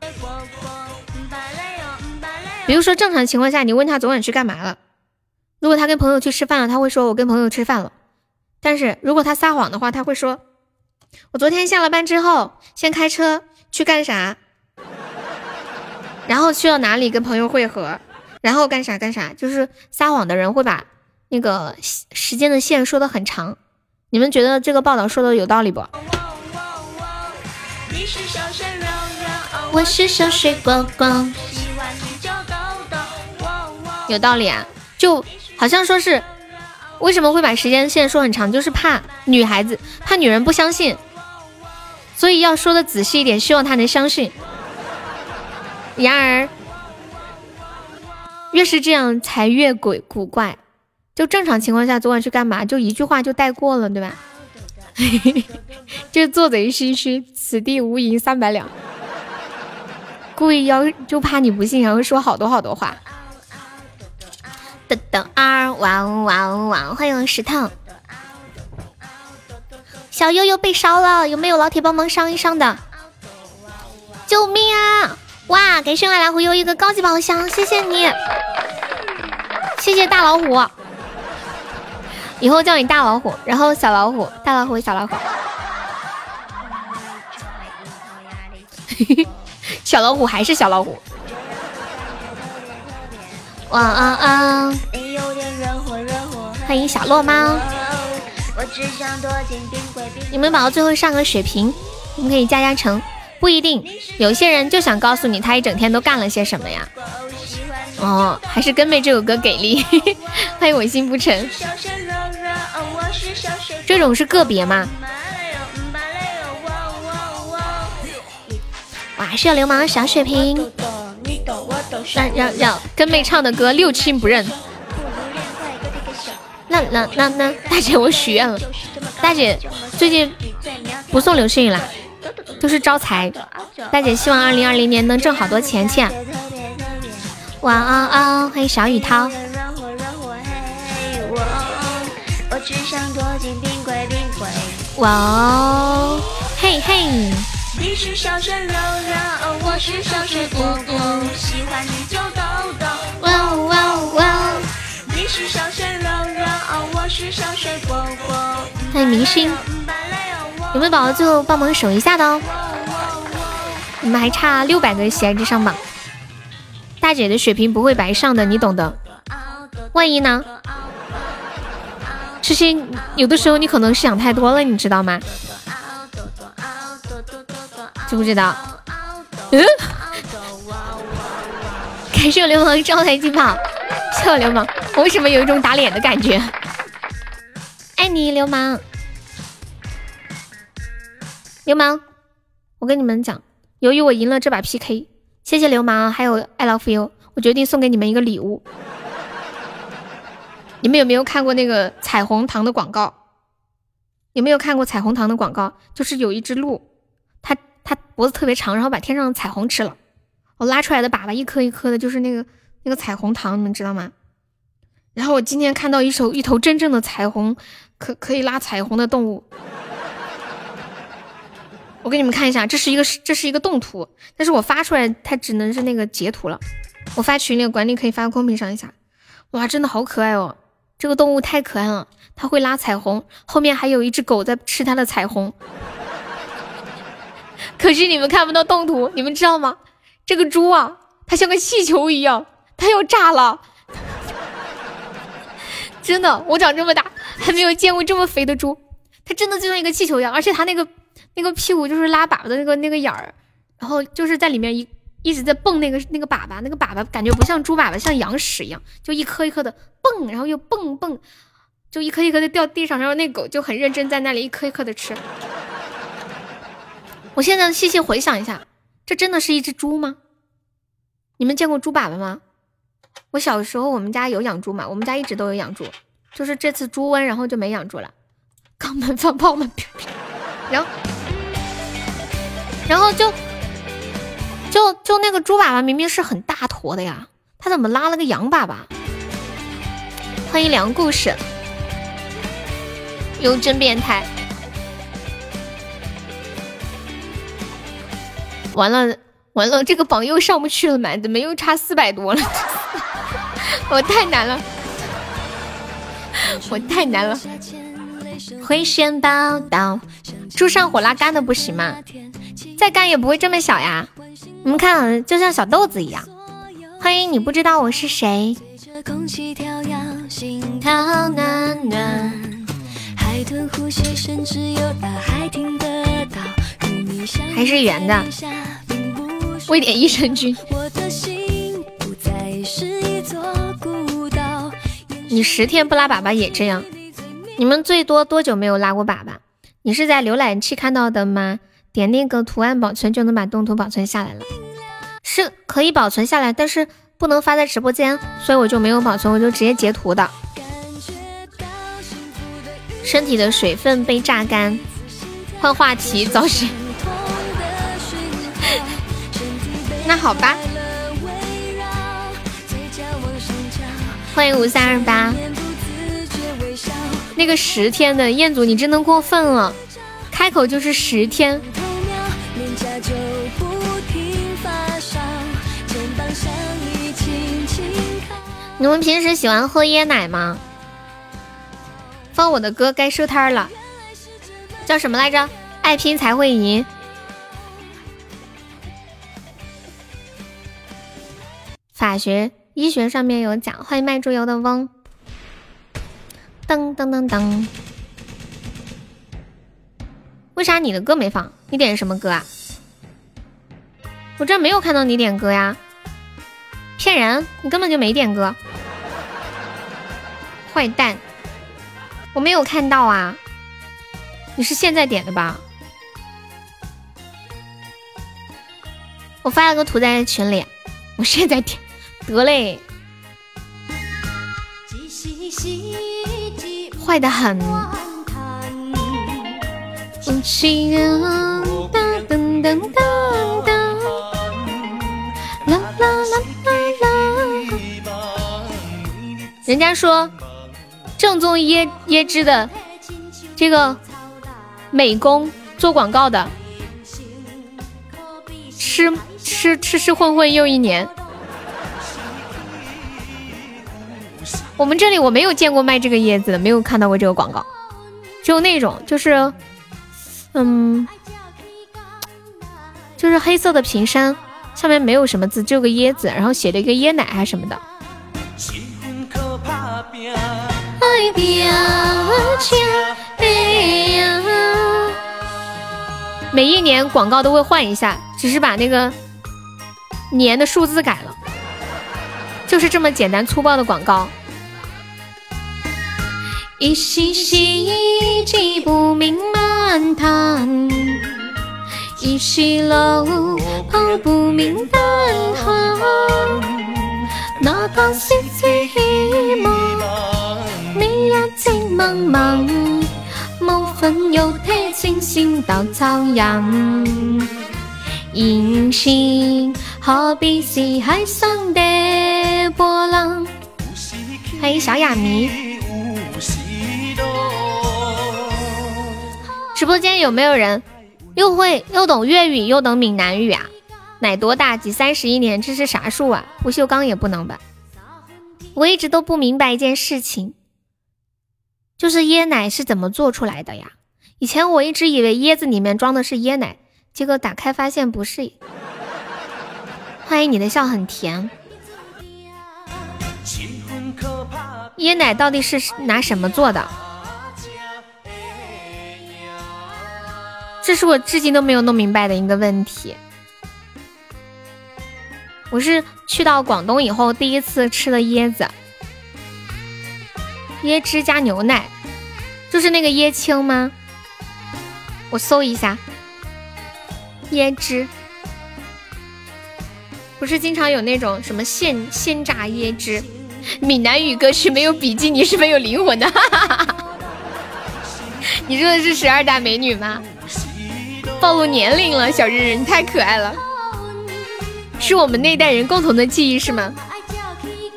比如说正常情况下，你问他昨晚去干嘛了？如果他跟朋友去吃饭了，他会说我跟朋友吃饭了。但是如果他撒谎的话，他会说我昨天下了班之后先开车去干啥，然后去了哪里跟朋友会合，然后干啥干啥。就是撒谎的人会把那个时间的线说的很长。你们觉得这个报道说的有道理不？我是小水果果，有道理啊，就。好像说是为什么会把时间线说很长，就是怕女孩子怕女人不相信，所以要说的仔细一点，希望她能相信。然而越是这样才越鬼古怪。就正常情况下，昨晚去干嘛？就一句话就带过了，对吧？就做贼心虚，此地无银三百两。故意要就怕你不信，然后说好多好多话。等等二，哇哦哇哦哇！欢迎石头，小悠悠被烧了，有没有老铁帮忙上一上的？救命啊！哇，给炫爱老虎又一个高级宝箱，谢谢你，谢谢大老虎，以后叫你大老虎，然后小老虎，大老虎，小老虎，嘿 嘿小老虎还是小老虎。哇啊啊！欢迎小落猫。你们宝宝最后上个血瓶，你们可以加加成。不一定，有些人就想告诉你他一整天都干了些什么呀。哦，还是跟妹这首歌给力。欢迎我心不沉。这种是个别吗？哇，是流氓小血瓶。让让让，跟妹唱的歌六亲不认。那那那那，大姐我许愿了，大姐最近不送流星雨了，都是招财。大姐希望二零二零年能挣好多钱钱。晚安啊！欢迎小雨涛。哇哦，嘿嘿。你是小鲜肉肉，我是小水果果，喜欢你就抖抖。哇哇哇！你是小鲜肉肉，我是小水果果。欢迎明星，有没有宝宝最后帮忙守一下的哦？你们还差六百个喜爱值上榜。大姐的血瓶不会白上的，你懂的。万一呢？这些有的时候你可能是想太多了，你知道吗？知不知道？嗯？感谢流氓招财进宝，谢我流氓。我为什么有一种打脸的感觉？爱你，流氓。流氓，我跟你们讲，由于我赢了这把 PK，谢谢流氓，还有 I love you，我决定送给你们一个礼物。你们有没有看过那个彩虹糖的广告？有没有看过彩虹糖的广告？就是有一只鹿，它脖子特别长，然后把天上的彩虹吃了。我拉出来的粑粑一颗一颗的，就是那个那个彩虹糖，你们知道吗？然后我今天看到一首一头真正的彩虹，可可以拉彩虹的动物。我给你们看一下，这是一个这是一个动图，但是我发出来它只能是那个截图了。我发群里管理可以发公屏上一下。哇，真的好可爱哦！这个动物太可爱了，它会拉彩虹，后面还有一只狗在吃它的彩虹。可是你们看不到动图，你们知道吗？这个猪啊，它像个气球一样，它要炸了！真的，我长这么大还没有见过这么肥的猪，它真的就像一个气球一样，而且它那个。那个屁股就是拉粑粑的那个那个眼儿，然后就是在里面一一直在蹦那个那个粑粑，那个粑粑感觉不像猪粑粑，像羊屎一样，就一颗一颗的蹦，然后又蹦蹦，就一颗一颗的掉地上，然后那狗就很认真在那里一颗一颗的吃。我现在细细回想一下，这真的是一只猪吗？你们见过猪粑粑吗？我小时候我们家有养猪嘛，我们家一直都有养猪，就是这次猪瘟，然后就没养猪了。肛门放炮吗？然后。然后就就就那个猪粑粑明明是很大坨的呀，他怎么拉了个羊粑粑？欢迎凉故事，哟真变态！完了完了，这个榜又上不去了嘛？怎么又差四百多了？我太难了，我太难了。回旋宝刀，猪上火拉干的不行吗？再干也不会这么小呀！你们看，就像小豆子一样。欢迎你不知道我是谁。还是圆的。喂点益生菌。你十天不拉粑粑也这样？你们最多多久没有拉过粑粑？你是在浏览器看到的吗？点那个图案保存就能把动图保存下来了，是可以保存下来，但是不能发在直播间，所以我就没有保存，我就直接截图的。身体的水分被榨干，换话题，早些。那好吧。欢迎五三二八。那个十天的彦祖，你真的过分了。开口就是十天。你们平时喜欢喝椰奶吗？放我的歌该收摊了，叫什么来着？爱拼才会赢。法学、医学上面有讲。欢迎卖猪油的翁。噔噔噔噔。为啥你的歌没放？你点什么歌啊？我这没有看到你点歌呀！骗人，你根本就没点歌，坏蛋！我没有看到啊！你是现在点的吧？我发了个图在群里，我现在点，得嘞！坏的很。人家说正宗椰椰汁的这个美工做广告的，吃吃吃吃混混又一年。我们这里我没有见过卖这个椰子的，没有看到过这个广告，只有那种就是。嗯，就是黑色的瓶身，上面没有什么字，就个椰子，然后写了一个椰奶还是什么的。每一年广告都会换一下，只是把那个年的数字改了，就是这么简单粗暴的广告。一细细记不明满堂，一西楼泡不明蛋汤。哪怕是最希望，你也情茫茫，无份有体星星稻草人。人生何必是海上的波浪？欢迎小哑谜。直播间有没有人又会又懂粤语又懂闽南语啊？奶多大？几三十一年？这是啥数啊？不锈钢也不能吧？我一直都不明白一件事情，就是椰奶是怎么做出来的呀？以前我一直以为椰子里面装的是椰奶，结果打开发现不是。欢迎你的笑很甜。椰奶到底是拿什么做的？这是我至今都没有弄明白的一个问题。我是去到广东以后第一次吃的椰子，椰汁加牛奶，就是那个椰青吗？我搜一下，椰汁，不是经常有那种什么现现榨椰汁？闽南语歌曲没有比基尼是没有灵魂的。你说的是十二大美女吗？暴露年龄了，小日日，你太可爱了，是我们那代人共同的记忆是吗？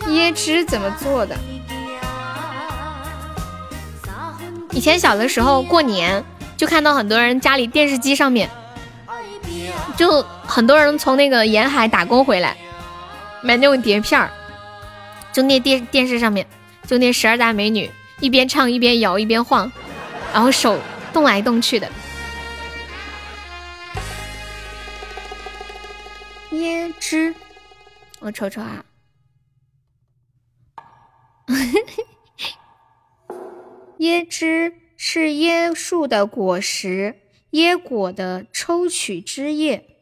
椰汁怎么做的？以前小的时候过年，就看到很多人家里电视机上面，就很多人从那个沿海打工回来，买那种碟片儿，就那电电视上面，就那十二大美女一边唱一边摇一边晃，然后手动来动去的。汁，我瞅瞅啊，椰汁是椰树的果实，椰果的抽取汁液。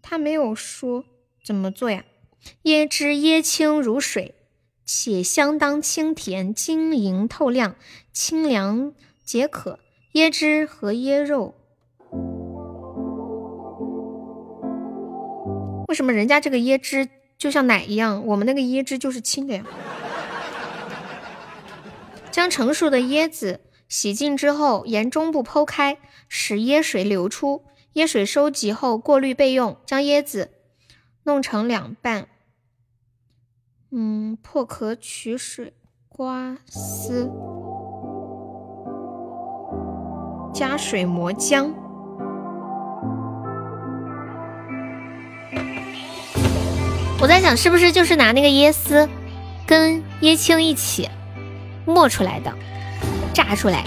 他没有说怎么做呀？椰汁椰清如水，且相当清甜、晶莹透亮、清凉解渴。椰汁和椰肉。为什么人家这个椰汁就像奶一样，我们那个椰汁就是清的呀？将成熟的椰子洗净之后，沿中部剖开，使椰水流出。椰水收集后过滤备用。将椰子弄成两半，嗯，破壳取水，刮丝，加水磨浆。我在想，是不是就是拿那个椰丝跟椰青一起磨出来的，榨出来？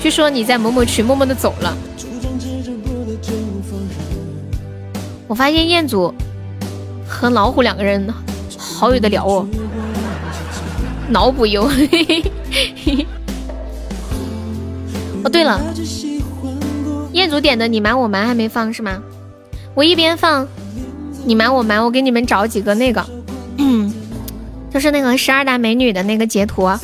据说你在某某群默默的走了。我发现彦祖和老虎两个人好有的聊哦，脑补哟。哦，对了。彦祖点的你瞒我瞒还没放是吗？我一边放你瞒我瞒，我给你们找几个那个，嗯就是那个十二大美女的那个截图。咿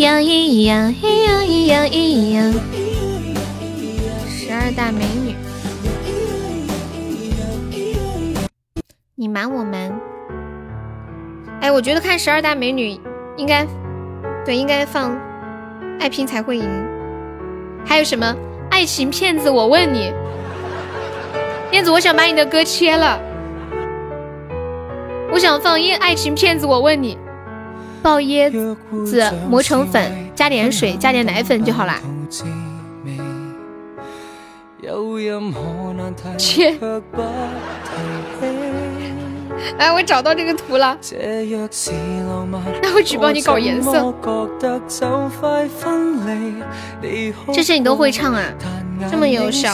呀咿呀咿呀咿呀咿呀，十二大美女，你瞒我瞒。哎，我觉得看十二大美女应该对，应该放爱拼才会赢。还有什么？爱情骗子，我问你，燕子，我想把你的歌切了。我想放椰爱情骗子，我问你，爆椰子磨成粉，加点水，加点奶粉就好啦。切。哎，我找到这个图了。那我举报你搞颜色。这些你都会唱啊？这么优秀。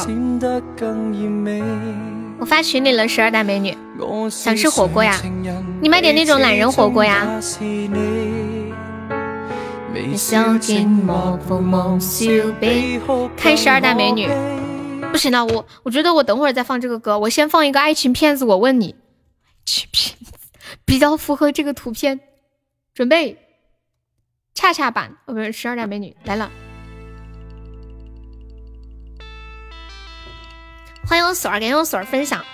我发群里了，十二大美女，想吃火锅呀？你买点那种懒人火锅呀。看十二大美女，不行了，我我觉得我等会儿再放这个歌，我先放一个爱情骗子，我问你，情骗子比较符合这个图片，准备，恰恰版，哦不是十二大美女来了，欢迎我锁儿，感谢我锁儿分享，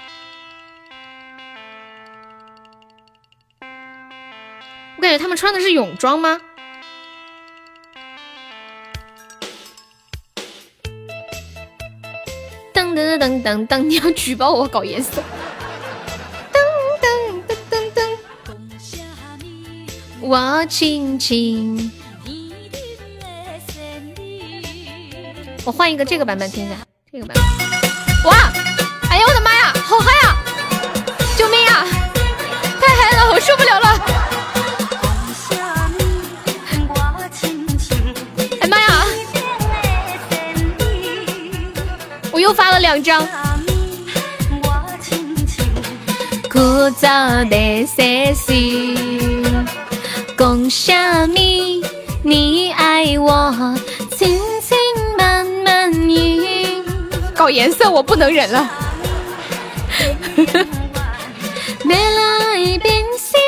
我感觉他们穿的是泳装吗？噔噔噔噔噔！你要举报我搞颜色？我轻轻。我换一个这个版本听一下，这个版本。哇！哎呀，我的妈呀，好嗨啊！救命啊！太嗨了，我受不了了！哎妈呀！我又发了两张。枯燥的色系，讲什么？你爱我，轻轻慢慢语。搞颜色我不能忍了。没来变心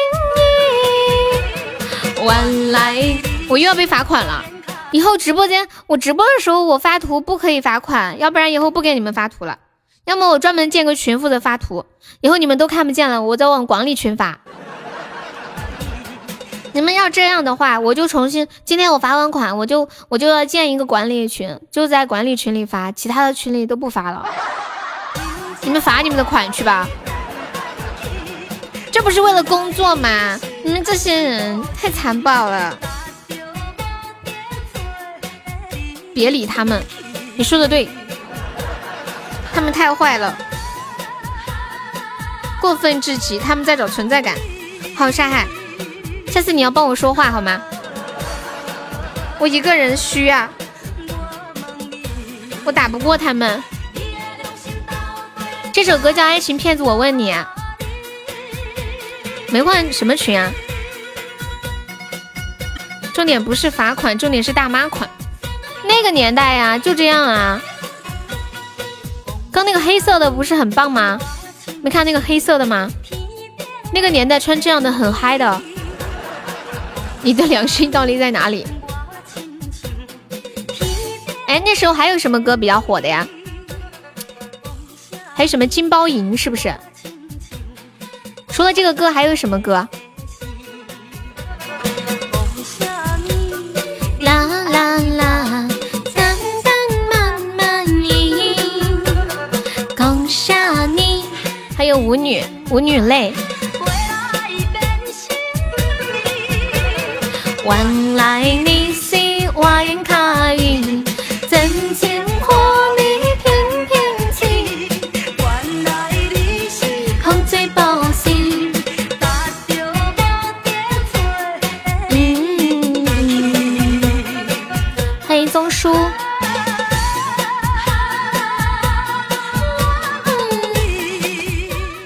意，晚来我又要被罚款了。以后直播间我直播的时候我发图不可以罚款，要不然以后不给你们发图了。要么我专门建个群负责发图，以后你们都看不见了，我再往管理群发。你们要这样的话，我就重新今天我罚完款，我就我就要建一个管理群，就在管理群里发，其他的群里都不发了。你们罚你们的款去吧，这不是为了工作吗？你们这些人太残暴了。别理他们，你说的对，他们太坏了，过分至极，他们在找存在感。好，沙海，下次你要帮我说话好吗？我一个人虚啊，我打不过他们。这首歌叫《爱情骗子》，我问你，没换什么群啊？重点不是罚款，重点是大妈款。那个年代呀，就这样啊。刚那个黑色的不是很棒吗？没看那个黑色的吗？那个年代穿这样的很嗨的。你的良心到底在哪里？哎，那时候还有什么歌比较火的呀？还有什么金包银是不是？除了这个歌还有什么歌？啦啦啦，淡淡慢慢饮，讲啥呢？还有舞女，舞女泪。原来你是花言巧语，真情话你偏偏听。原来你是空嘴报信，打着无点吹。黑棕树。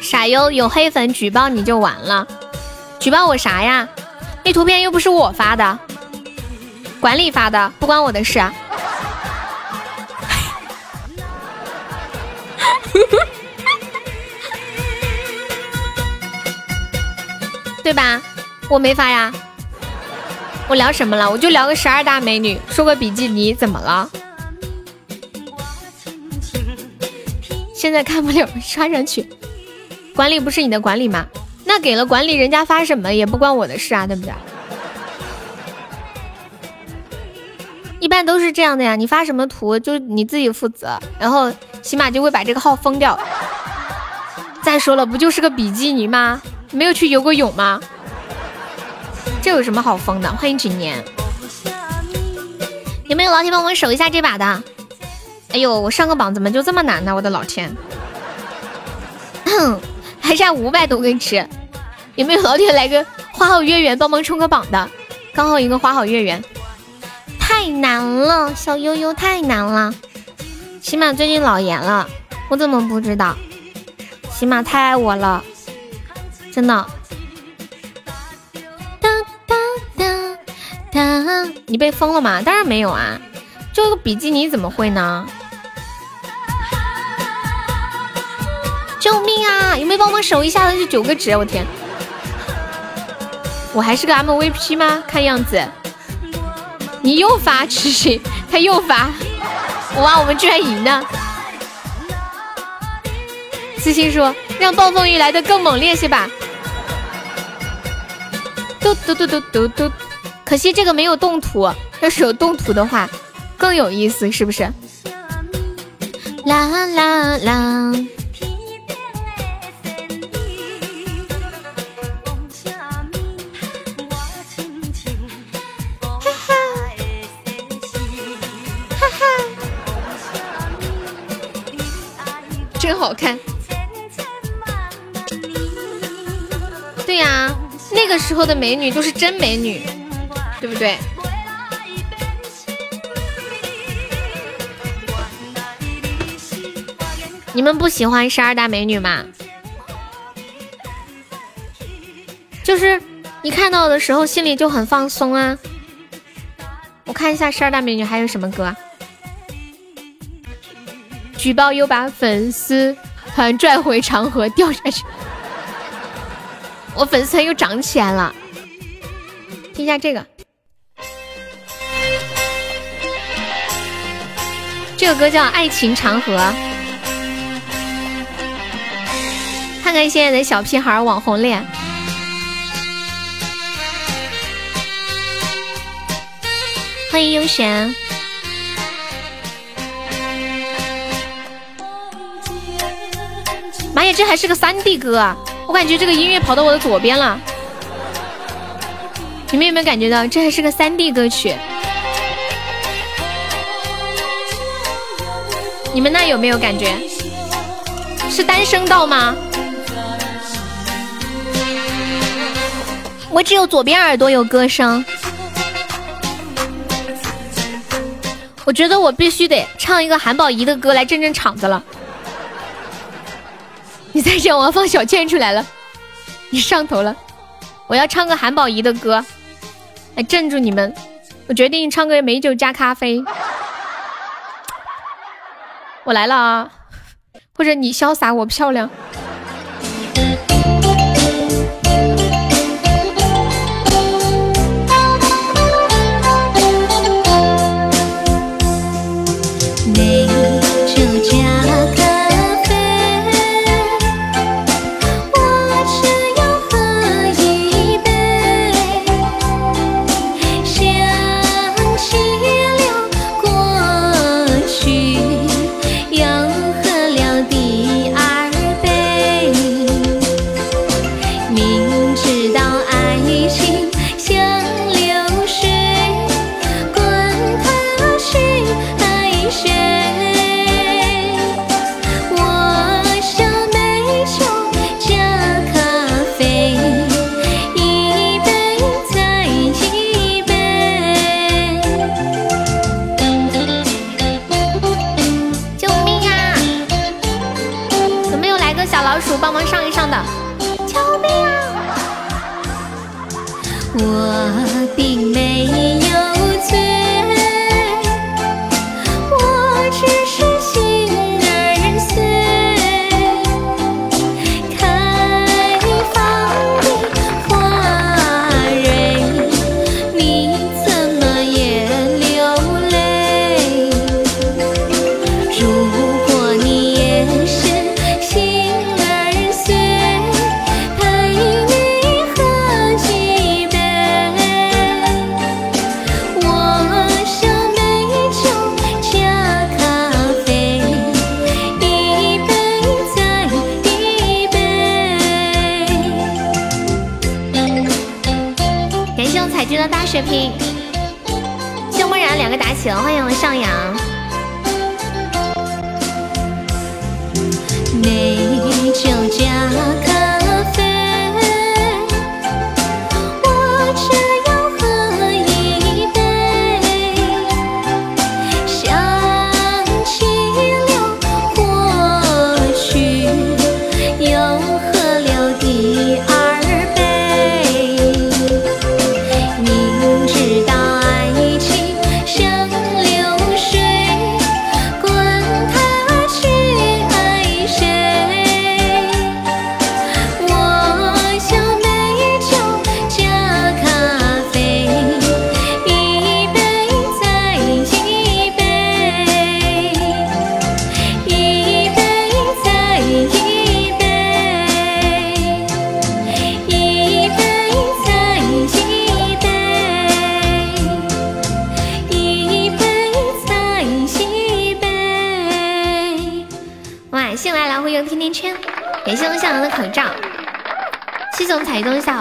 傻优有黑粉举报你就完了，举报我啥呀？那图片又不是我发的，管理发的，不关我的事啊。对吧？我没发呀。我聊什么了？我就聊个十二大美女，说个比基尼，怎么了？现在看不了，刷上去。管理不是你的管理吗？那给了管理，人家发什么也不关我的事啊，对不对？一般都是这样的呀，你发什么图就你自己负责，然后起码就会把这个号封掉。再说了，不就是个比基尼吗？没有去游过泳吗？这有什么好封的？欢迎几年，有没有老铁帮我守一下这把的？哎呦，我上个榜怎么就这么难呢？我的老天！还差五百多根吃，有没有老铁来个花好月圆帮忙冲个榜的？刚好一个花好月圆，太难了，小悠悠太难了。起码最近老严了，我怎么不知道？起码太爱我了，真的。哒哒哒哒，你被封了吗？当然没有啊，就个比基尼怎么会呢？救命啊！有没有帮忙守一下的？就九个值，我天！我还是个 MVP 吗？看样子。你又发痴心，他又发，哇！我们居然赢了。私信说让暴风雨来的更猛烈些吧。嘟嘟嘟嘟嘟嘟，可惜这个没有动图，要是有动图的话更有意思，是不是？啦啦啦。对呀，那个时候的美女都是真美女，对不对？你们不喜欢十二大美女吗？就是你看到的时候心里就很放松啊。我看一下十二大美女还有什么歌。举报又把粉丝团拽回长河掉下去，我粉丝团又涨起来了。听一下这个，这个歌叫《爱情长河》。看看现在的小屁孩网红脸，欢迎悠闲。妈呀，这还是个三 D 歌啊！我感觉这个音乐跑到我的左边了。你们有没有感觉到这还是个三 D 歌曲？你们那有没有感觉？是单声道吗？我只有左边耳朵有歌声。我觉得我必须得唱一个韩宝仪的歌来镇镇场子了。你再这样，我要放小倩出来了。你上头了，我要唱个韩宝仪的歌来镇住你们。我决定唱个美酒加咖啡。我来了啊！或者你潇洒，我漂亮。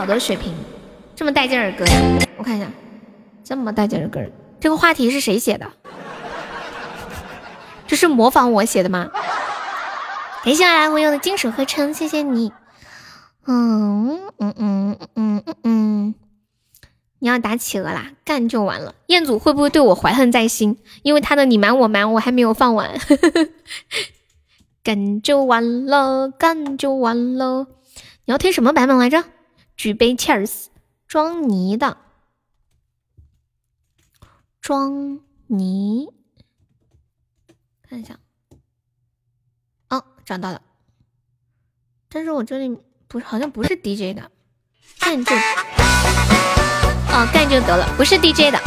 好多水瓶，这么带劲儿的歌，我看一下，这么带劲儿的歌，这个话题是谁写的？这是模仿我写的吗？感谢来忽悠的金属合成，谢谢你。嗯嗯嗯嗯嗯嗯。你要打企鹅啦，干就完了。彦祖会不会对我怀恨在心？因为他的你瞒我瞒我还没有放完，干就完了，干就完了。你要听什么版本来着？举杯 Cheers，装泥的，装泥。看一下，哦，找到了。但是我这里不好像不是 DJ 的，干就。哦，干就得了，不是 DJ 的。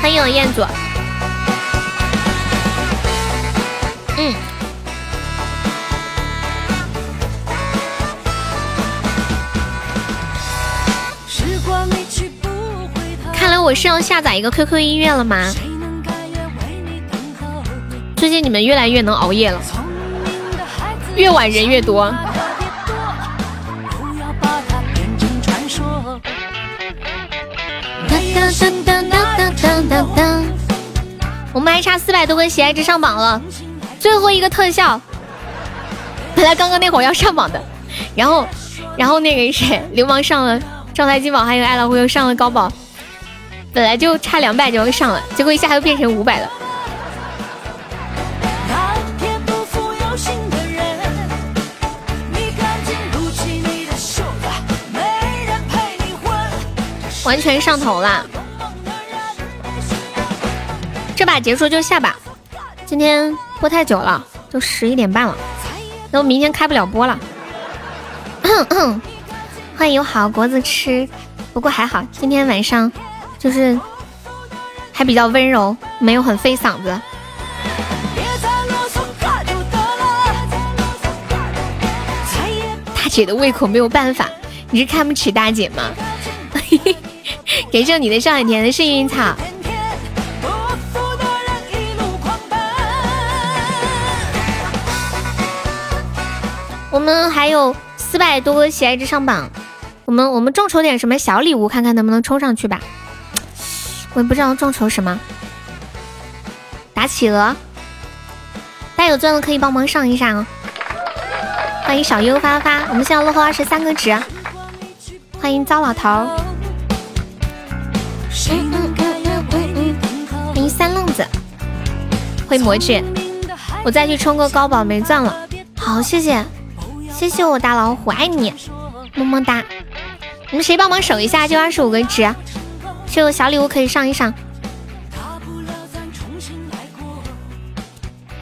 欢迎我彦祖。嗯。我是要下载一个 QQ 音乐了吗？最近你们越来越能熬夜了，越晚人越多。我们还差四百多个喜爱值上榜了，最后一个特效。本来刚刚那会儿要上榜的，然后，然后那个谁，流氓上了招财金宝，还有爱老虎又上了高宝，本来就差两百就要上了，结果一下又变成五百了。完全上头啦！这把结束就下把，今天播太久了，都十一点半了，那我明天开不了播了。欢迎有好果子吃，不过还好，今天晚上就是还比较温柔，没有很费嗓子。大姐的胃口没有办法，你是看不起大姐吗？感谢你的上海甜的幸运草。我们还有四百多个喜爱值上榜，我们我们众筹点什么小礼物，看看能不能冲上去吧。我也不知道众筹什么，打企鹅，大家有钻的可以帮忙上一上哦。欢迎小优发发，我们现在落后二十三个值。欢迎糟老头。欢迎三愣子，欢迎魔卷，我再去充个高宝没钻了。好，谢谢，谢谢我大老虎，爱你，么么哒。你们谁帮忙守一下？就二十五个值，这个小礼物可以上一上。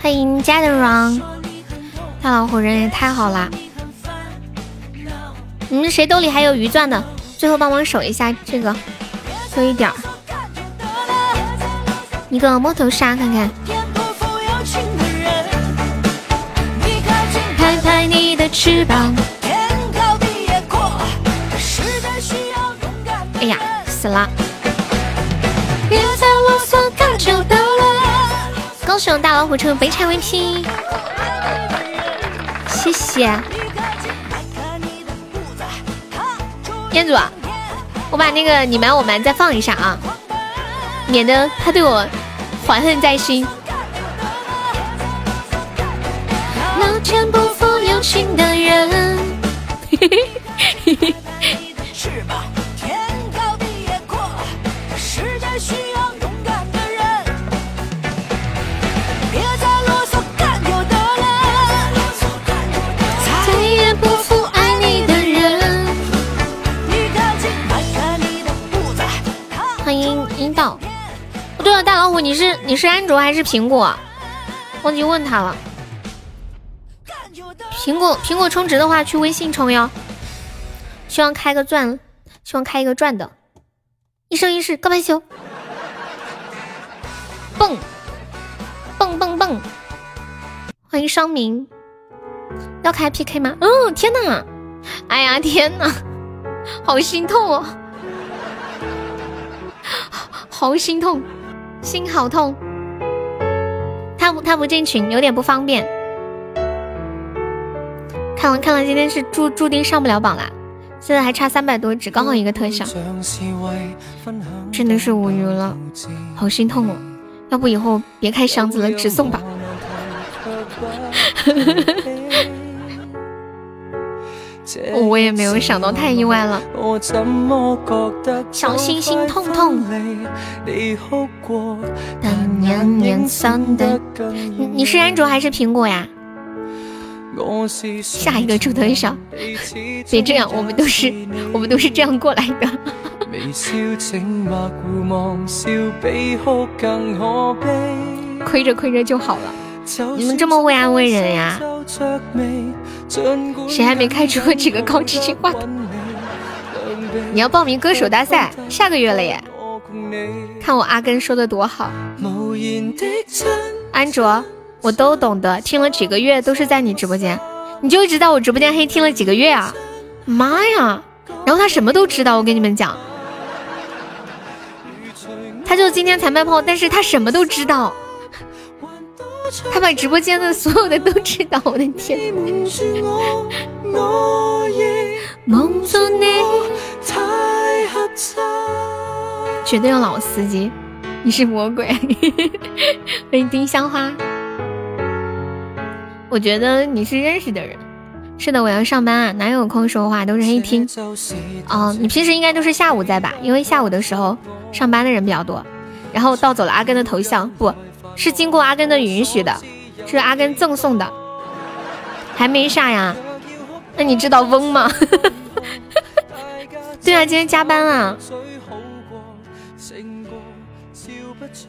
欢迎家的 run，大老虎人也太好啦。你们谁兜里还有鱼钻的？最后帮忙守一下这个。多一点儿，一个摸头杀看看。拍拍你的翅膀。哎呀，死了！恭喜我大老虎成为北产 VP，谢谢。彦祖。我把那个你瞒我瞒再放一下啊，免得他对我怀恨在心。老天不负有情的人。嘿嘿嘿嘿。对了，大老虎，你是你是安卓还是苹果？忘记问他了。苹果苹果充值的话，去微信充哟。希望开个钻，希望开一个钻的。一生一世告白球，蹦蹦蹦蹦！欢迎双明，要开 PK 吗？哦天哪！哎呀天哪，好心痛哦，好心痛。心好痛。他不他不进群，有点不方便。看了看了，今天是注注定上不了榜啦，现在还差三百多只，刚好一个特效，真的是无语了，好心痛哦。要不以后别开箱子了，直送吧。我也没有想到，太意外了。小心心痛痛。你你是安卓还是苹果呀？下一个出特效，别这样，我们都是我们都是这样过来的。亏着亏着就好了，你们这么会安慰人呀？谁还没开出过几个高知识话筒？你要报名歌手大赛，下个月了耶！看我阿根说的多好。安卓，我都懂得，听了几个月都是在你直播间，你就知道我直播间黑听了几个月啊！妈呀！然后他什么都知道，我跟你们讲，他就今天才卖炮，但是他什么都知道。他把直播间的所有的都知道，我的天！绝对有老司机，你是魔鬼。欢迎丁香花，我觉得你是认识的人。是的，我要上班啊，哪有空说话，都是黑听。哦，你平时应该都是下午在吧？因为下午的时候上班的人比较多。然后盗走了阿根的头像，不。是经过阿根的允许的，是阿根赠送的，还没啥呀？那你知道翁吗？对啊，今天加班啊，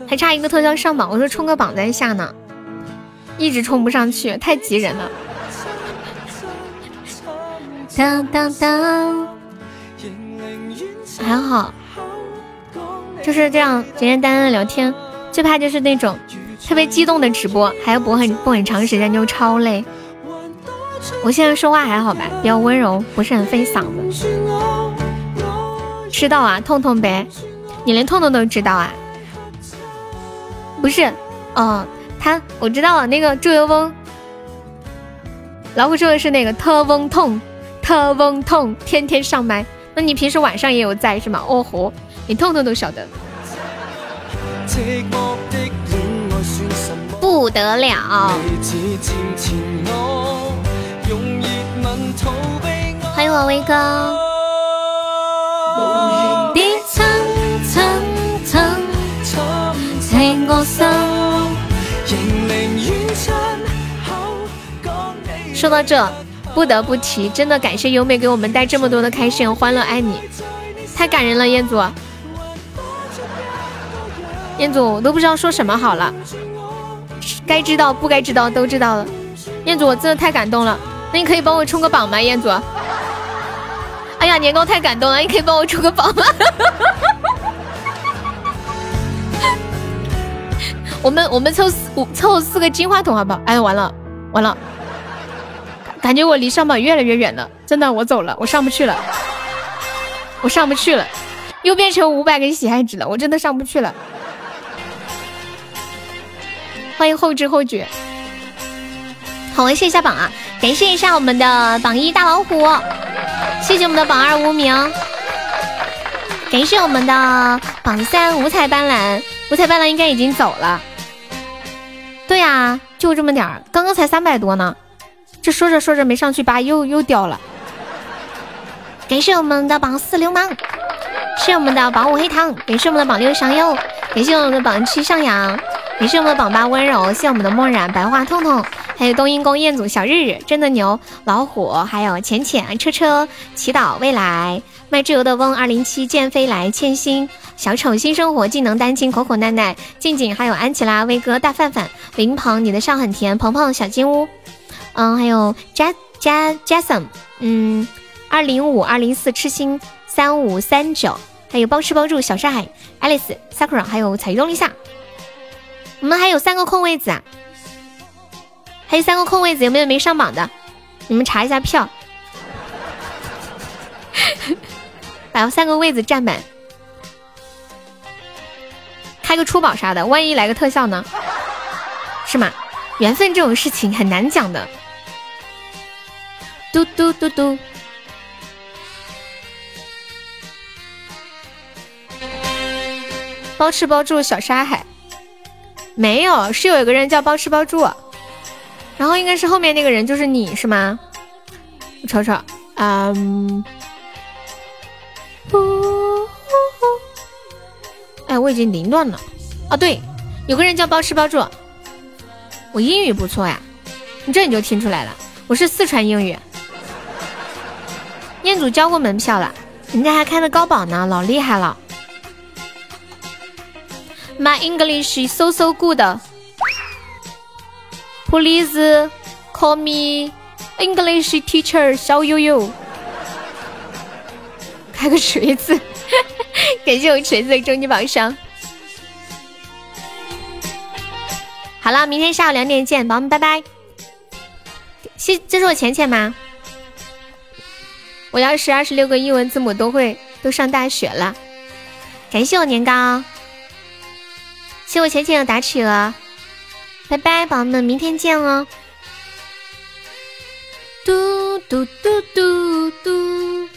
还差一个特效上榜，我说冲个榜再下呢，一直冲不上去，太急人了。当当当，还好，就是这样简简单单的聊天。最怕就是那种特别激动的直播，还要播很播很长时间，就超累。我现在说话还好吧，比较温柔，不是很费嗓子。知道啊，痛痛呗，你连痛痛都知道啊？不是，嗯，他我知道了，那个祝由翁，老虎说的是那个特翁痛，特翁痛，天天上麦。那你平时晚上也有在是吗？哦吼，你痛痛都晓得。不得了！欢迎我威哥。说到这，不得不提，真的感谢优美给我们带这么多的开心和欢乐，爱你，太感人了，彦祖。彦祖，我都不知道说什么好了，该知道不该知道都知道了。彦祖，我真的太感动了，那你可以帮我冲个榜吗？彦祖，哎呀，年糕太感动了，你可以帮我冲个榜吗？我们我们凑四五凑四个金话筒好不好？哎，完了完了，感觉我离上榜越来越远了，真的，我走了，我上不去了，我上不去了，又变成五百个喜爱值了，我真的上不去了。欢迎后知后觉，好，我谢一下榜啊，感谢一下我们的榜一大老虎，谢谢我们的榜二无名，感谢我们的榜三五彩斑斓，五彩斑斓应该已经走了，对呀，就这么点儿，刚刚才三百多呢，这说着说着没上去，吧又又掉了，感谢我们的榜四流氓，谢我们的榜五黑糖，感谢我们的榜六上优，感谢我们的榜七上扬。也是我们的榜八温柔，谢我们的墨染白花痛痛，还有冬阴功彦祖小日日真的牛老虎，还有浅浅车车祈祷未来卖猪油的翁二零七剑飞来千心小丑新生活技能单亲口口奈奈静静还有安琪拉威哥大范范林鹏你的笑很甜鹏鹏小金屋嗯还有加加 Jason 嗯二零五二零四痴心三五三九还有包吃包住小上海 Alice Sakura 还有彩鱼动力下。我们还有三个空位子啊，还有三个空位子，有没有没上榜的？你们查一下票，把三个位子占满，开个出宝啥的，万一来个特效呢？是吗？缘分这种事情很难讲的。嘟嘟嘟嘟。包吃包住小沙海，没有，是有一个人叫包吃包住，然后应该是后面那个人就是你是吗？我瞅瞅，嗯，哎，我已经凌乱了。哦，对，有个人叫包吃包住，我英语不错呀，你这你就听出来了，我是四川英语。彦祖交过门票了，人家还开的高保呢，老厉害了。My English is so so good. Please call me English teacher 小悠悠。开个锤子，感谢我锤子的终极宝箱。好了，明天下午两点见，宝宝们拜拜。谢，这是我浅浅吗？我要是二十六个英文字母都会，都上大学了。感谢我年糕。谢我浅浅的打企鹅，拜拜，宝宝们，明天见哦。嘟嘟嘟嘟嘟，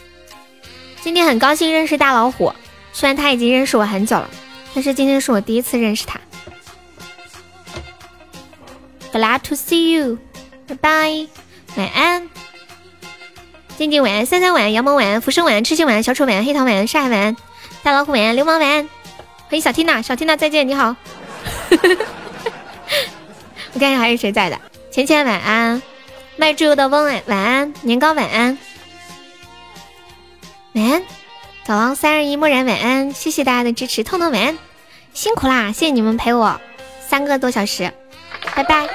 今天很高兴认识大老虎，虽然他已经认识我很久了，但是今天是我第一次认识他。Glad to see you，拜拜，晚安。静静晚安，三三晚安，羊毛晚安，浮生晚安，痴心晚安，小丑晚安，黑桃晚安，上海晚安，大老虎晚安，流氓晚安。欢迎小缇娜，小缇娜再见，你好。我看一下还有谁在的，浅浅晚安，卖猪肉的翁晚晚安，年糕晚安，晚安，早王三二一默然晚安，谢谢大家的支持，痛痛晚安，辛苦啦，谢谢你们陪我三个多小时，拜拜。